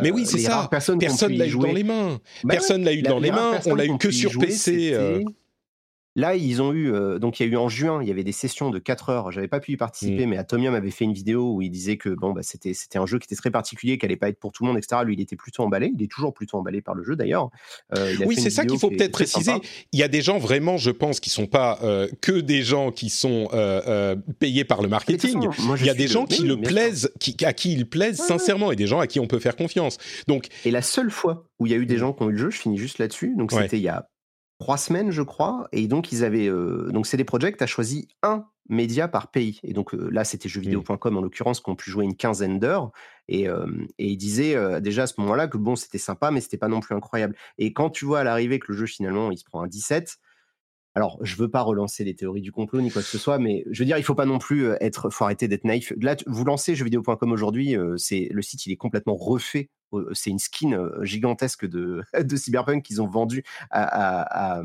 Mais oui, c'est ça. Personne l'a eu dans les mains. Bah personne l'a eu dans les mains. On l'a eu que sur PC. Là, ils ont eu, euh, donc il y a eu en juin, il y avait des sessions de 4 heures. J'avais pas pu y participer, mmh. mais Atomium avait fait une vidéo où il disait que bon, bah, c'était, c'était un jeu qui était très particulier, qui allait pas être pour tout le monde, etc. Lui, il était plutôt emballé. Il est toujours plutôt emballé par le jeu d'ailleurs. Euh, oui, c'est ça qu'il faut peut-être préciser. Il y a des gens vraiment, je pense, qui sont pas euh, que des gens qui sont payés par le marketing. il y a des gens qui le plaisent, qui, à qui ils plaisent sincèrement, et des gens à qui on peut faire confiance. Donc, et la seule fois où il y a eu des mmh. gens qui ont eu le jeu, je finis juste là-dessus. Donc c'était il y a trois semaines, je crois. Et donc, ils avaient. Euh, donc, CD Projekt a choisi un média par pays. Et donc, euh, là, c'était jeuxvideo.com en l'occurrence, qui ont pu jouer une quinzaine d'heures. Et, euh, et ils disaient déjà à ce moment-là que bon, c'était sympa, mais c'était pas non plus incroyable. Et quand tu vois à l'arrivée que le jeu, finalement, il se prend un 17. Alors, je veux pas relancer les théories du complot ni quoi que ce soit, mais je veux dire, il faut pas non plus être, faut arrêter d'être naïf. Là, vous lancez jeuxvideo.com aujourd'hui, c'est le site, il est complètement refait c'est une skin gigantesque de, de Cyberpunk qu'ils ont vendu à, à, à,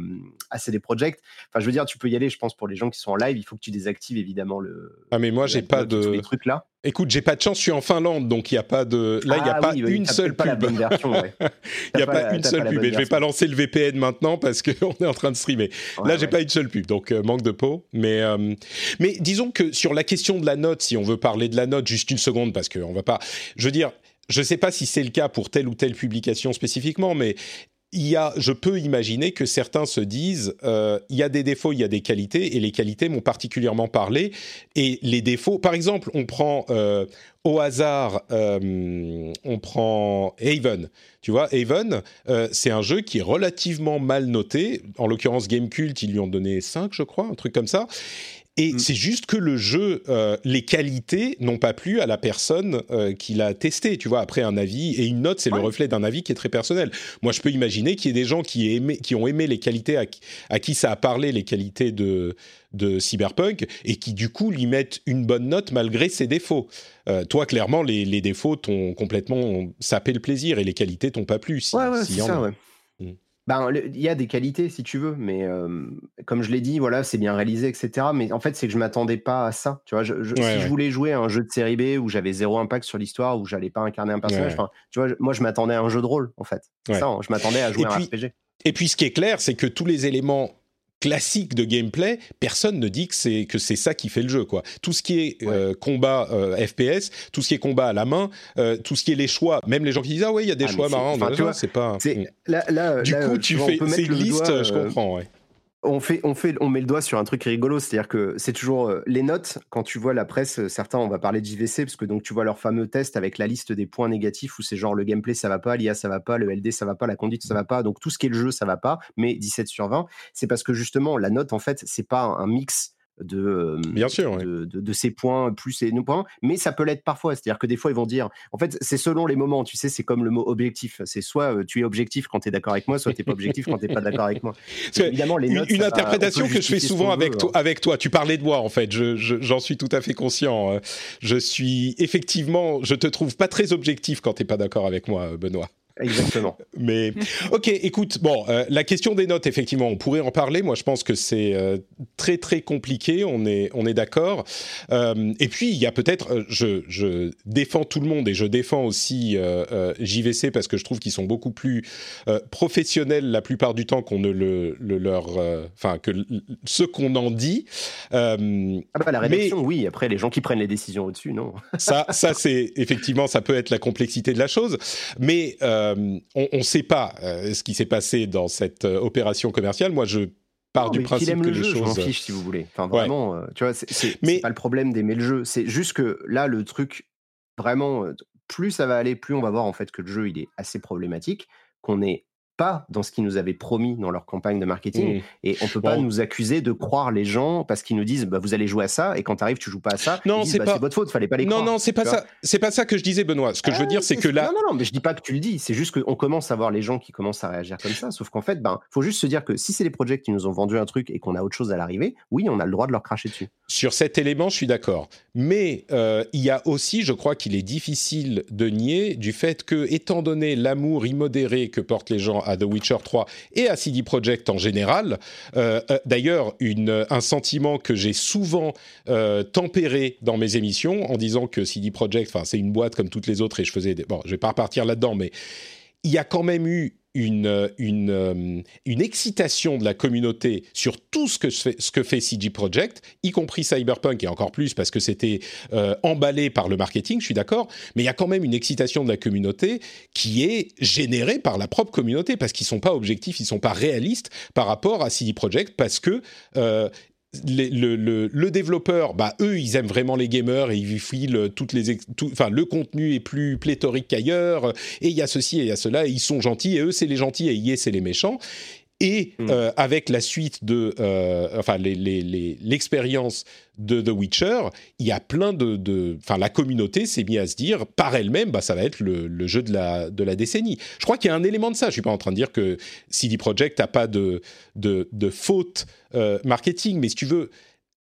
à, CD Projekt. Enfin, je veux dire, tu peux y aller, je pense, pour les gens qui sont en live, il faut que tu désactives évidemment le. Ah, mais moi, j'ai pas de. Les trucs là. Écoute, j'ai pas de chance, je suis en Finlande, donc il n'y a pas de. Là, il n'y a ah pas une seule pub. Il n'y a pas, une seule pub. Et je vais pas lancer le VPN maintenant parce qu'on est en train de streamer. Là, j'ai pas une seule pub, donc euh, manque de peau. Mais, euh, mais disons que sur la question de la note, si on veut parler de la note, juste une seconde, parce qu'on va pas. Je veux dire, je ne sais pas si c'est le cas pour telle ou telle publication spécifiquement, mais il y a, je peux imaginer que certains se disent, euh, il y a des défauts, il y a des qualités, et les qualités m'ont particulièrement parlé. Et les défauts, par exemple, on prend euh, au hasard, euh, on prend Haven. Tu vois, Haven, c'est un jeu qui est relativement mal noté. En l'occurrence, Gamecult, ils lui ont donné 5, je crois, un truc comme ça. Et mm. c'est juste que le jeu, euh, les qualités n'ont pas plu à la personne euh, qui l'a testé. Tu vois, après un avis et une note, c'est le reflet d'un avis qui est très personnel. Moi, je peux imaginer qu'il y ait des gens qui, aimé, qui ont aimé les qualités à, qui ça a parlé, les qualités de, de Cyberpunk, et qui du coup lui mettent une bonne note malgré ses défauts. Euh, toi, clairement, les, les défauts t'ont complètement sapé le plaisir et les qualités t'ont pas plu. Si, ouais, ouais, c'est ça, ouais. Ben, il y a des qualités si tu veux, mais comme je l'ai dit, voilà, c'est bien réalisé, etc. Mais en fait, c'est que je m'attendais pas à ça. Tu vois, je, si je voulais jouer à un jeu de série B où j'avais zéro impact sur l'histoire, où j'allais pas incarner un personnage, tu vois, moi, je m'attendais à un jeu de rôle, en fait. Ça, hein, je m'attendais à jouer à un RPG. Et puis, ce qui est clair, c'est que tous les éléments classique de gameplay, personne ne dit que c'est que c'est ça qui fait le jeu quoi. Tout ce qui est euh, combat euh, FPS, tout ce qui est combat à la main, euh, tout ce qui est les choix, même les gens qui disent ah ouais il y a des ah, choix marrants, c'est pas. Là, là, du coup tu fais c'est une liste, je comprends ouais on fait, on on met le doigt sur un truc rigolo, c'est-à-dire que c'est toujours euh, les notes. Quand tu vois la presse, euh, certains, on va parler de parce que donc tu vois leur fameux test avec la liste des points négatifs où c'est genre le gameplay ça va pas, l'IA ça va pas, le LD ça va pas, la conduite ça va pas, donc tout ce qui est le jeu ça va pas, mais 17 sur 20, c'est parce que justement la note en fait c'est pas un mix de, Bien sûr, de, de, ces points plus et nos points, mais ça peut l'être parfois. C'est-à-dire que des fois, ils vont dire, en fait, c'est selon les moments, tu sais, c'est comme le mot objectif. C'est soit tu es objectif quand tu es d'accord avec moi, soit tu n'es pas objectif quand tu n'es pas d'accord avec moi. évidemment, les notes, une, interprétation que je fais souvent avec, toi, avec toi, tu parlais de moi, en fait, j'en je, suis tout à fait conscient. Je suis effectivement, je te trouve pas très objectif quand tu n'es pas d'accord avec moi, Benoît. Exactement. Mais ok, écoute, bon, euh, la question des notes, effectivement, on pourrait en parler. Moi, je pense que c'est euh, très très compliqué. On est on est d'accord. Euh, et puis il y a peut-être, je, je défends tout le monde et je défends aussi JVC parce que je trouve qu'ils sont beaucoup plus professionnels la plupart du temps qu'on ne le, le leur, enfin que ce qu'on en dit. ah bah la rédaction, oui. Après, les gens qui prennent les décisions au-dessus, non. ça, ça c'est effectivement, ça peut être la complexité de la chose, mais euh, on ne sait pas euh, ce qui s'est passé dans cette euh, opération commerciale. Moi, je pars du principe aime que le les jeu, choses. Je fiche si vous voulez. Enfin, vraiment, tu vois, c'est mais... pas le problème d'aimer le jeu. C'est juste que là, le truc, vraiment, plus ça va aller, plus on va voir en fait que le jeu, il est assez problématique, qu'on est pas dans ce qu'ils nous avaient promis dans leur campagne de marketing. Mmh. Et on peut pas nous accuser de croire les gens parce qu'ils nous disent bah, vous allez jouer à ça et quand tu arrives tu joues pas à ça. Non, c'est bah, pas votre faute, fallait pas les non, croire. Non, c'est pas ça. C'est pas ça que je disais, Benoît. Ce que je veux dire, c'est que là. Non, non, non, mais je dis pas que tu le dis. C'est juste qu'on commence à voir les gens qui commencent à réagir comme ça. Sauf qu'en fait, ben, faut juste se dire que si c'est les projets qui nous ont vendu un truc et qu'on a autre chose à l'arrivée, oui, on a le droit de leur cracher dessus. Sur cet élément, je suis d'accord. Mais euh, il y a aussi, je crois qu'il est difficile de nier du fait que, étant donné l'amour immodéré que portent les gens à The Witcher 3 et à CD Projekt en général. Euh, euh, d'ailleurs, un sentiment que j'ai souvent euh, tempéré dans mes émissions en disant que CD Projekt, c'est une boîte comme toutes les autres et je faisais, des... bon, je vais pas repartir là-dedans, mais il y a quand même eu une, euh, une, excitation de la communauté sur tout ce que, fait, ce que fait CG Project, y compris Cyberpunk et encore plus parce que c'était euh, emballé par le marketing, je suis d'accord, mais il y a quand même une excitation de la communauté qui est générée par la propre communauté parce qu'ils sont pas objectifs, ils sont pas réalistes par rapport à CD Project parce que euh, le, développeur, bah, eux, ils aiment vraiment les gamers et ils filent toutes les, enfin, le contenu est plus pléthorique qu'ailleurs. Et il y a ceci et il y a cela. Ils sont gentils et eux, c'est les gentils et yes, c'est les méchants. Et hmm. euh, avec la suite de, euh, enfin, l'expérience de The Witcher, il y a plein de, enfin, la communauté s'est mise à se dire par elle-même, bah, ça va être le, jeu de la, de la décennie. Je crois qu'il y a un élément de ça. Je suis pas en train de dire que CD Projekt n'a pas de, de, de faute euh, marketing, mais si tu veux,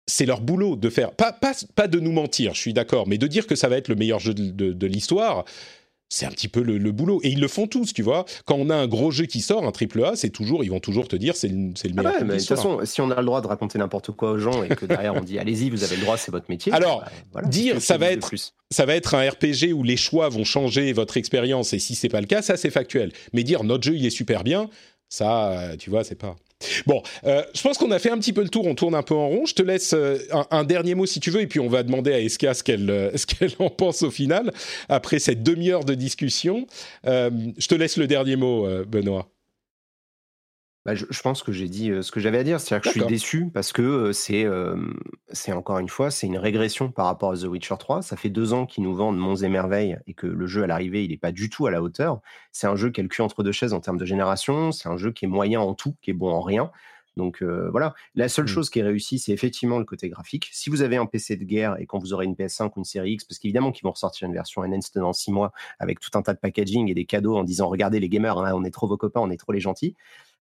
c'est leur boulot de faire, pas, pas, pas de nous mentir, je suis d'accord, mais de dire que ça va être le meilleur jeu de, de l'histoire c'est un petit peu le, boulot. Et ils le font tous, tu vois. Quand on a un gros jeu qui sort, un triple A, c'est toujours, ils vont toujours te dire c'est le, ah meilleur. de toute façon, si on a le droit de raconter n'importe quoi aux gens et que derrière on dit allez-y, vous avez le droit, c'est votre métier. Alors, bah, dire ça va être, ça va être un RPG où les choix vont changer votre expérience et si c'est pas le cas, ça c'est factuel. Mais dire notre jeu il est super bien, ça, euh, tu vois, c'est pas. Bon, euh, je pense qu'on a fait un petit peu le tour, on tourne un peu en rond. Je te laisse euh, un, dernier mot si tu veux, et puis on va demander à Eska ce qu'elle ce qu'elle en pense au final, après cette demi-heure de discussion. je te laisse le dernier mot, Benoît. Bah, je, pense que j'ai dit ce que j'avais à dire. C'est-à-dire que je suis déçu parce que c'est, c'est encore une fois, c'est une régression par rapport à The Witcher 3. Ça fait deux ans qu'ils nous vendent Monts et Merveilles et que le jeu à l'arrivée, il n'est pas du tout à la hauteur. C'est un jeu qui a le cul entre deux chaises en termes de génération. C'est un jeu qui est moyen en tout, qui est bon en rien. Donc voilà, la seule mmh. chose qui est réussie, c'est effectivement le côté graphique. Si vous avez un PC de guerre et quand vous aurez une PS5 ou une série X, parce qu'évidemment qu'ils vont ressortir une version enhanced dans six mois avec tout un tas de packaging et des cadeaux en disant regardez les gamers, hein, on est trop vos copains, on est trop les gentils.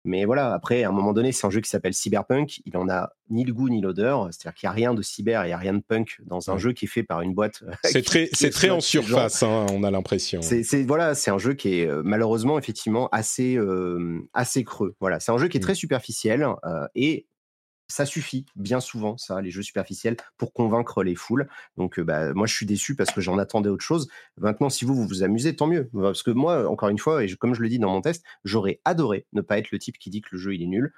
Mais voilà, après, à un moment donné, c'est un jeu qui s'appelle Cyberpunk. Il en a ni le goût ni l'odeur. C'est-à-dire qu'il n'y a rien de cyber, il n'y a rien de punk dans un jeu qui est fait par une boîte. Euh, c'est très, c'est très en surface, hein, on a l'impression. C'est, voilà, c'est un jeu qui est euh, malheureusement effectivement assez, euh, assez creux. Voilà, c'est un jeu qui est mmh. très superficiel et ça suffit bien souvent, ça, les jeux superficiels, pour convaincre les foules. Donc, bah, moi, je suis déçu parce que j'en attendais autre chose. Maintenant, si vous, vous vous amusez, tant mieux. Parce que moi, encore une fois, et comme je le dis dans mon test, j'aurais adoré ne pas être le type qui dit que le jeu, il est nul,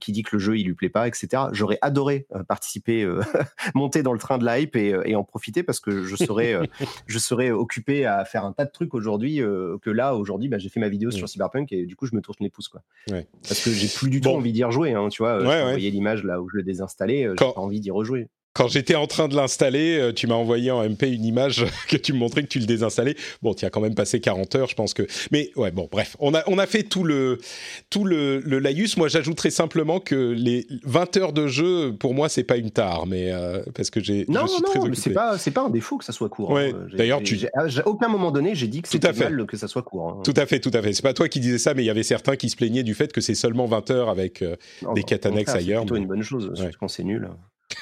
qui dit que le jeu, il lui plaît pas, etc. J'aurais adoré participer, monter dans le train de l'hype et, et, en profiter parce que je serais, je serais occupé à faire un tas de trucs aujourd'hui que là, aujourd'hui, bah, j'ai fait ma vidéo sur Cyberpunk et du coup, je me tourne les pouces. Quoi. Parce que j'ai plus du tout envie d'y rejouer. Hein, tu vois, ouais, l'image là où je l'ai désinstallé, euh, j'ai pas envie d'y rejouer. Quand j'étais en train de l'installer, euh, tu m'as envoyé en MP une image que tu me montrais que tu le désinstallais. Bon, tu as quand même passé 40 heures, je pense que. Mais ouais, bon, bref, on a on a fait tout le tout le, le laïus. Moi, j'ajouterais simplement que les 20 heures de jeu, pour moi, c'est pas une tare, mais euh, parce que j'ai. Non, je suis non, très non, mais c'est pas c'est pas un défaut que ça soit court. Ouais, hein. J'ai- d'ailleurs, tu- à aucun moment donné, j'ai dit que c'était mal que ça soit court. hein. Tout à fait, tout à fait. C'est pas toi qui disais ça, mais il y avait certains qui se plaignaient du fait que c'est seulement 20 heures avec. euh, Non, des au quêtes annexes contraire, ailleurs, C'est plutôt mais- une bonne chose, Ouais. surtout quand c'est nul.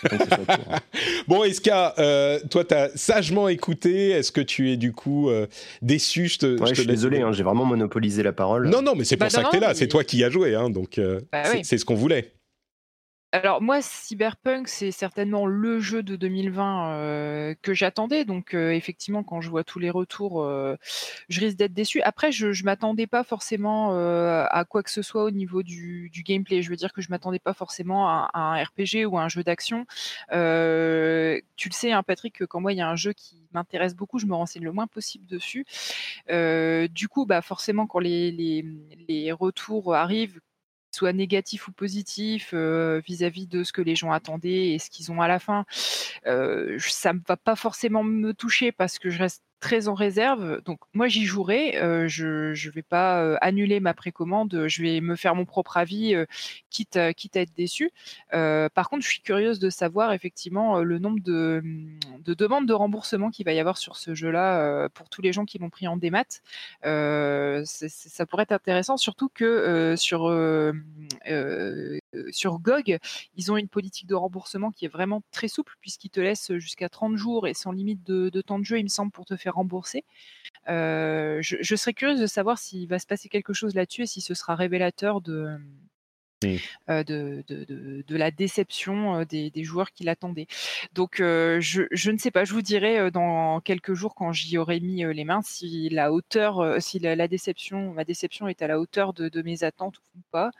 Bon, Eska, euh, toi, t'as sagement écouté. Est-ce que tu es du coup euh, déçu? Je te, Ouais, je suis désolé, hein, j'ai vraiment monopolisé la parole. Non, non, mais c'est pour Bah, ça que t'es là. non, C'est toi qui y as joué, hein, donc euh, Bah c'est oui. c'est ce qu'on voulait. Alors moi, Cyberpunk, c'est certainement le jeu de 2020 euh, que j'attendais. Donc euh, effectivement, quand je vois tous les retours, euh, je risque d'être déçu. Après, je, je m'attendais pas forcément à quoi que ce soit au niveau du, gameplay. Je veux dire que je m'attendais pas forcément à, un RPG ou à un jeu d'action. Tu le sais, hein, Patrick, que quand moi il y a un jeu qui m'intéresse beaucoup, je me renseigne le moins possible dessus. Du coup, bah forcément, quand les, les, les retours arrivent soit négatif ou positif euh, vis-à-vis de ce que les gens attendaient et ce qu'ils ont à la fin, euh, ça ne va pas forcément me toucher parce que je reste très en réserve. Donc moi j'y jouerai, euh, je ne vais pas euh, annuler ma précommande, je vais me faire mon propre avis, euh, quitte, à, être déçu. Par contre, je suis curieuse de savoir effectivement le nombre de, de demandes de remboursement qu'il va y avoir sur ce jeu-là pour tous les gens qui l'ont pris en démat. Ça pourrait être intéressant, surtout que sur, euh, sur GOG, ils ont une politique de remboursement qui est vraiment très souple, puisqu'ils te laissent jusqu'à 30 jours et sans limite de, temps de jeu, il me semble, pour te faire rembourser. Euh, je serais curieuse de savoir s'il va se passer quelque chose là-dessus et si ce sera révélateur de, Euh, de, de, de- la déception euh, des, joueurs qui l'attendaient. Donc, euh, je, je ne sais pas, je vous dirai dans quelques jours quand j'y aurai mis les mains si la hauteur, si la, déception, ma déception est à la hauteur de, mes attentes ou pas.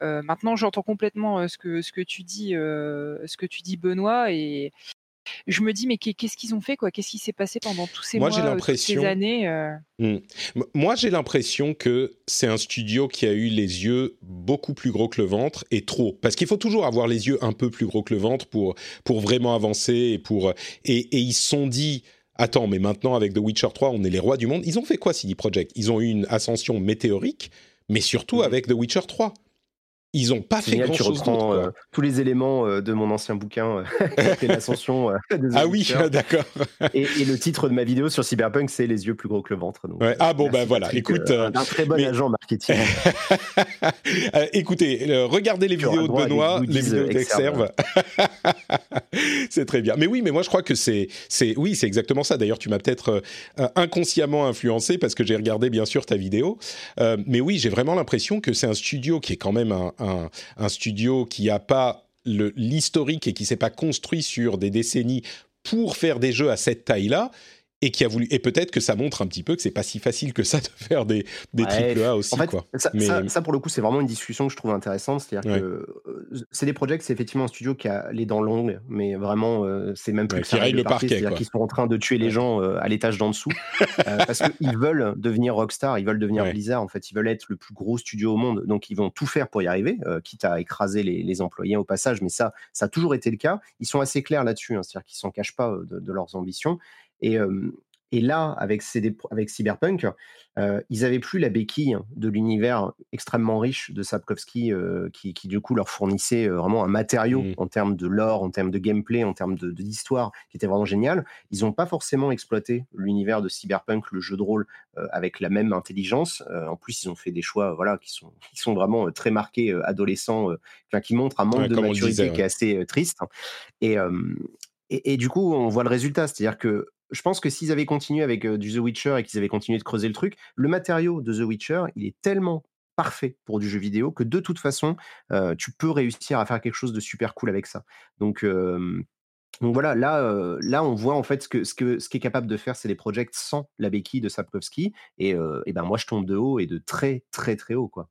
Maintenant, j'entends complètement ce que ce que tu dis, ce que tu dis, Benoît, je me dis mais qu'est- qu'est-ce qu'ils ont fait quoi? Qu'est-ce qui s'est passé pendant tous ces Moi, mois, euh, toutes ces années euh, M- Moi, j'ai l'impression que c'est un studio qui a eu les yeux beaucoup plus gros que le ventre et trop. Parce qu'il faut toujours avoir les yeux un peu plus gros que le ventre pour, pour vraiment avancer et pour et, et ils se sont dit. Attends, mais maintenant avec The Witcher 3, on est les rois du monde. Ils ont fait quoi, CD Projekt Ils ont eu une ascension météorique, mais surtout Mhm. avec The Witcher 3. Ils ont pas fait grand tu chose d'autre. reprends euh, tous les éléments euh, de mon ancien bouquin, euh, l'ascension Ah oui, d'accord. et, et le titre de ma vidéo sur Cyberpunk, c'est Les yeux plus gros que le ventre. Donc, Ouais. Ah bon, bah voilà, écoute, un très bon mais- agent marketing. Écoutez, regardez les Tu vidéos de Benoît, les vidéos d'Exerve. c'est très bien. Mais oui, mais moi je crois que c'est, c'est, oui, c'est exactement ça. D'ailleurs, tu m'as peut-être inconsciemment influencé parce que j'ai regardé bien sûr ta vidéo. Mais oui, j'ai vraiment l'impression que c'est un studio qui est quand même un, un, studio qui a pas l'historique et qui s'est pas construit sur des décennies pour faire des jeux à cette taille-là. Et qui a voulu et peut-être que ça montre un petit peu que c'est pas si facile que ça de faire des des Ouais, triple A aussi En fait, quoi. ça, Mais- ça- ça, pour le coup, c'est vraiment une discussion que je trouve intéressante. C'est-à-dire Ouais. que euh, CD Projekt, c'est effectivement un studio qui a les dents longues, mais vraiment, euh, c'est même plus Ouais, que qui ça règle le parquet, C'est-à-dire qu'ils sont en train de tuer les gens euh, à l'étage d'en dessous euh, parce qu'ils veulent devenir Rockstar, ils veulent devenir. Blizzard. En fait, ils veulent être le plus gros studio au monde, donc ils vont tout faire pour y arriver, euh, quitte à écraser les, les employés au passage. Mais ça, ça a toujours été le cas. Ils sont assez clairs là-dessus, hein, c'est-à-dire qu'ils s'en cachent pas euh, de, de leurs ambitions. Et et là, avec, CD avec Cyberpunk, euh, ils avaient plus la béquille de l'univers extrêmement riche de Sapkowski, euh, qui, qui, du coup leur fournissait vraiment un matériau Mm. en termes de lore, en termes de gameplay, en termes de- de- d'histoire, qui était vraiment génial. Ils n'ont pas forcément exploité l'univers de Cyberpunk, le jeu de rôle, euh, avec la même intelligence. En plus, ils ont fait des choix, voilà, qui sont, qui sont vraiment très marqués, adolescents, qui montrent un manque Ouais, de maturité disait, qui est assez triste. Et, et, et du coup, on voit le résultat, c'est-à-dire que je pense que s'ils avaient continué avec du The Witcher et qu'ils avaient continué de creuser le truc, le matériau de The Witcher, il est tellement parfait pour du jeu vidéo que de toute façon, tu peux réussir à faire quelque chose de super cool avec ça. Donc, donc voilà, là, là, on voit en fait ce que ce que ce qu'est capable de faire, c'est les projects sans la béquille de Sapkowski. Et, et ben moi, je tombe de haut et de très très très haut quoi.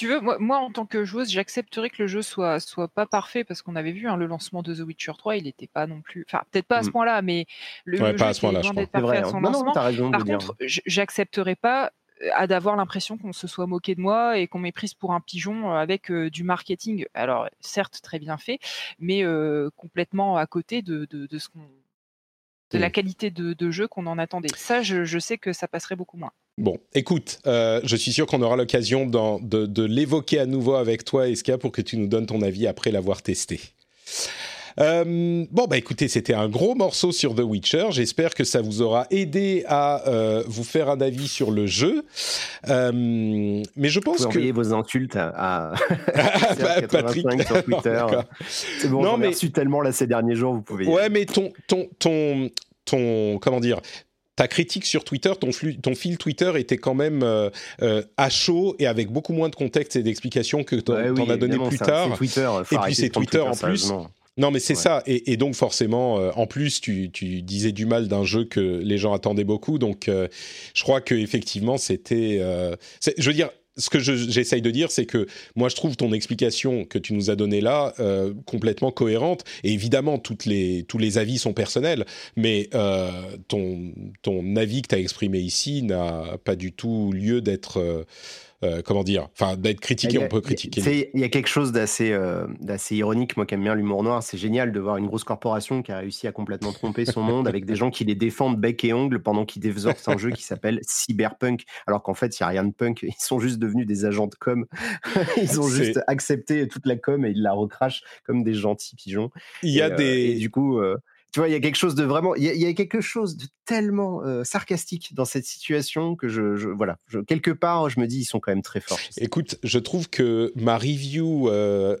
Tu veux, moi, moi, en tant que joueuse, j'accepterais que le jeu soit soit pas parfait parce qu'on avait vu hein, le lancement de The Witcher 3, il n'était pas non plus, enfin peut-être pas à ce Mm. point-là, mais le, Ouais, le pas jeu à ce d'être C'est parfait vrai. à son hein. Non, non, lancement. raison Par contre, j'accepterais pas à d'avoir l'impression qu'on se soit moqué de moi et qu'on m'ait prise pour un pigeon avec du marketing. Alors certes très bien fait, mais complètement à côté de, de, ce qu'on de la qualité de, jeu qu'on en attendait. Ça, je, sais que ça passerait beaucoup moins. Bon, écoute, je suis sûr qu'on aura l'occasion de, de l'évoquer à nouveau avec toi, Eska, pour que tu nous donnes ton avis après l'avoir testé. Euh, bon, bah écoutez, c'était un gros morceau sur The Witcher. J'espère que ça vous aura aidé à euh, vous faire un avis sur le jeu. Euh, mais je pense vous que. envoyer vos insultes à, Patrick sur Twitter. C'est bon, non, mais... reçu tellement là ces derniers jours, vous pouvez. Ouais, mais ton, ton, ton, ton, comment dire ta critique sur Twitter, ton, ton fil Twitter était quand même à chaud et avec beaucoup moins de contexte et d'explications que tu en as donné plus tard. Twitter, et puis c'est Twitter en plus. Non, mais c'est ça. Et, donc, forcément, euh, en plus, tu, disais du mal d'un jeu que les gens attendaient beaucoup. Donc, euh, je crois qu'effectivement, c'était. Euh, je veux dire, ce que j'essaye de dire, c'est que moi, je trouve ton explication que tu nous as donnée là complètement cohérente. Et évidemment, tous les avis sont personnels, mais ton, ton avis que tu as exprimé ici n'a pas du tout lieu d'être euh, comment dire, enfin d'être critiqué, on peut critiquer. Il y a quelque chose d'assez euh, d'assez ironique, moi qui aime bien l'humour noir, c'est génial de voir une grosse corporation qui a réussi à complètement tromper son monde avec des gens qui les défendent bec et ongle pendant qu'ils développent un jeu qui s'appelle Cyberpunk, alors qu'en fait il n'y a rien de punk, ils sont juste devenus des agents de com, ils ont juste accepté toute la com et ils la recrachent comme des gentils pigeons. Il y a euh, des... du coup tu vois, il y a quelque chose de vraiment, il y a, quelque chose de tellement sarcastique dans cette situation que je, voilà, quelque part, je me dis, ils sont quand même très forts. Écoute, je trouve que ma review,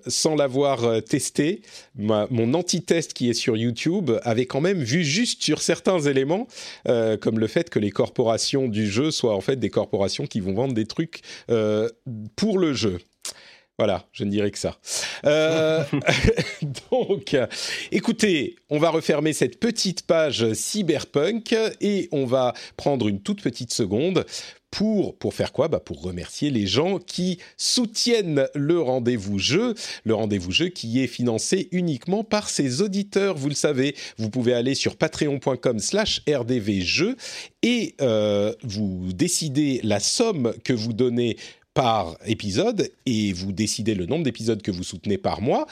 sans l'avoir euh, testé, mon anti-test qui est sur YouTube, avait quand même vu juste sur certains éléments, comme le fait que les corporations du jeu soient en fait des corporations qui vont vendre des trucs pour le jeu. Voilà, je ne dirais que ça. Euh, donc, écoutez, on va refermer cette petite page cyberpunk et on va prendre une toute petite seconde pour, pour faire quoi? Bah Pour remercier les gens qui soutiennent le rendez-vous jeu, le rendez-vous jeu qui est financé uniquement par ses auditeurs. Vous le savez, vous pouvez aller sur patreon.com slash rdvjeux et euh, vous décidez la somme que vous donnez par épisode et vous décidez le nombre d'épisodes que vous soutenez par mois.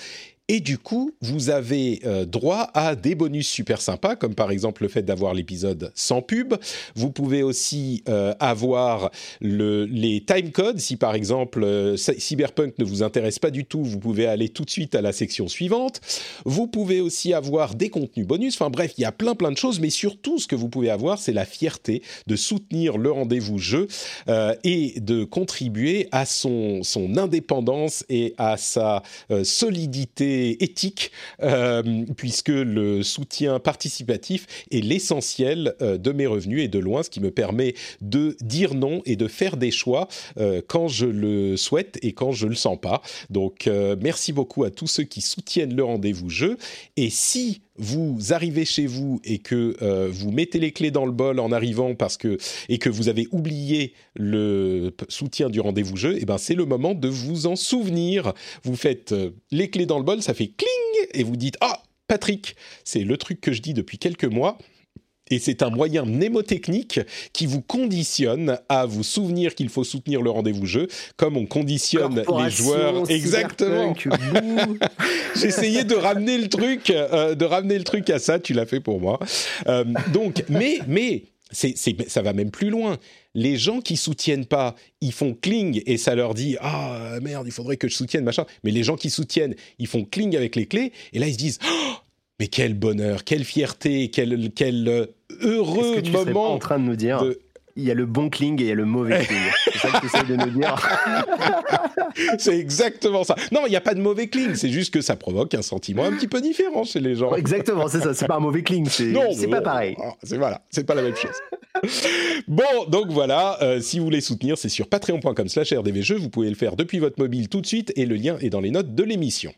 Et du coup, vous avez euh, droit à des bonus super sympas, comme par exemple le fait d'avoir l'épisode sans pub. Vous pouvez aussi euh, avoir le, les timecodes. Si par exemple euh, Cyberpunk ne vous intéresse pas du tout, vous pouvez aller tout de suite à la section suivante. Vous pouvez aussi avoir des contenus bonus. Enfin bref, il y a plein plein de choses, mais surtout ce que vous pouvez avoir, c'est la fierté de soutenir le rendez-vous jeu et de contribuer à son, son indépendance et à sa solidité éthique, euh, puisque le soutien participatif est l'essentiel euh, de mes revenus et de loin ce qui me permet de dire non et de faire des choix euh, quand je le souhaite et quand je le sens pas. Donc merci beaucoup à tous ceux qui soutiennent le rendez-vous jeu. Et si vous arrivez chez vous et que euh, vous mettez les clés dans le bol en arrivant parce que et que vous avez oublié le soutien du rendez-vous jeu, et eh ben c'est le moment de vous en souvenir. Vous faites euh, les clés dans le bol, ça fait cling et vous dites ah Patrick, c'est le truc que je dis depuis quelques mois et c'est un moyen mnémotechnique qui vous conditionne à vous souvenir qu'il faut soutenir le rendez-vous jeu, comme on conditionne les joueurs. Exactement. Essayé de ramener le truc, euh, de ramener le truc à ça. Tu l'as fait pour moi. Euh, donc, mais, mais. Ça va même plus loin. Les gens qui soutiennent pas, ils font cling et ça leur dit ah merde, il faudrait que je soutienne machin. Mais les gens qui soutiennent, ils font cling avec les clés et là ils se disent oh, mais quel bonheur, quelle fierté, quel, quel euh, heureux que tu moment. en train de nous dire il y a le bon cling et il y a le mauvais cling. c'est ça que tu essaies de nous dire. c'est exactement ça. Non, il n'y a pas de mauvais cling, c'est juste que ça provoque un sentiment un petit peu différent chez les gens. Exactement, c'est ça. C'est pas un mauvais cling, c'est, c'est pas pareil. Ah, c'est voilà, c'est pas la même chose. bon, donc voilà, euh, si vous voulez soutenir, c'est sur patreon.com/slash rdvjeux. Vous pouvez le faire depuis votre mobile tout de suite et le lien est dans les notes de l'émission.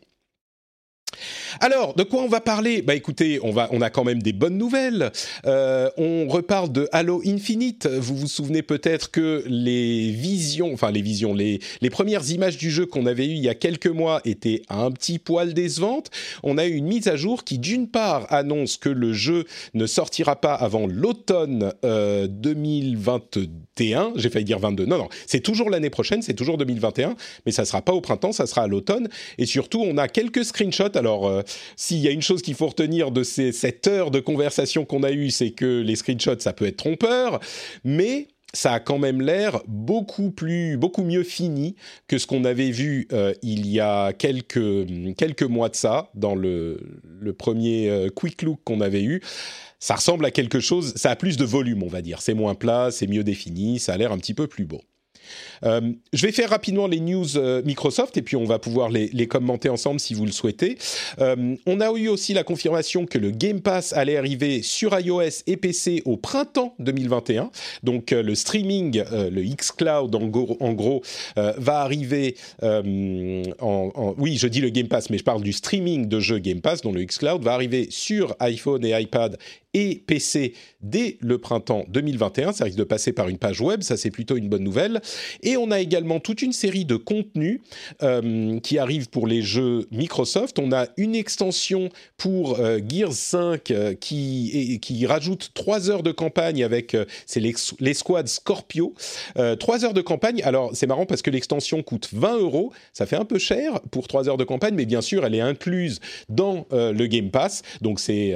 Alors, de quoi on va parler? Bah écoutez, on, va, on a quand même des bonnes nouvelles. Euh, on reparle de Halo Infinite. Vous vous souvenez peut-être que les visions, enfin les visions, les, les premières images du jeu qu'on avait eues il y a quelques mois étaient un petit poil décevantes. On a eu une mise à jour qui, d'une part, annonce que le jeu ne sortira pas avant l'automne euh, 2021. J'ai failli dire 22. Non, non, c'est toujours l'année prochaine, c'est toujours 2021, mais ça sera pas au printemps, ça sera à l'automne. Et surtout, on a quelques screenshots. Alors, euh, s'il y a une chose qu'il faut retenir de ces, cette heure de conversation qu'on a eue, c'est que les screenshots, ça peut être trompeur, mais ça a quand même l'air beaucoup plus, beaucoup mieux fini que ce qu'on avait vu euh, il y a quelques, mois de ça, dans le, le premier euh, quick look qu'on avait eu. Ça ressemble à quelque chose, ça a plus de volume, on va dire. C'est moins plat, c'est mieux défini, ça a l'air un petit peu plus beau. Euh, je vais faire rapidement les news euh, Microsoft et puis on va pouvoir les, commenter ensemble si vous le souhaitez. Euh, on a eu aussi la confirmation que le Game Pass allait arriver sur iOS et PC au printemps 2021. Donc le streaming, le xCloud en gros, en gros va arriver Oui, je dis le Game Pass, mais je parle du streaming de jeux Game Pass, dont le xCloud va arriver sur iPhone et iPad et PC dès le printemps 2021. Ça risque de passer par une page web, ça c'est plutôt une bonne nouvelle. Et on a également toute une série de contenus euh, qui arrivent pour les jeux Microsoft. On a une extension pour euh, Gears 5 euh, qui, qui rajoute 3 heures de campagne avec, c'est l'escouade Scorpio. 3 heures de campagne, alors c'est marrant parce que l'extension coûte 20 euros, ça fait un peu cher pour 3 heures de campagne, mais bien sûr elle est incluse dans le Game Pass, donc c'est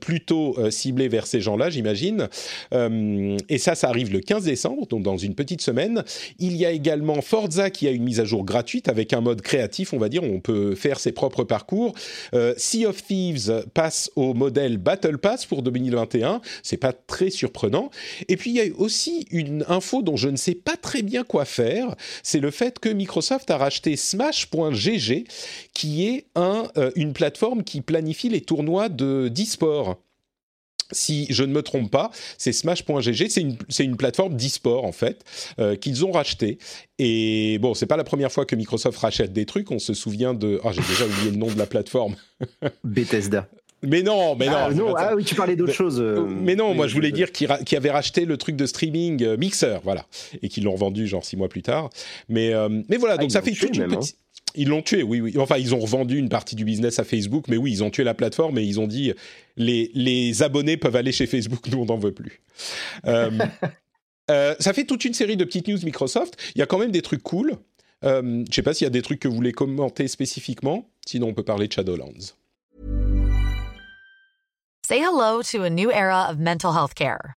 plutôt euh, ciblé vers ces gens-là, j'imagine. Euh, et ça, ça arrive le 15 décembre, donc dans une petite semaine. Il y a également Forza qui a une mise à jour gratuite avec un mode créatif, on va dire, où on peut faire ses propres parcours. Euh, sea of Thieves passe au modèle Battle Pass pour 2021. C'est pas très surprenant. Et puis il y a aussi une info dont je ne sais pas très bien quoi faire. C'est le fait que Microsoft a racheté Smash.gg, qui est un, une plateforme qui planifie les tournois de d'e-sport si je ne me trompe pas, c'est Smash.gg, c'est une, une, plateforme d'e-sport en fait, euh, qu'ils ont racheté. Et bon, c'est pas la première fois que Microsoft rachète des trucs, on se souvient de... Ah, j'ai déjà oublié le nom de la plateforme. Bethesda. Mais non, mais non. Ah, non, ah oui, tu parlais d'autre chose. Euh, mais non, moi je voulais dire qu'ils qu avaient racheté le truc de streaming euh, Mixer, voilà, et qu'ils l'ont revendu genre six mois plus tard. Mais, euh, mais voilà, donc ah, ça fait toute une petite... Hein. Ils l'ont tué, oui, oui. Enfin, ils ont revendu une partie du business à Facebook, mais oui, ils ont tué la plateforme et ils ont dit les, les abonnés peuvent aller chez Facebook, nous on n'en veut plus. euh, euh, ça fait toute une série de petites news Microsoft. Il y a quand même des trucs cool. Euh, je ne sais pas s'il y a des trucs que vous voulez commenter spécifiquement. Sinon, on peut parler de Shadowlands. Say hello to a new era of mental health care.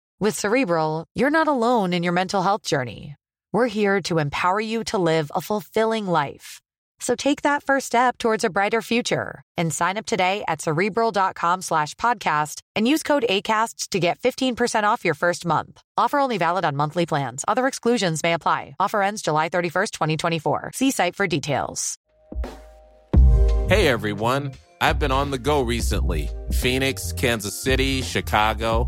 With Cerebral, you're not alone in your mental health journey. We're here to empower you to live a fulfilling life. So take that first step towards a brighter future and sign up today at cerebral.com slash podcast and use code ACasts to get 15% off your first month. Offer only valid on monthly plans. Other exclusions may apply. Offer ends July 31st, 2024. See site for details. Hey everyone. I've been on the go recently Phoenix, Kansas City, Chicago.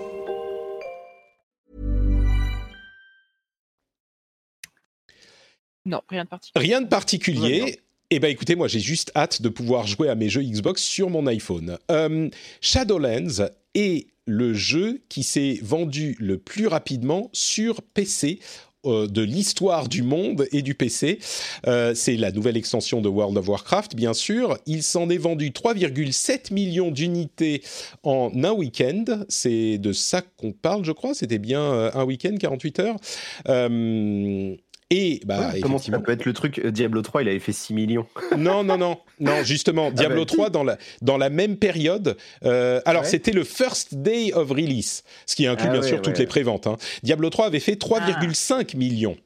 Non, rien de particulier. Rien de particulier. Eh bien, écoutez, moi, j'ai juste hâte de pouvoir jouer à mes jeux Xbox sur mon iPhone. Euh, Shadowlands est le jeu qui s'est vendu le plus rapidement sur PC euh, de l'histoire du monde et du PC. Euh, c'est la nouvelle extension de World of Warcraft, bien sûr. Il s'en est vendu 3,7 millions d'unités en un week-end. C'est de ça qu'on parle, je crois. C'était bien euh, un week-end, 48 heures. Et bah, comment ça peut être le truc Diablo 3, il avait fait 6 millions. non, non, non, non, justement, ah Diablo 3 bah, dans la dans la même période. alors c'était le first day of release, ce qui inclut ah bien sûr toutes les préventes. Hein. Diablo 3 avait fait 3,5 millions.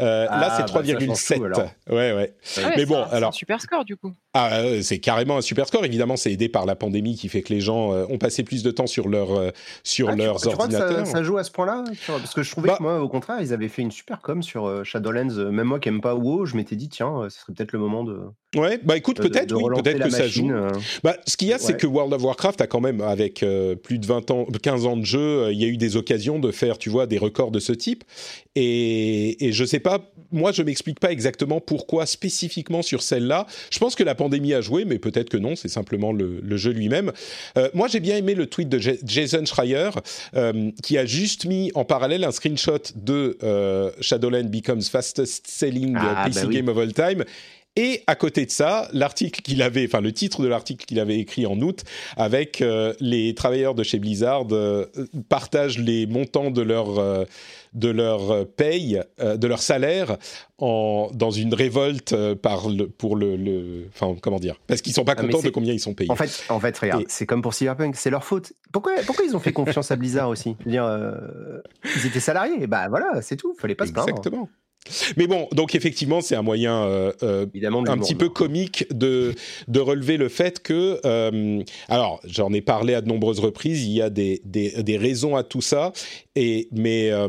Euh, là, c'est 3,7. Bah, ouais, ouais. Ah mais bon, alors. C'est un super score du coup. Ah, c'est carrément un super score. Évidemment, c'est aidé par la pandémie qui fait que les gens euh, ont passé plus de temps sur, leur, euh, sur ah, leurs tu, ordinateurs. Crois que ça, joue à ce point-là Parce que je trouvais bah que moi, au contraire, ils avaient fait une super com sur Shadowlands. Même moi qui n'aime pas WoW, je m'étais dit, tiens, ce serait peut-être le moment de. Ouais, bah écoute, peut-être, oui, peut-être que ça joue. Bah, ce qu'il y a, c'est que World of Warcraft a quand même, avec plus de 20 ans, 15 ans de jeu, il y a eu des occasions de faire, tu vois, des records de ce type. Et, et je sais pas, moi, je m'explique pas exactement pourquoi spécifiquement sur celle-là. Je pense que la pandémie a joué, mais peut-être que non, c'est simplement le, jeu lui-même. Euh, moi, j'ai bien aimé le tweet de Jason Schreier, euh, qui a juste mis en parallèle un screenshot de euh, Shadowland Becomes Fastest Selling ah, PC bah Game of All Time et à côté de ça, l'article qu'il avait, enfin le titre de l'article qu'il avait écrit en août, avec euh, les travailleurs de chez Blizzard euh, partagent les montants de leur euh, de leur paye, de leur salaire, en, dans une révolte par le, pour le, enfin comment dire, parce qu'ils sont pas contents de combien ils sont payés. En fait, en fait, regarde, c'est comme pour Cyberpunk, c'est leur faute. Pourquoi, pourquoi ils ont fait confiance à Blizzard aussi? Dire, ils étaient salariés, bah voilà, c'est tout, fallait pas se plaindre. Exactement. Mais bon, donc effectivement, c'est un moyen euh, euh un petit peu comique de, de relever le fait que, euh, alors j'en ai parlé à de nombreuses reprises, il y a des, des, des raisons à tout ça, et, mais, euh,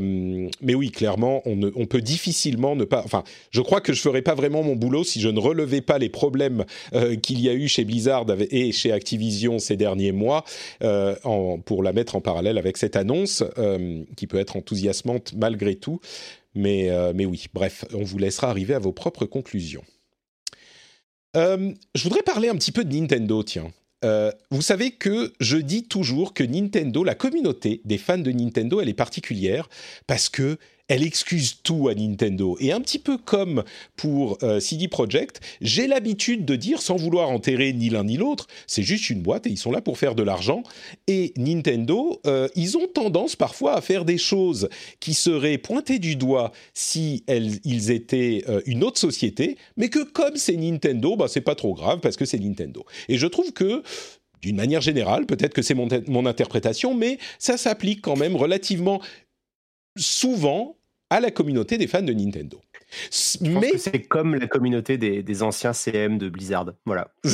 mais oui, clairement, on, ne, on peut difficilement ne pas, enfin, je crois que je ferais pas vraiment mon boulot si je ne relevais pas les problèmes euh, qu'il y a eu chez Blizzard et chez Activision ces derniers mois, en, pour la mettre en parallèle avec cette annonce, qui peut être enthousiasmante malgré tout. Mais, euh, mais oui, bref, on vous laissera arriver à vos propres conclusions. Euh, je voudrais parler un petit peu de Nintendo, tiens. Euh, vous savez que je dis toujours que Nintendo, la communauté des fans de Nintendo, elle est particulière parce que elle excuse tout à Nintendo. Et un petit peu comme pour euh, CD Projekt, j'ai l'habitude de dire, sans vouloir enterrer ni l'un ni l'autre, c'est juste une boîte et ils sont là pour faire de l'argent. Et Nintendo, euh, ils ont tendance parfois à faire des choses qui seraient pointées du doigt si ils étaient euh, une autre société, mais que comme c'est Nintendo, bah, c'est pas trop grave parce que c'est Nintendo. Et je trouve que d'une manière générale, peut-être que c'est mon, mon, interprétation, mais ça s'applique quand même relativement souvent à la communauté des fans de Nintendo. Mais c'est comme la communauté des, anciens CM de Blizzard. Voilà.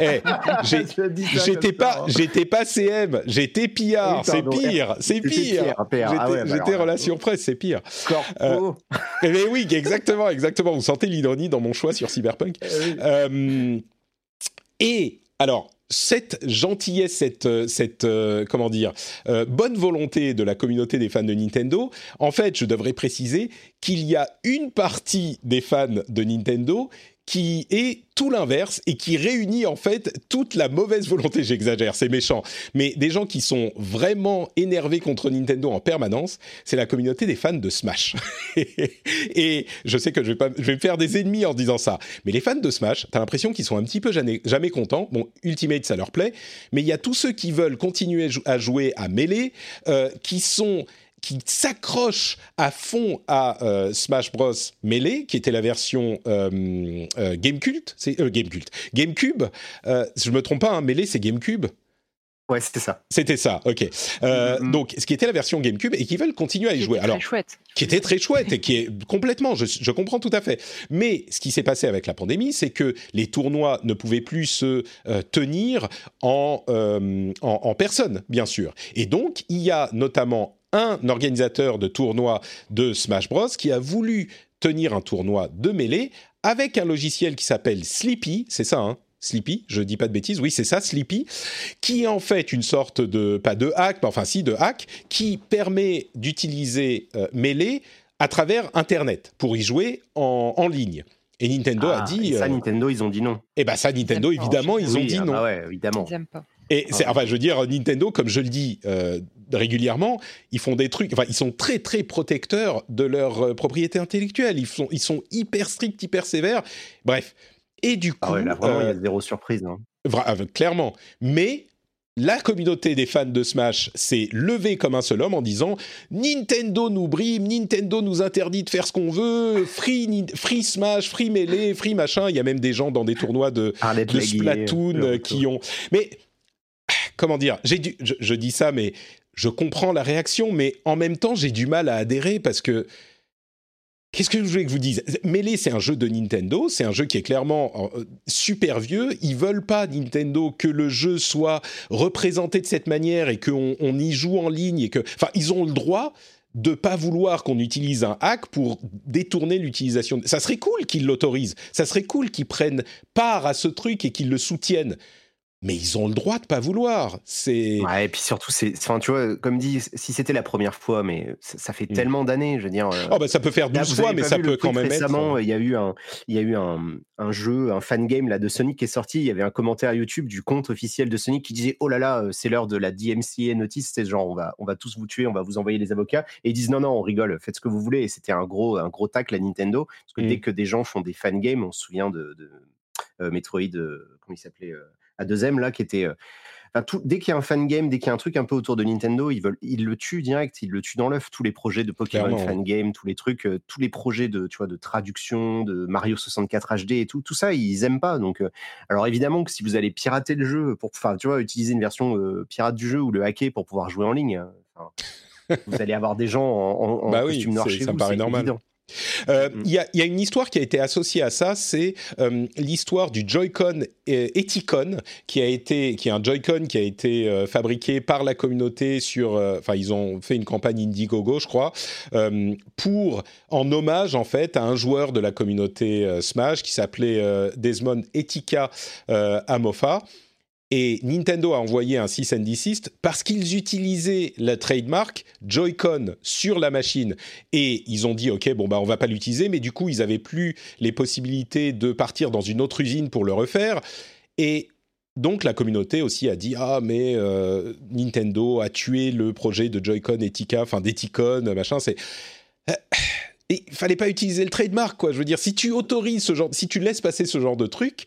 Eh, j'étais pas, j'étais pas CM, j'étais PR. c'est pire, c'est pire. Ah j'étais ah relation presse, c'est pire. Euh, mais oui, exactement, exactement. Vous sentez l'ironie dans mon choix sur Cyberpunk. Eh euh, et alors, cette gentillesse, cette, euh, cette euh, comment dire, euh, bonne volonté de la communauté des fans de Nintendo, en fait, je devrais préciser qu'il y a une partie des fans de Nintendo qui est tout l'inverse et qui réunit en fait toute la mauvaise volonté, j'exagère, c'est méchant, mais des gens qui sont vraiment énervés contre Nintendo en permanence, c'est la communauté des fans de Smash. et je sais que je vais, pas, je vais me faire des ennemis en disant ça, mais les fans de Smash, t'as l'impression qu'ils sont un petit peu jamais, jamais contents. Bon, Ultimate, ça leur plaît, mais il y a tous ceux qui veulent continuer à jouer à Melee, euh, qui sont qui s'accroche à fond à euh, Smash Bros Melee, qui était la version euh, euh, Gamecult, c'est Gamecult, GameCube. je me trompe pas, hein, Melee c'est GameCube. Ouais, c'était ça. C'était ça, ok. Mm-hmm. Donc, ce qui était la version GameCube et qui veulent continuer à y jouer. Alors, très chouette. Qui était très chouette et qui est complètement, je, comprends tout à fait. Mais ce qui s'est passé avec la pandémie, c'est que les tournois ne pouvaient plus se tenir en, en, en, personne, bien sûr. Et donc, il y a notamment un organisateur de tournoi de Smash Bros qui a voulu tenir un tournoi de mêlée avec un logiciel qui s'appelle Sleepy, c'est ça, hein Sleepy, je dis pas de bêtises, oui c'est ça, Sleepy, qui est en fait une sorte de, pas de hack, mais enfin si, de hack, qui permet d'utiliser euh, Melee à travers Internet pour y jouer en, ligne. Et Nintendo a ah, dit. ça, euh, Nintendo, ils ont dit non. Et eh ben ça, Nintendo, évidemment, ils ont dit ah non. Bah ouais, évidemment. Ils pas. Et c'est, enfin, je veux dire, Nintendo, comme je le dis euh, régulièrement, ils font des trucs. Enfin, ils sont très très protecteurs de leur euh, propriété intellectuelle. Ils sont ils sont hyper stricts, hyper sévères. Bref. Et du coup, ah ouais, là, vraiment, il y a zéro surprise. Hein. clairement. Mais la communauté des fans de Smash s'est levée comme un seul homme en disant Nintendo nous brime, Nintendo nous interdit de faire ce qu'on veut, free, free Smash, free Melee, free machin. Il y a même des gens dans des tournois de, de Splatoon qui ont. Mais comment dire J'ai je, je dis ça, mais je comprends la réaction, mais en même temps, j'ai du mal à adhérer parce que Qu'est-ce que je voulais que vous dise? Melee, c'est un jeu de Nintendo, c'est un jeu qui est clairement euh, super vieux. Ils veulent pas, Nintendo, que le jeu soit représenté de cette manière et qu'on on y joue en ligne et que, enfin, ils ont le droit de pas vouloir qu'on utilise un hack pour détourner l'utilisation. Ça serait cool qu'ils l'autorisent. Ça serait cool qu'ils prennent part à ce truc et qu'ils le soutiennent mais ils ont le droit de pas vouloir. C'est. Ouais, et puis surtout, c'est, enfin, tu vois, comme dit, si c'était la première fois, mais ça, fait mmh. tellement d'années, je veux dire. Euh, oh bah ça peut faire 12 fois, mais ça peut quand même récemment, il y a eu un, il y a eu un, un, jeu, un fan game là de Sonic qui est sorti. Il y avait un commentaire YouTube du compte officiel de Sonic qui disait, oh là là, euh, c'est l'heure de la DMCA notice, c'est genre on va, on va tous vous tuer, on va vous envoyer les avocats. Et ils disent non non, on rigole, faites ce que vous voulez. Et c'était un gros, un gros tacle à Nintendo parce que dès mmh. que des gens font des fan games, on se souvient de, de euh, Metroid, comment il s'appelait à deuxième là qui était tout, dès qu'il y a un fan game, dès qu'il y a un truc un peu autour de Nintendo, ils, veulent, ils le tuent direct, ils le tuent dans l'œuf. Tous les projets de Pokémon fan game, tous les trucs, tous les projets de, tu vois, de traduction, de Mario 64 HD et tout, tout ça, ils aiment pas. Donc, alors évidemment que si vous allez pirater le jeu pour, enfin, tu vois, utiliser une version pirate du jeu ou le hacker pour pouvoir jouer en ligne, vous allez avoir des gens en, bah costume noir chez ça me paraît normal. Euh. Il y, a une histoire qui a été associée à ça, c'est euh, l'histoire du Joy-Con Eticon, qui a été, qui est un Joy-Con qui a été euh, fabriqué par la communauté sur, enfin ils ont fait une campagne Indiegogo, je crois, pour en hommage en fait à un joueur de la communauté Smash qui s'appelait Desmond Etika Amofa et Nintendo a envoyé un cease and desist parce qu'ils utilisaient la trademark Joy-Con sur la machine. Et ils ont dit, OK, bon, bah, on va pas l'utiliser, mais du coup, ils avaient plus les possibilités de partir dans une autre usine pour le refaire. Et donc, la communauté aussi a dit, ah, mais euh, Nintendo a tué le projet de Joy-Con Etika, enfin, d'Eticon, machin, c'est. Euh, il fallait pas utiliser le trademark, quoi. Je veux dire, si tu autorises ce genre, si tu laisses passer ce genre de truc,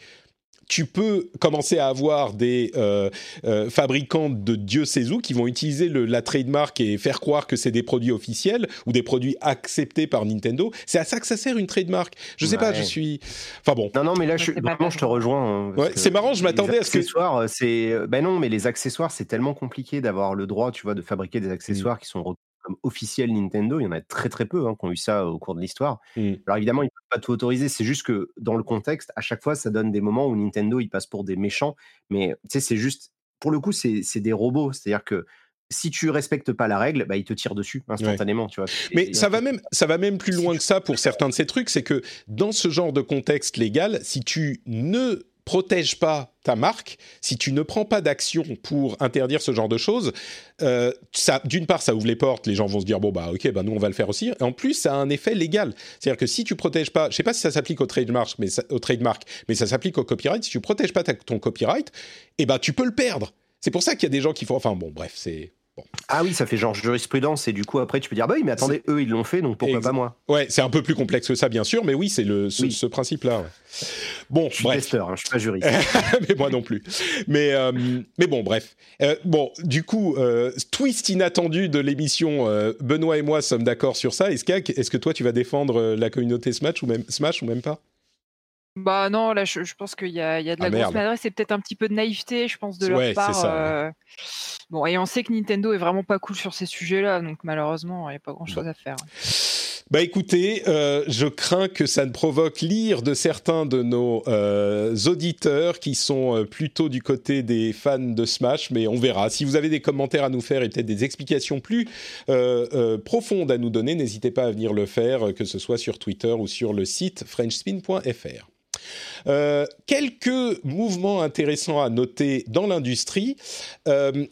tu peux commencer à avoir des euh, euh, fabricants de Dieu sait où qui vont utiliser le, la trademark et faire croire que c'est des produits officiels ou des produits acceptés par Nintendo. C'est à ça que ça sert une trademark. Je sais pas, je suis. Enfin bon. Non, non, mais là, je, vraiment, je te rejoins. Hein, c'est marrant, je m'attendais à ce que. Accessoires, c'est. Ben non, mais les accessoires, c'est tellement compliqué d'avoir le droit, tu vois, de fabriquer des accessoires mmh. qui sont comme officiel Nintendo. Il y en a très très peu hein, qui ont eu ça au cours de l'histoire. Mmh. Alors évidemment, ils ne peuvent pas tout autoriser. C'est juste que dans le contexte, à chaque fois, ça donne des moments où Nintendo il passe pour des méchants. Mais tu sais, c'est juste, pour le coup, c'est des robots. C'est-à-dire que si tu respectes pas la règle, bah, ils te tirent dessus instantanément, tu vois. Mais ça va même, ça va même plus loin que ça pour certains de ces trucs, c'est que dans ce genre de contexte légal, si tu ne protège pas ta marque, si tu ne prends pas d'action pour interdire ce genre de choses, euh, ça, d'une part, ça ouvre les portes, les gens vont se dire bon bah ok, bah nous on va le faire aussi. Et en plus, ça a un effet légal, c'est-à-dire que si tu protèges pas, je sais pas si ça s'applique au trademark, mais ça, mais ça s'applique au copyright. Si tu protèges pas ton copyright, eh ben tu peux le perdre. C'est pour ça qu'il y a des gens qui font, enfin bon, bref, c'est ah oui, ça fait genre jurisprudence et du coup après tu peux dire bah oui mais attendez eux ils l'ont fait donc pourquoi pas moi Ouais, c'est un peu plus complexe que ça bien sûr, mais oui c'est le ce, principe-là. Bon, je suis bref. testeur, hein, je suis pas juriste. mais moi non plus. Mais euh, mais bon bref. Euh, bon du coup euh, twist inattendu de l'émission. Benoît et moi sommes d'accord sur ça. Est-ce que est-ce que toi tu vas défendre la communauté Smash ou même Smash ou même pas? Bah non, là, je, pense qu'il y a, il y a de la ah, grosse maladresse et peut-être un petit peu de naïveté, je pense, de leur part. Euh. Bon, et on sait que Nintendo est vraiment pas cool sur ces sujets-là, donc malheureusement, il n'y a pas grand-chose à faire. Bah écoutez, euh, je crains que ça ne provoque l'ire de certains de nos euh, auditeurs qui sont plutôt du côté des fans de Smash, mais on verra. Si vous avez des commentaires à nous faire et peut-être des explications plus profondes à nous donner, n'hésitez pas à venir le faire, que ce soit sur Twitter ou sur le site frenchspin.fr. Euh, quelques mouvements intéressants à noter dans l'industrie. Euh,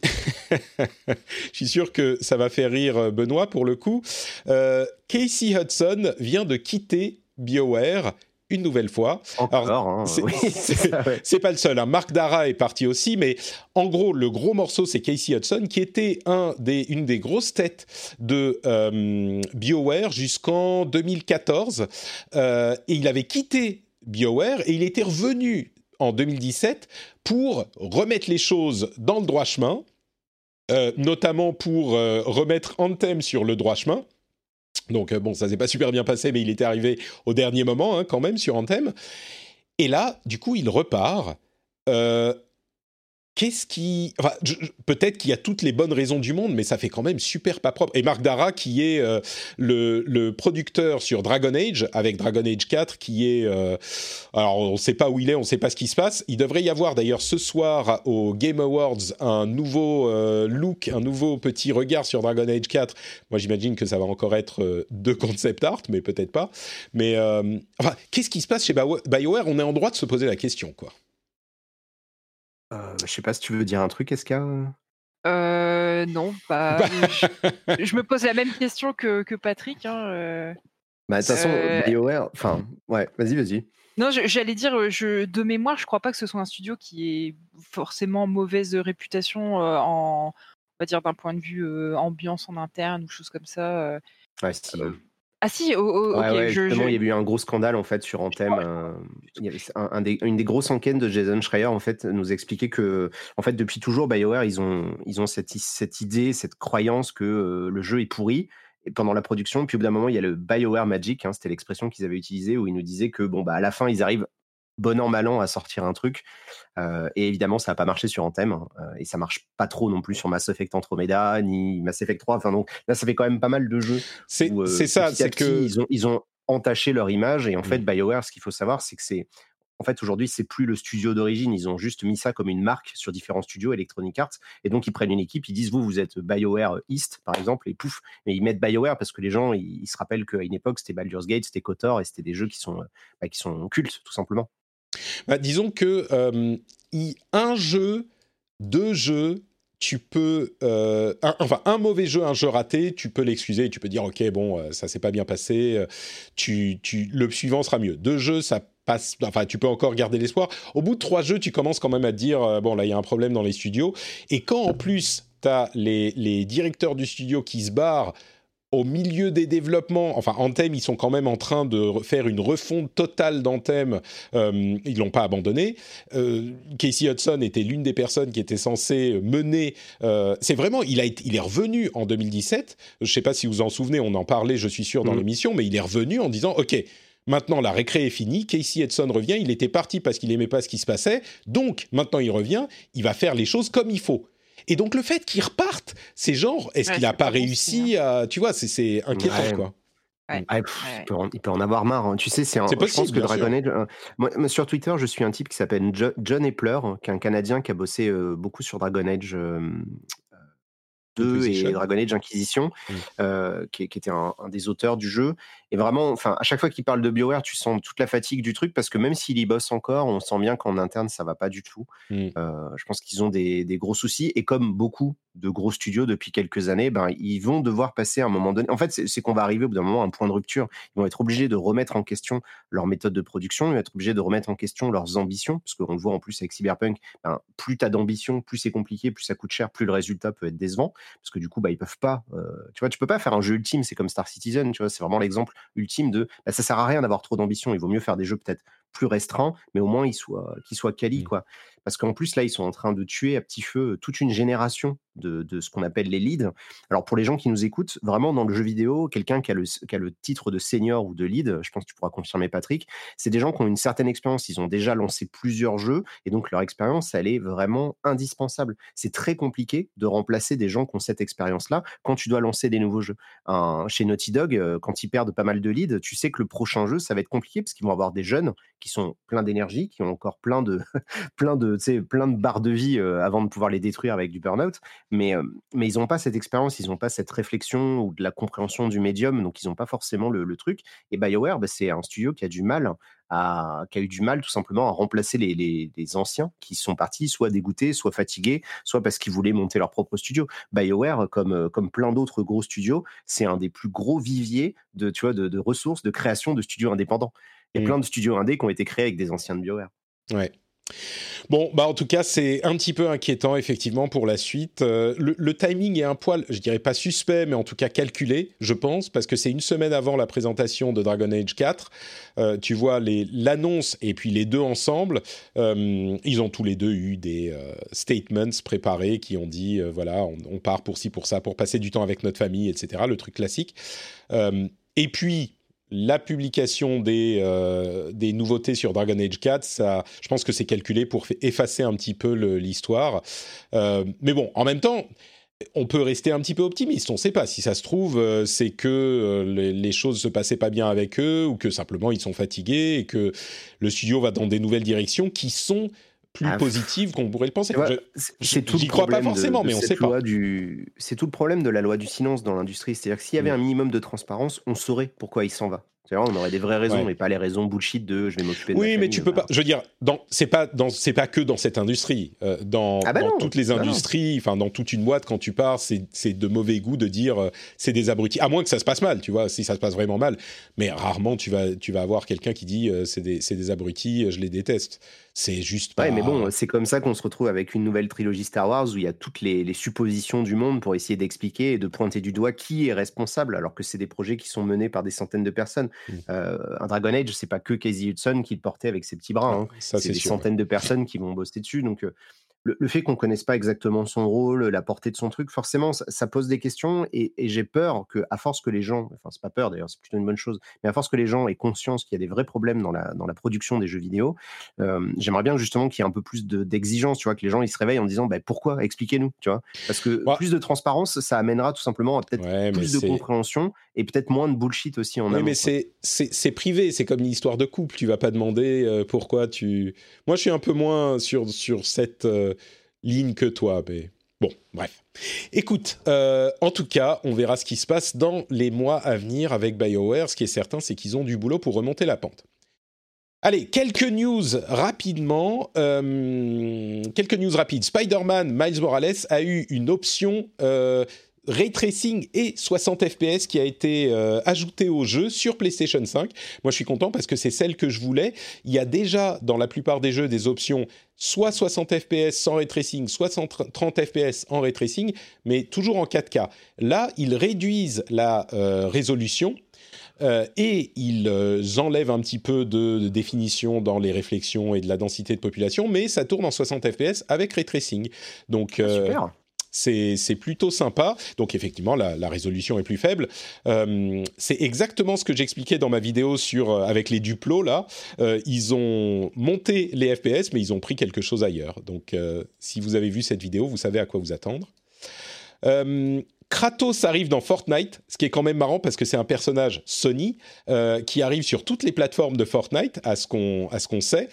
je suis sûr que ça va faire rire Benoît pour le coup. Euh, Casey Hudson vient de quitter BioWare une nouvelle fois. Encore, hein, c'est pas le seul. Hein. Marc Dara est parti aussi, mais en gros, le gros morceau, c'est Casey Hudson, qui était un des, une des grosses têtes de euh, BioWare jusqu'en 2014. Euh, et il avait quitté BioWare et il était revenu en 2017 pour remettre les choses dans le droit chemin, euh, notamment pour remettre Anthem sur le droit chemin. Donc bon, ça s'est pas super bien passé, mais il était arrivé au dernier moment hein, quand même sur Anthem. Et là, du coup, il repart. Qu'est-ce qui. Peut-être qu'il y a toutes les bonnes raisons du monde, mais ça fait quand même super pas propre. Et Marc Dara, qui est euh, le, producteur sur Dragon Age, avec Dragon Age 4, qui est. Euh, alors, on ne sait pas où il est, on ne sait pas ce qui se passe. Il devrait y avoir d'ailleurs ce soir au Game Awards un nouveau euh, look, un nouveau petit regard sur Dragon Age 4. Moi, j'imagine que ça va encore être de concept art, mais peut-être pas. Mais. qu'est-ce qui se passe chez BioWare? On est en droit de se poser la question, quoi. Euh, je sais pas si tu veux dire un truc, Eska euh, non, bah, je, me pose la même question que, que Patrick. Hein, euh. Bah, de toute façon, BioWare, enfin, ouais, vas-y, vas-y. Non, j'allais dire, je, de mémoire, je crois pas que ce soit un studio qui est forcément mauvaise réputation en, on va dire, d'un point de vue ambiance en interne ou choses comme ça. Ouais, si. Ah si, justement, il y a eu un gros scandale en fait sur Anthem. Euh, il y avait un, des, une des grosses enquêtes de Jason Schreier en fait nous expliquait que en fait depuis toujours BioWare ils ont ils ont cette, cette idée, cette croyance que euh, le jeu est pourri pendant la production. Puis au bout d'un moment il y a le BioWare Magic, hein, c'était l'expression qu'ils avaient utilisée où ils nous disaient que bon bah à la fin ils arrivent bon an, mal an à sortir un truc. Euh, et évidemment, ça n'a pas marché sur Anthem. Euh, et ça marche pas trop non plus sur Mass Effect Andromeda, ni Mass Effect 3. Enfin, donc là, ça fait quand même pas mal de jeux. C'est euh, ça, c'est que. Ils ont, ils ont entaché leur image. Et en fait, mmh. BioWare, ce qu'il faut savoir, c'est que c'est. En fait, aujourd'hui, c'est plus le studio d'origine. Ils ont juste mis ça comme une marque sur différents studios, Electronic Arts. Et donc, ils prennent une équipe, ils disent, vous, vous êtes BioWare East, par exemple, et pouf. Mais ils mettent BioWare parce que les gens, ils, se rappellent qu'à une époque, c'était Baldur's Gate, c'était KOTOR, et c'était des jeux qui sont, bah, qui sont cultes, tout simplement. Bah, disons que euh, un jeu, deux jeux, tu peux, euh, enfin un mauvais jeu, un jeu raté, tu peux l'excuser, tu peux dire ok bon euh, ça s'est pas bien passé, tu, le suivant sera mieux. Deux jeux ça passe, enfin tu peux encore garder l'espoir. Au bout de trois jeux tu commences quand même à te dire bon là il y a un problème dans les studios et quand en plus tu as les, les directeurs du studio qui se barrent au milieu des développements, enfin Anthem, ils sont quand même en train de faire une refonte totale d'Anthem, euh, ils l'ont pas abandonné. Euh, Casey Hudson était l'une des personnes qui était censée mener. Euh, c'est vraiment, il a il est revenu en 2017. Je sais pas si vous vous en souvenez, on en parlait, je suis sûr dans mm. l'émission, mais il est revenu en disant, ok. Maintenant, la récré est finie. Casey Hudson revient. Il était parti parce qu'il aimait pas ce qui se passait. Donc, maintenant, il revient. Il va faire les choses comme il faut. Et donc le fait qu'il reparte, c'est genre, est-ce qu'il n'a pas, réussi à, tu vois, c'est inquiétant quoi. il, peut en, avoir marre. Hein. Tu sais, c'est possible. Je pense que Dragon Age. Euh, moi, sur Twitter, je suis un type qui s'appelle John Epler, qui est un Canadien qui a bossé euh, beaucoup sur Dragon Age. Euh, 2 et Dragon Age Inquisition, mmh. euh, qui, était un, des auteurs du jeu. Et vraiment, enfin, à chaque fois qu'il parle de BioWare, tu sens toute la fatigue du truc parce que même s'il y bosse encore, on sent bien qu'en interne, ça va pas du tout. Mmh. Euh, je pense qu'ils ont des, gros soucis. Et comme beaucoup de gros studios depuis quelques années, ben, ils vont devoir passer à un moment donné. En fait, c'est qu'on va arriver au bout d'un moment à un point de rupture. Ils vont être obligés de remettre en question leur méthode de production, ils vont être obligés de remettre en question leurs ambitions, parce qu'on le voit en plus avec Cyberpunk, ben, plus tu as d'ambition, plus c'est compliqué, plus ça coûte cher, plus le résultat peut être décevant, parce que du coup, bah, ils peuvent pas. Euh, tu vois, tu peux pas faire un jeu ultime, c'est comme Star Citizen, tu vois, c'est vraiment l'exemple ultime de bah, ça sert à rien d'avoir trop d'ambition, il vaut mieux faire des jeux peut-être plus restreints, mais au moins ils soient, qu'ils soient quali, mmh. quoi. Parce qu'en plus, là, ils sont en train de tuer à petit feu toute une génération de, ce qu'on appelle les leads. Alors, pour les gens qui nous écoutent, vraiment, dans le jeu vidéo, quelqu'un qui, a le titre de senior ou de lead, je pense que tu pourras confirmer, Patrick, c'est des gens qui ont une certaine expérience. Ils ont déjà lancé plusieurs jeux et donc leur expérience, elle est vraiment indispensable. C'est très compliqué de remplacer des gens qui ont cette expérience-là quand tu dois lancer des nouveaux jeux. chez Naughty Dog, euh, quand ils perdent pas mal de leads, tu sais que le prochain jeu, ça va être compliqué parce qu'ils vont avoir des jeunes qui sont pleins d'énergie, qui ont encore plein de, plein de plein de barres de vie euh, avant de pouvoir les détruire avec du burn-out. Mais, euh, mais ils n'ont pas cette expérience, ils n'ont pas cette réflexion ou de la compréhension du médium, donc ils n'ont pas forcément le, truc. Et BioWare, bah, c'est un studio qui a du mal à, qui a eu du mal tout simplement à remplacer les, les, anciens qui sont partis, soit dégoûtés, soit fatigués, soit parce qu'ils voulaient monter leur propre studio. BioWare, comme, comme plein d'autres gros studios, c'est un des plus gros viviers de, tu vois, de, de ressources, de création de studios indépendants. Il y a Mm. plein de studios indés qui ont été créés avec des anciens de BioWare. Ouais. Bon, bah en tout cas, c'est un petit peu inquiétant effectivement pour la suite. Euh, le, timing est un poil, je dirais pas suspect, mais en tout cas calculé, je pense, parce que c'est une semaine avant la présentation de Dragon Age 4. Euh, tu vois l'annonce et puis les deux ensemble. euh, ils ont tous les deux eu des statements préparés qui ont dit voilà, on, part pour ci pour ça, pour passer du temps avec notre famille, etc. Le truc classique. Et puis la publication des, euh, des nouveautés sur Dragon Age 4, ça, je pense que c'est calculé pour fa- effacer un petit peu l'histoire. Euh, mais bon, en même temps, on peut rester un petit peu optimiste. On ne sait pas. Si ça se trouve, euh, c'est que les, les choses se passaient pas bien avec eux ou que simplement ils sont fatigués et que le studio va dans des nouvelles directions qui sont plus Ah, positives qu'on pourrait le penser. Je- c'est- tout le crois pas de- forcément, de mais on sait pas. Du... C'est tout le problème de la loi du silence dans l'industrie. C'est-à-dire que s'il y avait Mm. un minimum de transparence, on saurait pourquoi il s'en va. On aurait des vraies raisons, Ouais. mais pas les raisons bullshit de je vais m'occuper de ma Oui, mais tu peux pas. Je veux dire, c'est pas dans, c'est pas que dans cette industrie. Euh, dans Ah bah dans non, toutes les bah non. industries, enfin dans toute une boîte, quand tu pars, c'est, de mauvais goût de dire euh, c'est des abrutis. À moins que ça se passe mal, tu vois. Si ça se passe vraiment mal, mais rarement tu vas, tu vas avoir quelqu'un qui dit euh, c'est des, abrutis, je les déteste. C'est juste pas. Ouais, mais bon, c'est comme ça qu'on se retrouve avec une nouvelle trilogie Star Wars où il y a toutes les, les suppositions du monde pour essayer d'expliquer et de pointer du doigt qui est responsable, alors que c'est des projets qui sont menés par des centaines de personnes. Mm. Euh, un Dragon Age, c'est pas que Casey Hudson qui le portait avec ses petits bras. hein. ça c'est des sûr. centaines de personnes qui vont bosser dessus. Donc, euh, le, le fait qu'on connaisse pas exactement son rôle, la portée de son truc, forcément, ça, ça pose des questions. Et, et j'ai peur que, à force que les gens, enfin, c'est pas peur d'ailleurs, c'est plutôt une bonne chose, mais à force que les gens aient conscience qu'il y a des vrais problèmes dans la, dans la production des jeux vidéo, euh, j'aimerais bien justement qu'il y ait un peu plus de- d'exigence, tu vois, que les gens ils se réveillent en disant, bah, pourquoi? Expliquez-nous, tu vois? Parce que Ouais. plus de transparence, ça amènera tout simplement à peut-être Ouais, plus de compréhension et peut-être moins de bullshit aussi en Oui, amont. mais c'est, privé, c'est comme une histoire de couple. Tu vas pas demander euh, pourquoi tu. Moi, je suis un peu moins sur, sur cette euh, ligne que toi, mais bon, bref. Écoute, euh, en tout cas, on verra ce qui se passe dans les mois à venir avec BioWare. Ce qui est certain, c'est qu'ils ont du boulot pour remonter la pente. Allez, quelques news rapidement. Euh, quelques news rapides. Spider-Man Miles Morales a eu une option euh, ray tracing et 60 FPS qui a été euh, ajoutée au jeu sur PlayStation 5. Moi, je suis content parce que c'est celle que je voulais. Il y a déjà dans la plupart des jeux des options soit 60 FPS sans ray tracing, soit 130 FPS en ray tracing, mais toujours en 4K. Là, ils réduisent la euh, résolution. Euh, et ils euh, enlèvent un petit peu de, de définition dans les réflexions et de la densité de population, mais ça tourne en 60 FPS avec ray tracing. Donc, Ah, euh. C'est plutôt sympa. Donc effectivement, la, résolution est plus faible. Euh, c'est exactement ce que j'expliquais dans ma vidéo sur euh, avec les duplos là. Euh, ils ont monté les FPS, mais ils ont pris quelque chose ailleurs. Donc si vous avez vu cette vidéo, vous savez à quoi vous attendre. Kratos arrive dans Fortnite, ce qui est quand même marrant parce que c'est un personnage Sony euh, qui arrive sur toutes les plateformes de Fortnite, à ce qu'on à ce qu'on sait.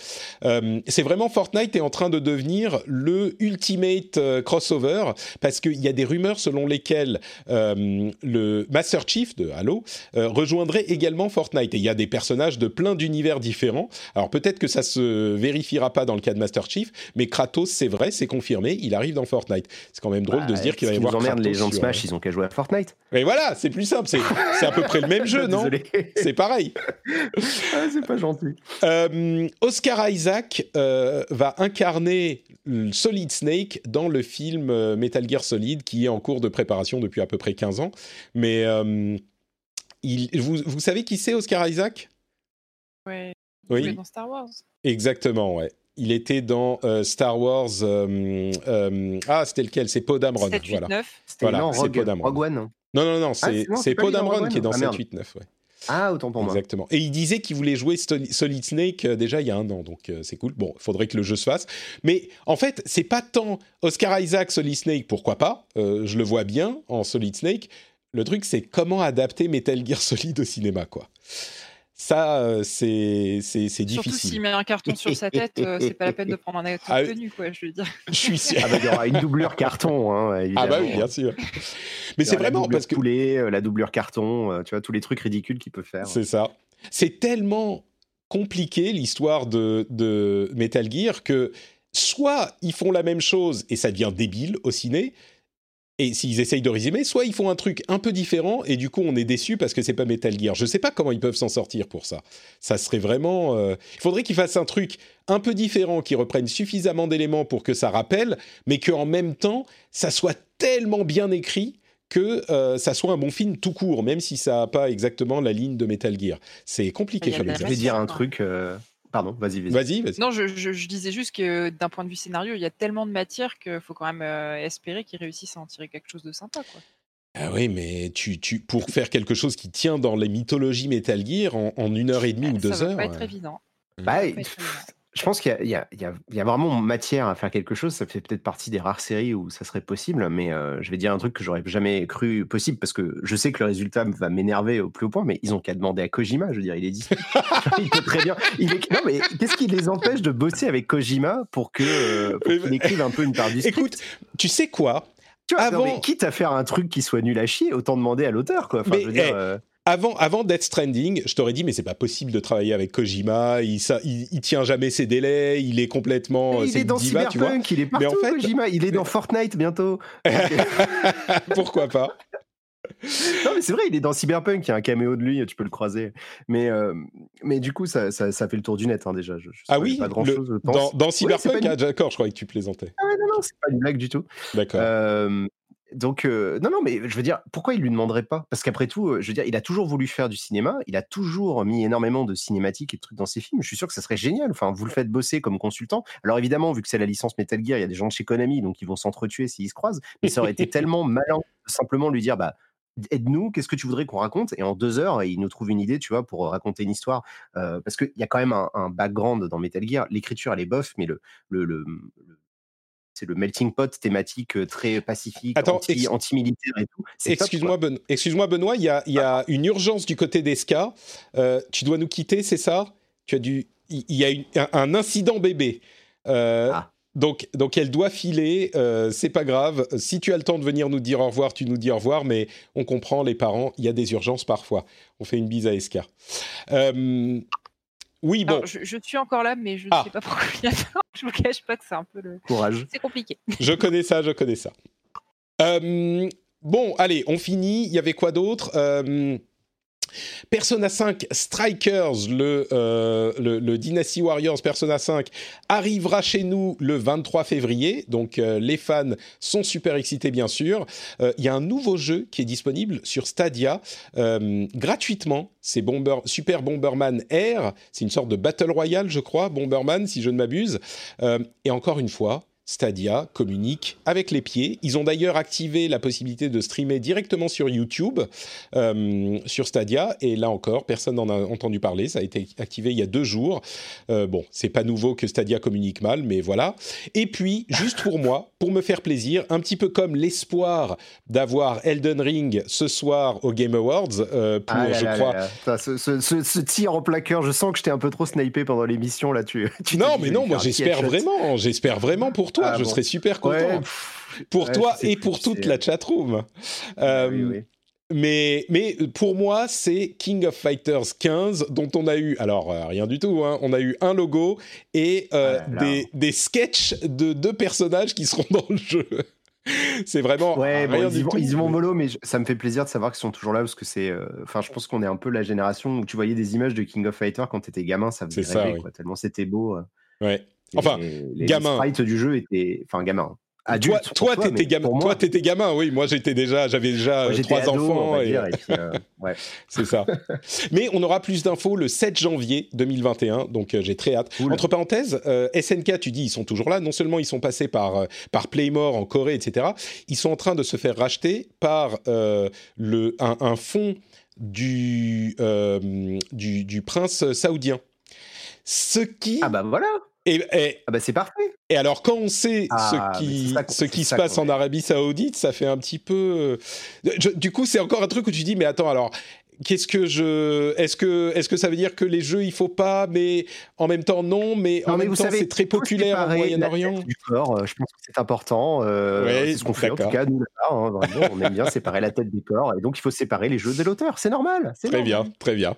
Euh, c'est vraiment Fortnite est en train de devenir le ultimate euh, crossover parce qu'il y a des rumeurs selon lesquelles euh, le Master Chief de Halo euh, rejoindrait également Fortnite. Et il y a des personnages de plein d'univers différents. Alors peut-être que ça se vérifiera pas dans le cas de Master Chief, mais Kratos, c'est vrai, c'est confirmé, il arrive dans Fortnite. C'est quand même drôle de se dire qu'il va y avoir Kratos les gens de Smash, ils ont qu'à jouer à Fortnite. Et voilà, c'est plus simple, c'est c'est à peu près le même jeu, non? C'est pareil. Ah, c'est pas gentil. Euh, Oscar Isaac euh, va incarner Solid Snake dans le film euh, Metal Gear Solid qui est en cours de préparation depuis à peu près 15 ans. Mais euh, il, vous, vous savez qui c'est Oscar Isaac? Ouais. Il est Oui, dans Star Wars. exactement, ouais. Il était dans euh, Star Wars. euh, euh, ah, c'était lequel? C'est Poe Dameron. 7, 8, Voilà. 9. C'était Voilà, non, c'est Poe Dameron. Rogue One. Non, non, non, c'est c'est- non, c'est c'est pas Poe Dameron qui est dans. Ah, 7, 8, 9. Ouais. Ah, autant pour moi. Exactement. Et il disait qu'il voulait jouer Solid Snake déjà il y a un an, donc c'est cool. Bon, il faudrait que le jeu se fasse. Mais en fait, c'est pas tant Oscar Isaac, Solid Snake, pourquoi pas euh, Je le vois bien en Solid Snake. Le truc, c'est comment adapter Metal Gear Solid au cinéma, quoi. Ça, euh, c'est c'est c'est Surtout difficile. s'il met un carton sur sa tête, euh, c'est pas la peine de prendre un acteur Ah connu, quoi, je veux dire. Je suis sûr. Ah bah, il y aura une doublure carton, hein, évidemment. Ah bah oui, bien sûr. Mais c'est vraiment parce que poulet, euh, la doublure carton, tu vois tous les trucs ridicules qu'il peut faire. C'est ça. C'est tellement compliqué l'histoire de, de Metal Gear que soit ils font la même chose et ça devient débile au ciné, et s'ils essayent de résumer, soit ils font un truc un peu différent et du coup on est déçu parce que c'est pas Metal Gear. Je sais pas comment ils peuvent s'en sortir pour ça. Ça serait vraiment. euh, Il faudrait qu'ils fassent un truc un peu différent, qui reprenne suffisamment d'éléments pour que ça rappelle, mais qu'en même temps ça soit tellement bien écrit que euh, ça soit un bon film tout court, même si ça n'a pas exactement la ligne de Metal Gear. C'est compliqué Je vais dire un truc. euh, Pardon, vas-y, vas-y. Vas-y, vas-y. Non, je, je- je disais juste que d'un point de vue scénario, il y a tellement de matière qu'il faut quand même euh, espérer qu'ils réussissent à en tirer quelque chose de sympa. Quoi. Ah oui, mais tu, tu, pour faire quelque chose qui tient dans les mythologies Metal Gear en, en une heure et demie ou deux ça va heures. pas être évident. Bah, Je pense qu'il y a, y y vraiment matière à faire quelque chose. Ça fait peut-être partie des rares séries où ça serait possible, mais euh, je vais dire un truc que j'aurais jamais cru possible parce que je sais que le résultat va m'énerver au plus haut point, mais ils ont qu'à demander à Kojima. Je veux dire, il est dit. il peut très bien. Il est... Non, mais qu'est-ce qui les empêche de bosser avec Kojima pour que euh, pour Mais- qu'il écrive un peu une part du script? Écoute, tu sais quoi? Tu vois, non, avant- mais quitte à faire un truc qui soit nul à chier, autant demander à l'auteur, quoi. Enfin, Mais, je veux dire, eh, euh, avant, avant Death Stranding, je t'aurais dit, mais c'est pas possible de travailler avec Kojima, il, ça, il, il tient jamais ses délais, il est complètement. mais euh, il est dans diva. Cyberpunk, il est Mais en partout, fait- Kojima. Il est dans Fortnite bientôt. Pourquoi pas? Non, mais c'est vrai, il est dans Cyberpunk, il y a un caméo de lui, tu peux le croiser. Mais, euh, mais du coup, ça, ça, ça fait le tour du net, hein, déjà. Je, je Ah oui, Pas grand le- chose, je pense. Dans, Cyberpunk, une- ah, d'accord, je croyais que tu plaisantais. Ah ouais, non, non, c'est pas une blague du tout. D'accord. Euh, donc, euh, non, non, mais je veux dire, pourquoi il lui demanderait pas? Parce qu'après tout, je veux dire, il a toujours voulu faire du cinéma, il a toujours mis énormément de cinématiques et de trucs dans ses films. Je suis sûr que ça serait génial. Enfin, vous le faites bosser comme consultant. Alors évidemment, vu que c'est la licence Metal Gear, il y a des gens de chez Konami, donc ils vont s'entretuer s'ils se croisent. Mais ça aurait été tellement malin de simplement lui dire, bah, aide-nous, qu'est-ce que tu voudrais qu'on raconte? Et en deux heures, il nous trouve une idée, tu vois, pour raconter une histoire. Euh, parce qu'il y a quand même un, un background dans Metal Gear. L'écriture, elle est bof, mais le, le, le- le- c'est le melting pot thématique euh, très pacifique, Attends, anti, ex- anti-militaire et tout. Excuse-moi, ben... Excuse-moi, Benoît, il y a, il y a une urgence du côté d'Esca. Euh, tu dois nous quitter, c'est ça? Tu as dû. Il y a une- un incident bébé. Euh, Ah. Donc, donc elle doit filer, euh, c'est pas grave. Si tu as le temps de venir nous dire au revoir, tu nous dis au revoir, mais on comprend les parents, il y a des urgences parfois. On fait une bise à Esca. Oui, bon, Alors, je, je suis encore là, mais je ne Ah. sais pas pourquoi il y a Je vous cache pas que c'est un peu le. Courage. C'est compliqué. je connais ça, je connais ça. Euh, bon, allez, on finit. Il y avait quoi d'autre? Euh, Persona 5 Strikers, le, euh, le, le Dynasty Warriors Persona 5, arrivera chez nous le 23 février. Donc euh, les fans sont super excités, bien sûr. Euh, Il y a un nouveau jeu qui est disponible sur Stadia gratuitement. C'est Bomber, Super Bomberman Air. C'est une sorte de Battle Royale, je crois, Bomberman, si je ne m'abuse. Et encore une fois, Stadia communique avec les pieds. Ils ont d'ailleurs activé la possibilité de streamer directement sur YouTube, euh, sur Stadia. Et là encore, personne n'en a entendu parler. Ça a été activé il y a deux jours. Euh, bon, c'est pas nouveau que Stadia communique mal, mais voilà. Et puis, juste pour moi, pour me faire plaisir, un petit peu comme l'espoir d'avoir Elden Ring ce soir aux Game Awards, euh, pour, Ah là je là crois, ce, ce- ce- ce tir en plaqueur, je sens que je t'ai un peu trop snipé pendant l'émission là. Tu, non, mais non, moi j'espère vraiment, j'espère vraiment pour toi, Ah je bon. serais super content. Ouais, pff, pour ouais, toi et pour toute la chatroom. Ah Euh, oui, oui. Mais, mais pour moi, c'est King of Fighters 15 dont on a eu, alors euh, rien du tout, hein, on a eu un logo et euh, Ah des, des sketchs de deux personnages qui seront dans le jeu. c'est vraiment Ouais, bon, ils, y vont, ils y vont mollo, mais je- ça me fait plaisir de savoir qu'ils sont toujours là parce que c'est. euh, Enfin, je pense qu'on est un peu la génération où tu voyais des images de King of Fighter quand t'étais gamin, ça faisait ça, rêver, oui. quoi, tellement c'était beau. Ouais. Enfin, les, les gamin. sprites du jeu étaient. Enfin, gamin. Toi, Adulte. toi, pour t'étais gamin. Toi, moi, t'étais gamin. Oui, moi, j'étais déjà, j'avais déjà moi, euh, trois ado, enfants. et- et euh, ouais. C'est ça. Mais on aura plus d'infos le 7 janvier 2021, donc euh, j'ai très hâte. Cool. Entre parenthèses, euh, SNK, tu dis, ils sont toujours là. Non seulement ils sont passés par, par Playmore en Corée, etc., ils sont en train de se faire racheter par le, un, un fonds du, du, du prince saoudien. Ce qui. Ah bah voilà. Est- est- Ah bah c'est parfait. et alors, quand on sait Ah, ce qui, ça ce qui se passe en. Arabie Saoudite, ça fait un petit peu. euh, je- du coup, c'est encore un truc où tu dis, mais attends, alors, qu'est-ce que je, est-ce que, est-ce que ça veut dire que les jeux il faut pas, mais en même temps non, mais en même temps c'est très populaire au Moyen-Orient. Euh, je pense que c'est important. Euh, c'est ce qu'on fait en tout cas nous là, hein, vraiment, on aime bien séparer la tête du corps, et donc il faut séparer les jeux de l'auteur. C'est normal. Très bien, très bien.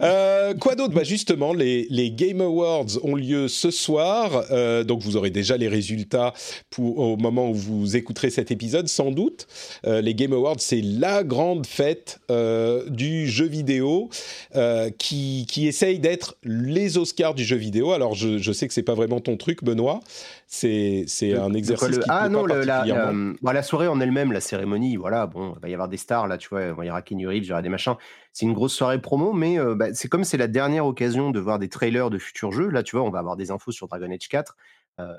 Euh, quoi d'autre? Bah justement, les, les Game Awards ont lieu ce soir, euh, donc vous aurez déjà les résultats pour au moment où vous écouterez cet épisode, sans doute. Les Game Awards, c'est la grande fête du jeu vidéo euh, qui, qui essaye d'être les Oscars du jeu vidéo. Alors, je, je sais que c'est pas vraiment ton truc, Benoît. C'est, c'est un exercice. qui ah non, la, la, bah, la, soirée en elle-même, la cérémonie, voilà, bon, il va y avoir des stars là, tu vois, il y aura Kenny Reeves, il y aura des machins. C'est une grosse soirée promo, mais euh, bah, c'est comme c'est la dernière occasion de voir des trailers de futurs jeux. Là, tu vois, on va avoir des infos sur Dragon Age 4. Euh,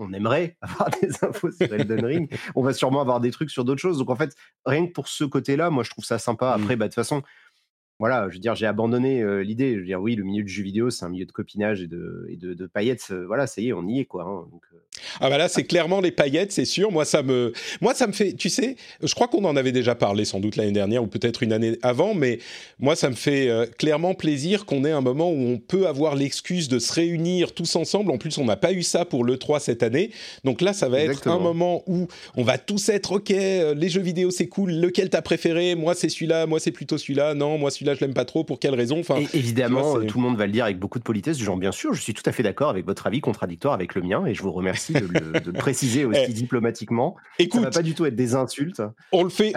on aimerait avoir des infos sur Elden Ring. on va sûrement avoir des trucs sur d'autres choses. Donc en fait, rien que pour ce côté-là, moi je trouve ça sympa. Mmh. Après, bah, de toute façon, voilà, je veux dire, j'ai abandonné l'idée. Je veux dire, oui, le milieu du jeu vidéo, c'est un milieu de copinage et de, et de, paillettes. voilà, ça y est, on y est, quoi. Hein, donc, ah bah là, c'est clairement les paillettes, c'est sûr. Moi, ça me, moi, ça me fait, tu sais, je crois qu'on en avait déjà parlé sans doute l'année dernière ou peut-être une année avant, mais moi, ça me fait clairement plaisir qu'on ait un moment où on peut avoir l'excuse de se réunir tous ensemble. En plus, on n'a pas eu ça pour le 3 cette année, donc là, ça va être un moment où on va tous être ok. Les jeux vidéo, c'est cool. Lequel t'as préféré? Moi, c'est celui-là. Moi, c'est plutôt celui-là. Non, moi, celui-là je l'aime pas trop, pour quelle raison enfin, Évidemment, tout le monde va le dire avec beaucoup de politesse, du genre bien sûr, je suis tout à fait d'accord avec votre avis contradictoire avec le mien, et je vous remercie de le, préciser aussi eh, diplomatiquement. Écoute, ça va pas du tout être des insultes. On le fait,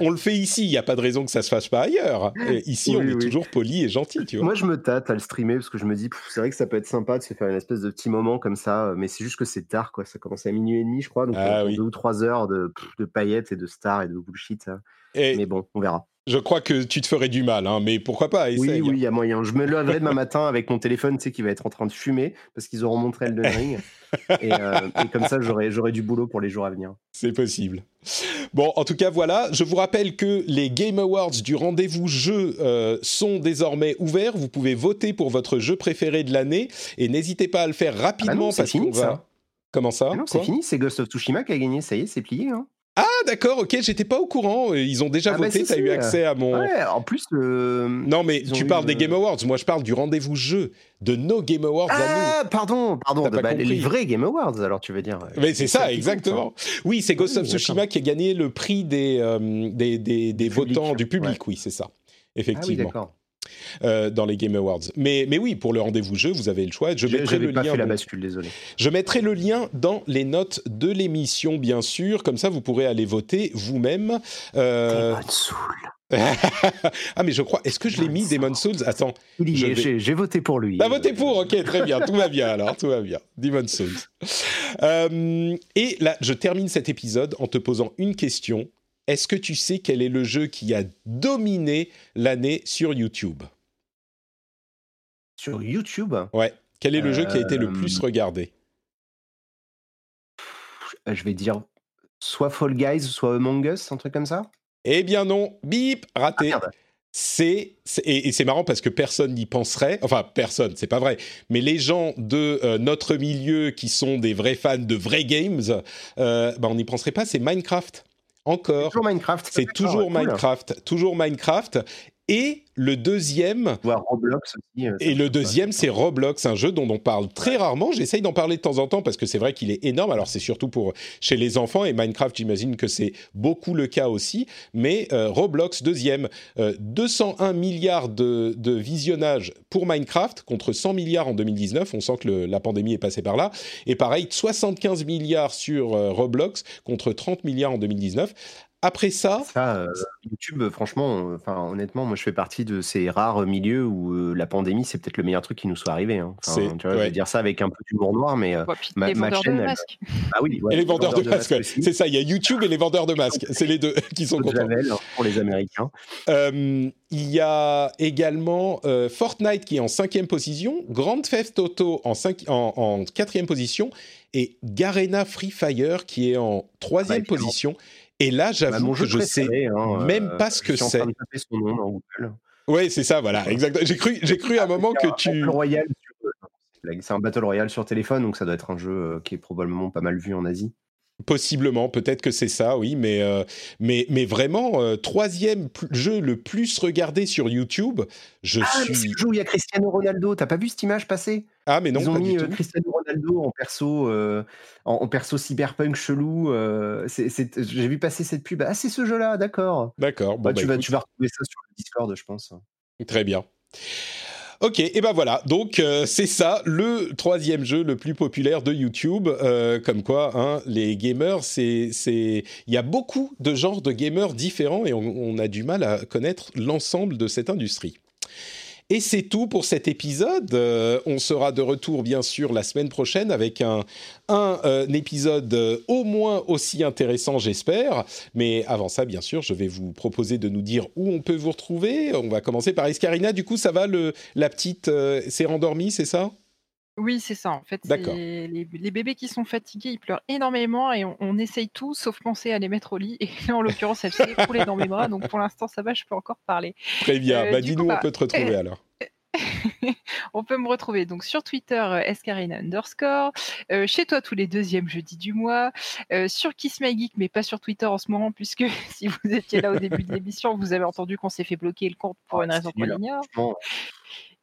on, le fait ici, il n'y a pas de raison que ça se fasse pas ailleurs. ici, on est toujours poli et gentil, tu vois. Moi, je me tâte à le streamer parce que je me dis, c'est vrai que ça peut être sympa de se faire une espèce de petit moment comme ça, mais c'est juste que c'est tard, quoi. Ça commence à minuit et demi, je crois, donc ah, deux ou trois heures de, de paillettes et de stars et de bullshit. Mais bon, on verra. Je crois que tu te ferais du mal, hein, mais pourquoi pas Oui, oui, il y a moyen. Je me lèverai demain matin avec mon téléphone, tu sais, qui va être en train de fumer parce qu'ils auront montré le Ring. et, euh, et, comme ça, j'aurai, j'aurai du boulot pour les jours à venir. C'est possible. Bon, en tout cas, voilà. Je vous rappelle que les Game Awards du rendez-vous jeu euh, sont désormais ouverts. Vous pouvez voter pour votre jeu préféré de l'année et n'hésitez pas à le faire ah bah rapidement parce qu'on va. Comment ça ah Non, c'est fini. C'est Ghost of Tsushima qui a gagné. Ça y est, c'est plié. Hein. Ah d'accord, ok, j'étais pas au courant. Ils ont déjà ah bah voté, t'as eu accès à mon. Ouais, en plus. Euh, non mais tu parles des Game Awards, moi je parle du rendez-vous jeu de nos Game Awards ah, à nous. Ah pardon, pardon, bah, les vrais Game Awards alors tu veux dire. Mais c'est ça, exactement. Oui, c'est Ghost of Tsushima qui a gagné le prix des euh, des, des, des votants du public, oui c'est ça, effectivement. Ah oui, d'accord. Euh, dans les Game Awards. Mais, mais oui, pour le rendez-vous jeu, vous avez le choix. Je mettrai le pas lien. Fait la bascule, désolé. Je mettrai le lien dans les notes de l'émission, bien sûr. Comme ça, vous pourrez aller voter vous-même. Euh... ah mais je crois. Est-ce que je l'ai mis Demon Souls? Attends. J'ai voté pour lui. T'as voté pour Ok, très bien. Tout va bien alors. Tout va bien. Demon Souls. Euh, et là, je termine cet épisode en te posant une question. Est-ce que tu sais quel est le jeu qui a dominé l'année sur YouTube? Sur YouTube Ouais. Quel est le jeu qui a été le plus euh, regardé Je vais dire soit Fall Guys, soit Among Us, un truc comme ça Eh bien non, bip, raté. Ah, c'est et, c'est marrant parce que personne n'y penserait. Enfin, personne, c'est pas vrai. Mais les gens de euh, notre milieu qui sont des vrais fans de vrais games, euh, ben on n'y penserait pas. C'est Minecraft. Encore. C'est toujours Minecraft. C'est toujours Minecraft. Toujours Minecraft. Et le deuxième. Roblox aussi. Euh, et le deuxième, c'est Roblox, un jeu dont on parle très rarement. J'essaye d'en parler de temps en temps parce que c'est vrai qu'il est énorme. Alors, c'est surtout pour chez les enfants et Minecraft, j'imagine que c'est beaucoup le cas aussi. Mais euh, Roblox, deuxième, 201 euh, milliards de, de, visionnages pour Minecraft contre 100 milliards en 2019. On sent que la pandémie est passée par là. Et pareil, 75 milliards sur Roblox contre 30 milliards en 2019. Après ça, euh, YouTube, franchement, enfin honnêtement, moi je fais partie de ces rares milieux où euh, la pandémie, c'est peut-être le meilleur truc qui nous soit arrivé. Hein. tu vois, Je vais dire ça avec un peu d'humour noir, mais euh, ma, les chaîne, de masques. Ah oui, et les vendeurs de, masques. c'est ça. Il y a YouTube et les vendeurs de masques. C'est les deux qui sont contents. Javel, pour les Américains. il y a également Fortnite qui est en cinquième position, Grand Theft Auto en, en, quatrième position et Garena Free Fire qui est en troisième ah bah, position. Et là, bah, j'avoue que je sais hein, même euh, pas ce que c'est. Oui, c'est ça, voilà, exactement. J'ai cru, j'ai cru à un moment que tu. C'est un Battle Royale sur téléphone, donc ça doit être un jeu euh, qui est probablement pas mal vu en Asie. Possiblement, peut-être que c'est ça, oui, mais, euh, mais, mais vraiment, euh, troisième jeu le plus regardé sur YouTube, je ah, suis... c'est le jeu où il y a Cristiano Ronaldo, t'as pas vu cette image passer? Ah, mais non, Ils ont pas mis du euh, tout. Cristiano Ronaldo en perso, en, en, perso cyberpunk chelou. J'ai vu passer cette pub. Ah, c'est ce jeu-là, d'accord. D'accord. Bon, bah, tu, vas, tu vas retrouver ça sur le Discord, je pense. Très bien. Ok, et ben voilà, donc euh, c'est ça le troisième jeu le plus populaire de YouTube. Euh, comme quoi, hein, les gamers, c'est, c'est, il y a beaucoup de genres de gamers différents et on, on a du mal à connaître l'ensemble de cette industrie. Et c'est tout pour cet épisode. Euh, on sera de retour, bien sûr, la semaine prochaine avec un, un, euh, épisode euh, au moins aussi intéressant, j'espère. Mais avant ça, bien sûr, je vais vous proposer de nous dire où on peut vous retrouver. On va commencer par Escarina. Du coup, ça va, le, la petite s'est rendormie, c'est ça? Oui, c'est ça. En fait, les, les, bébés qui sont fatigués, ils pleurent énormément et on, on, essaye tout sauf penser à les mettre au lit. Et en l'occurrence, elle s'est écroulée dans mes bras. Donc pour l'instant, ça va, je peux encore parler. Très bien. Euh, bah, Dis-nous, on bah, peut te retrouver alors. on peut me retrouver donc sur Twitter euh, escarina underscore, euh, chez toi tous les deuxièmes jeudis du mois, euh, sur Kiss My Geek mais pas sur Twitter en ce moment puisque si vous étiez là au début de l'émission, vous avez entendu qu'on s'est fait bloquer le compte pour oh, une raison qu'on ignore.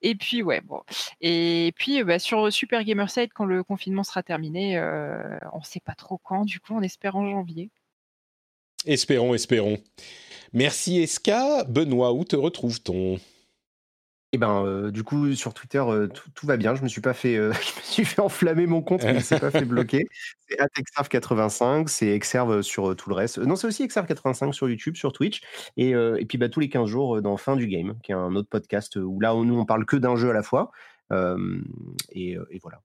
Et puis, ouais, bon. Et puis, bah, sur Super Gamerside, quand le confinement sera terminé, euh, on ne sait pas trop quand, du coup, on espère en janvier. Espérons, espérons. Merci Eska. Benoît, où te retrouve-t-on? Eh ben, euh, du coup, sur Twitter, euh, tout, tout, va bien. Je me suis pas fait, euh, je me suis fait enflammer mon compte, mais il s'est pas fait bloquer. C'est Exerve85, c'est Exerve sur tout le reste. Non, c'est aussi Exerve85 sur YouTube, sur Twitch, et, et puis bah, tous les 15 jours dans Fin du Game, qui est un autre podcast où là, nous, on parle que d'un jeu à la fois. Et, et, voilà.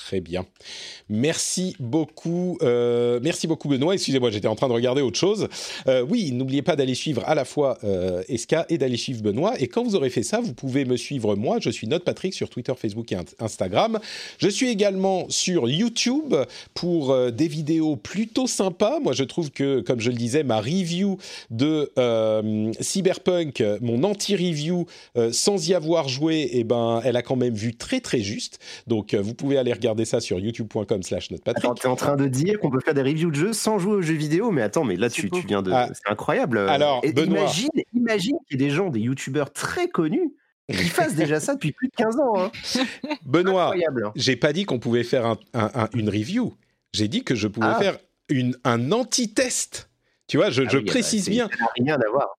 Très bien. Merci beaucoup. Euh, merci beaucoup, Benoît. Excusez-moi, j'étais en train de regarder autre chose. Euh, oui, n'oubliez pas d'aller suivre à la fois euh, Eska et d'aller suivre Benoît. Et quand vous aurez fait ça, vous pouvez me suivre moi. Je suis Note Patrick sur Twitter, Facebook et Instagram. Je suis également sur YouTube pour des vidéos plutôt sympas. Moi, je trouve que, comme je le disais, ma review de Cyberpunk, mon anti-review sans y avoir joué, eh ben, elle a quand même vu très très juste. Donc, vous pouvez aller regarder ça sur youtube.com slash notepatrick. Tu es en train de dire qu'on peut faire des reviews de jeux sans jouer aux jeux vidéo, mais attends, mais là tu, tu, viens de... Ah. C'est incroyable. Alors, Benoît... Imagine, imagine qu'il y ait des gens, des youtubeurs très connus qui fassent déjà ça depuis plus de 15 ans. Hein. Benoît, j'ai pas dit qu'on pouvait faire un, un, une review. J'ai dit que je pouvais ah. faire une, un anti-test tu vois, je, ah je bah, précise bien.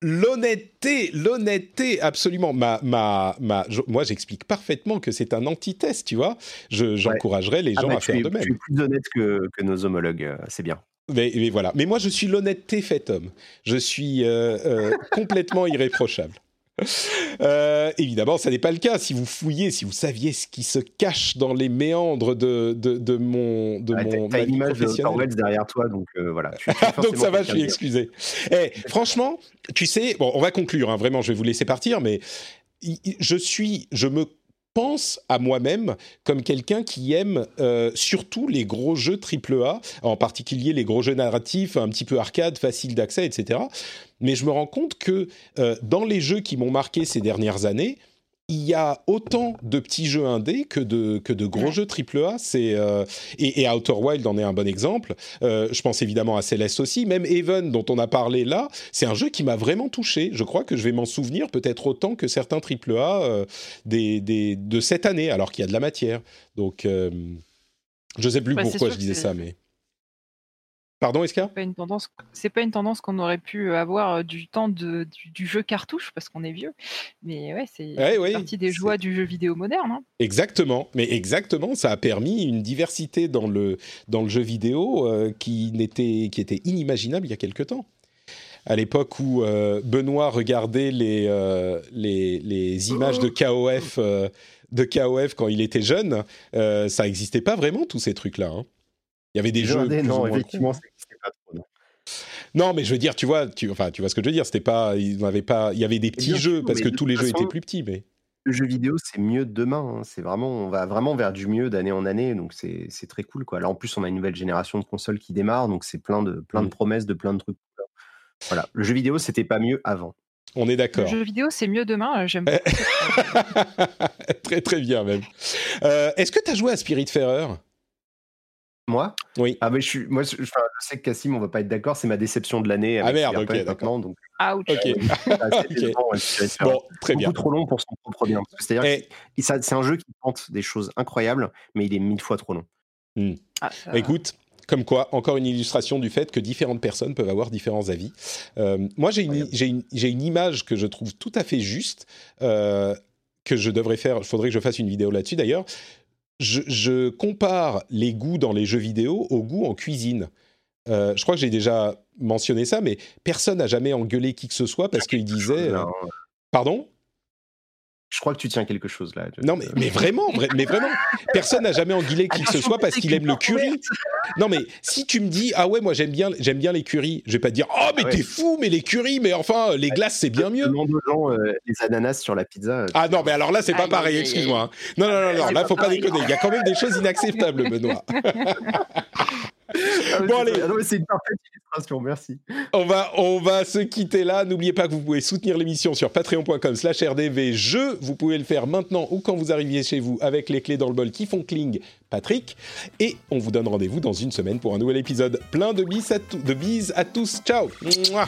L'honnêteté, l'honnêteté, absolument. Ma, ma, ma, moi, j'explique parfaitement que c'est un antithèse, tu vois. J'encouragerais les ah gens bah, à faire de même. Tu es plus honnête que, que nos homologues, euh, c'est bien. Mais, mais, voilà. Mais moi, je suis l'honnêteté fait homme. Je suis euh, euh, complètement irréprochable. Euh, évidemment, ça n'est pas le cas. Si vous fouillez, si vous saviez ce qui se cache dans les méandres de, de, de mon de mon image de derrière toi, donc euh, voilà. donc ça va, je suis excusé. Eh, franchement, tu sais, bon, on va conclure. Hein, vraiment, je vais vous laisser partir, mais je suis, je me pense à moi-même comme quelqu'un qui aime euh, surtout les gros jeux AAA, en particulier les gros jeux narratifs, un petit peu arcade, facile d'accès, etc. Mais je me rends compte que euh, dans les jeux qui m'ont marqué ces dernières années, il y a autant de petits jeux indés que de, que de gros jeux AAA. C'est, euh, et, et, Outer Wild en est un bon exemple. Euh, je pense évidemment à Celeste aussi. Même Even, dont on a parlé là, c'est un jeu qui m'a vraiment touché. Je crois que je vais m'en souvenir peut-être autant que certains AAA euh, des, des, de cette année, alors qu'il y a de la matière. Donc, euh, je ne sais plus bah, pourquoi je disais ça, mais... Pardon, Eska C'est pas une tendance. C'est pas une tendance qu'on aurait pu avoir euh, du temps de, du, jeu cartouche parce qu'on est vieux. Mais ouais, c'est ouais, partie des joies du jeu vidéo moderne. Hein. Exactement. Mais exactement, ça a permis une diversité dans le dans le jeu vidéo euh, qui n'était qui était inimaginable il y a quelque temps. À l'époque où euh, Benoît regardait les, les, les images de KOF de KOF quand il était jeune, ça n'existait pas vraiment tous ces trucs là. Hein. Il y avait des jeux. non, effectivement, trop. Non. Non. mais je veux dire, tu vois, tu, enfin, tu vois ce que je veux dire. C'était pas, il pas, il y avait des petits jeux parce que tous les jeux étaient plus petits, mais. Le jeu vidéo, c'est mieux demain. Hein. C'est vraiment, on va vraiment vers du mieux d'année en année, donc c'est très cool, quoi. Là, en plus, on a une nouvelle génération de consoles qui démarre, donc c'est plein de plein de mm. promesses, de plein de trucs. Voilà, le jeu vidéo, c'était pas mieux avant. On est d'accord. Le jeu vidéo, c'est mieux demain. Euh, j'aime très très bien même. Euh, Est-ce que tu as joué à Spirit Spiritfarer Moi Oui. Ah, mais je suis, moi, je, je- enfin, je sais que Cassim, on va pas être d'accord, c'est ma déception de l'année. Ah, merde, ok, d'accord. donc, Ouch. Ok. c'est assez Ok. décevant, ouais, ça va être Bon, très beaucoup bien. trop long pour son propre bien. C'est-à-dire que c'est un jeu qui tente des choses incroyables, mais il est mille fois trop long. Ah, ça- Écoute, comme quoi, encore une illustration du fait que différentes personnes peuvent avoir différents avis. Euh, moi, j'ai une, j'ai une, j'ai une image que je trouve tout à fait juste, euh, que je devrais faire, il faudrait que je fasse une vidéo là-dessus d'ailleurs. Je, je compare les goûts dans les jeux vidéo aux goûts en cuisine. Euh, je crois que j'ai déjà mentionné ça, mais personne n'a jamais engueulé qui que ce soit parce qu'il disait... euh. Pardon? Je crois que tu tiens quelque chose là. Non, mais, mais vraiment, vra- mais vraiment, personne n'a jamais engueulé qui que ce soit parce qu'il aime le curry. Non, mais si tu me dis, ah ouais, moi j'aime bien, j'aime bien les currys, je vais pas te dire, oh, mais Ah ouais. t'es fou, mais les currys, mais enfin, les glaces, c'est bien mieux. Demande aux gens euh, les ananas sur la pizza. euh, Ah non, mais alors là, c'est pas Aïe, pareil, excuse-moi. hein. Non, non, non, non, C'est là, faut pas déconner. Il y a quand même des choses inacceptables, Benoît. Ah, Bon, allez. ah c'est une parfaite illustration, merci. On va, on va se quitter là. N'oubliez pas que vous pouvez soutenir l'émission sur patreon.com slash rdv. Je, vous pouvez le faire maintenant ou quand vous arriviez chez vous avec les clés dans le bol qui font cling Patrick. Et on vous donne rendez-vous dans une semaine pour un nouvel épisode. Plein de bises à, tous- de bises à tous. Ciao Mouah.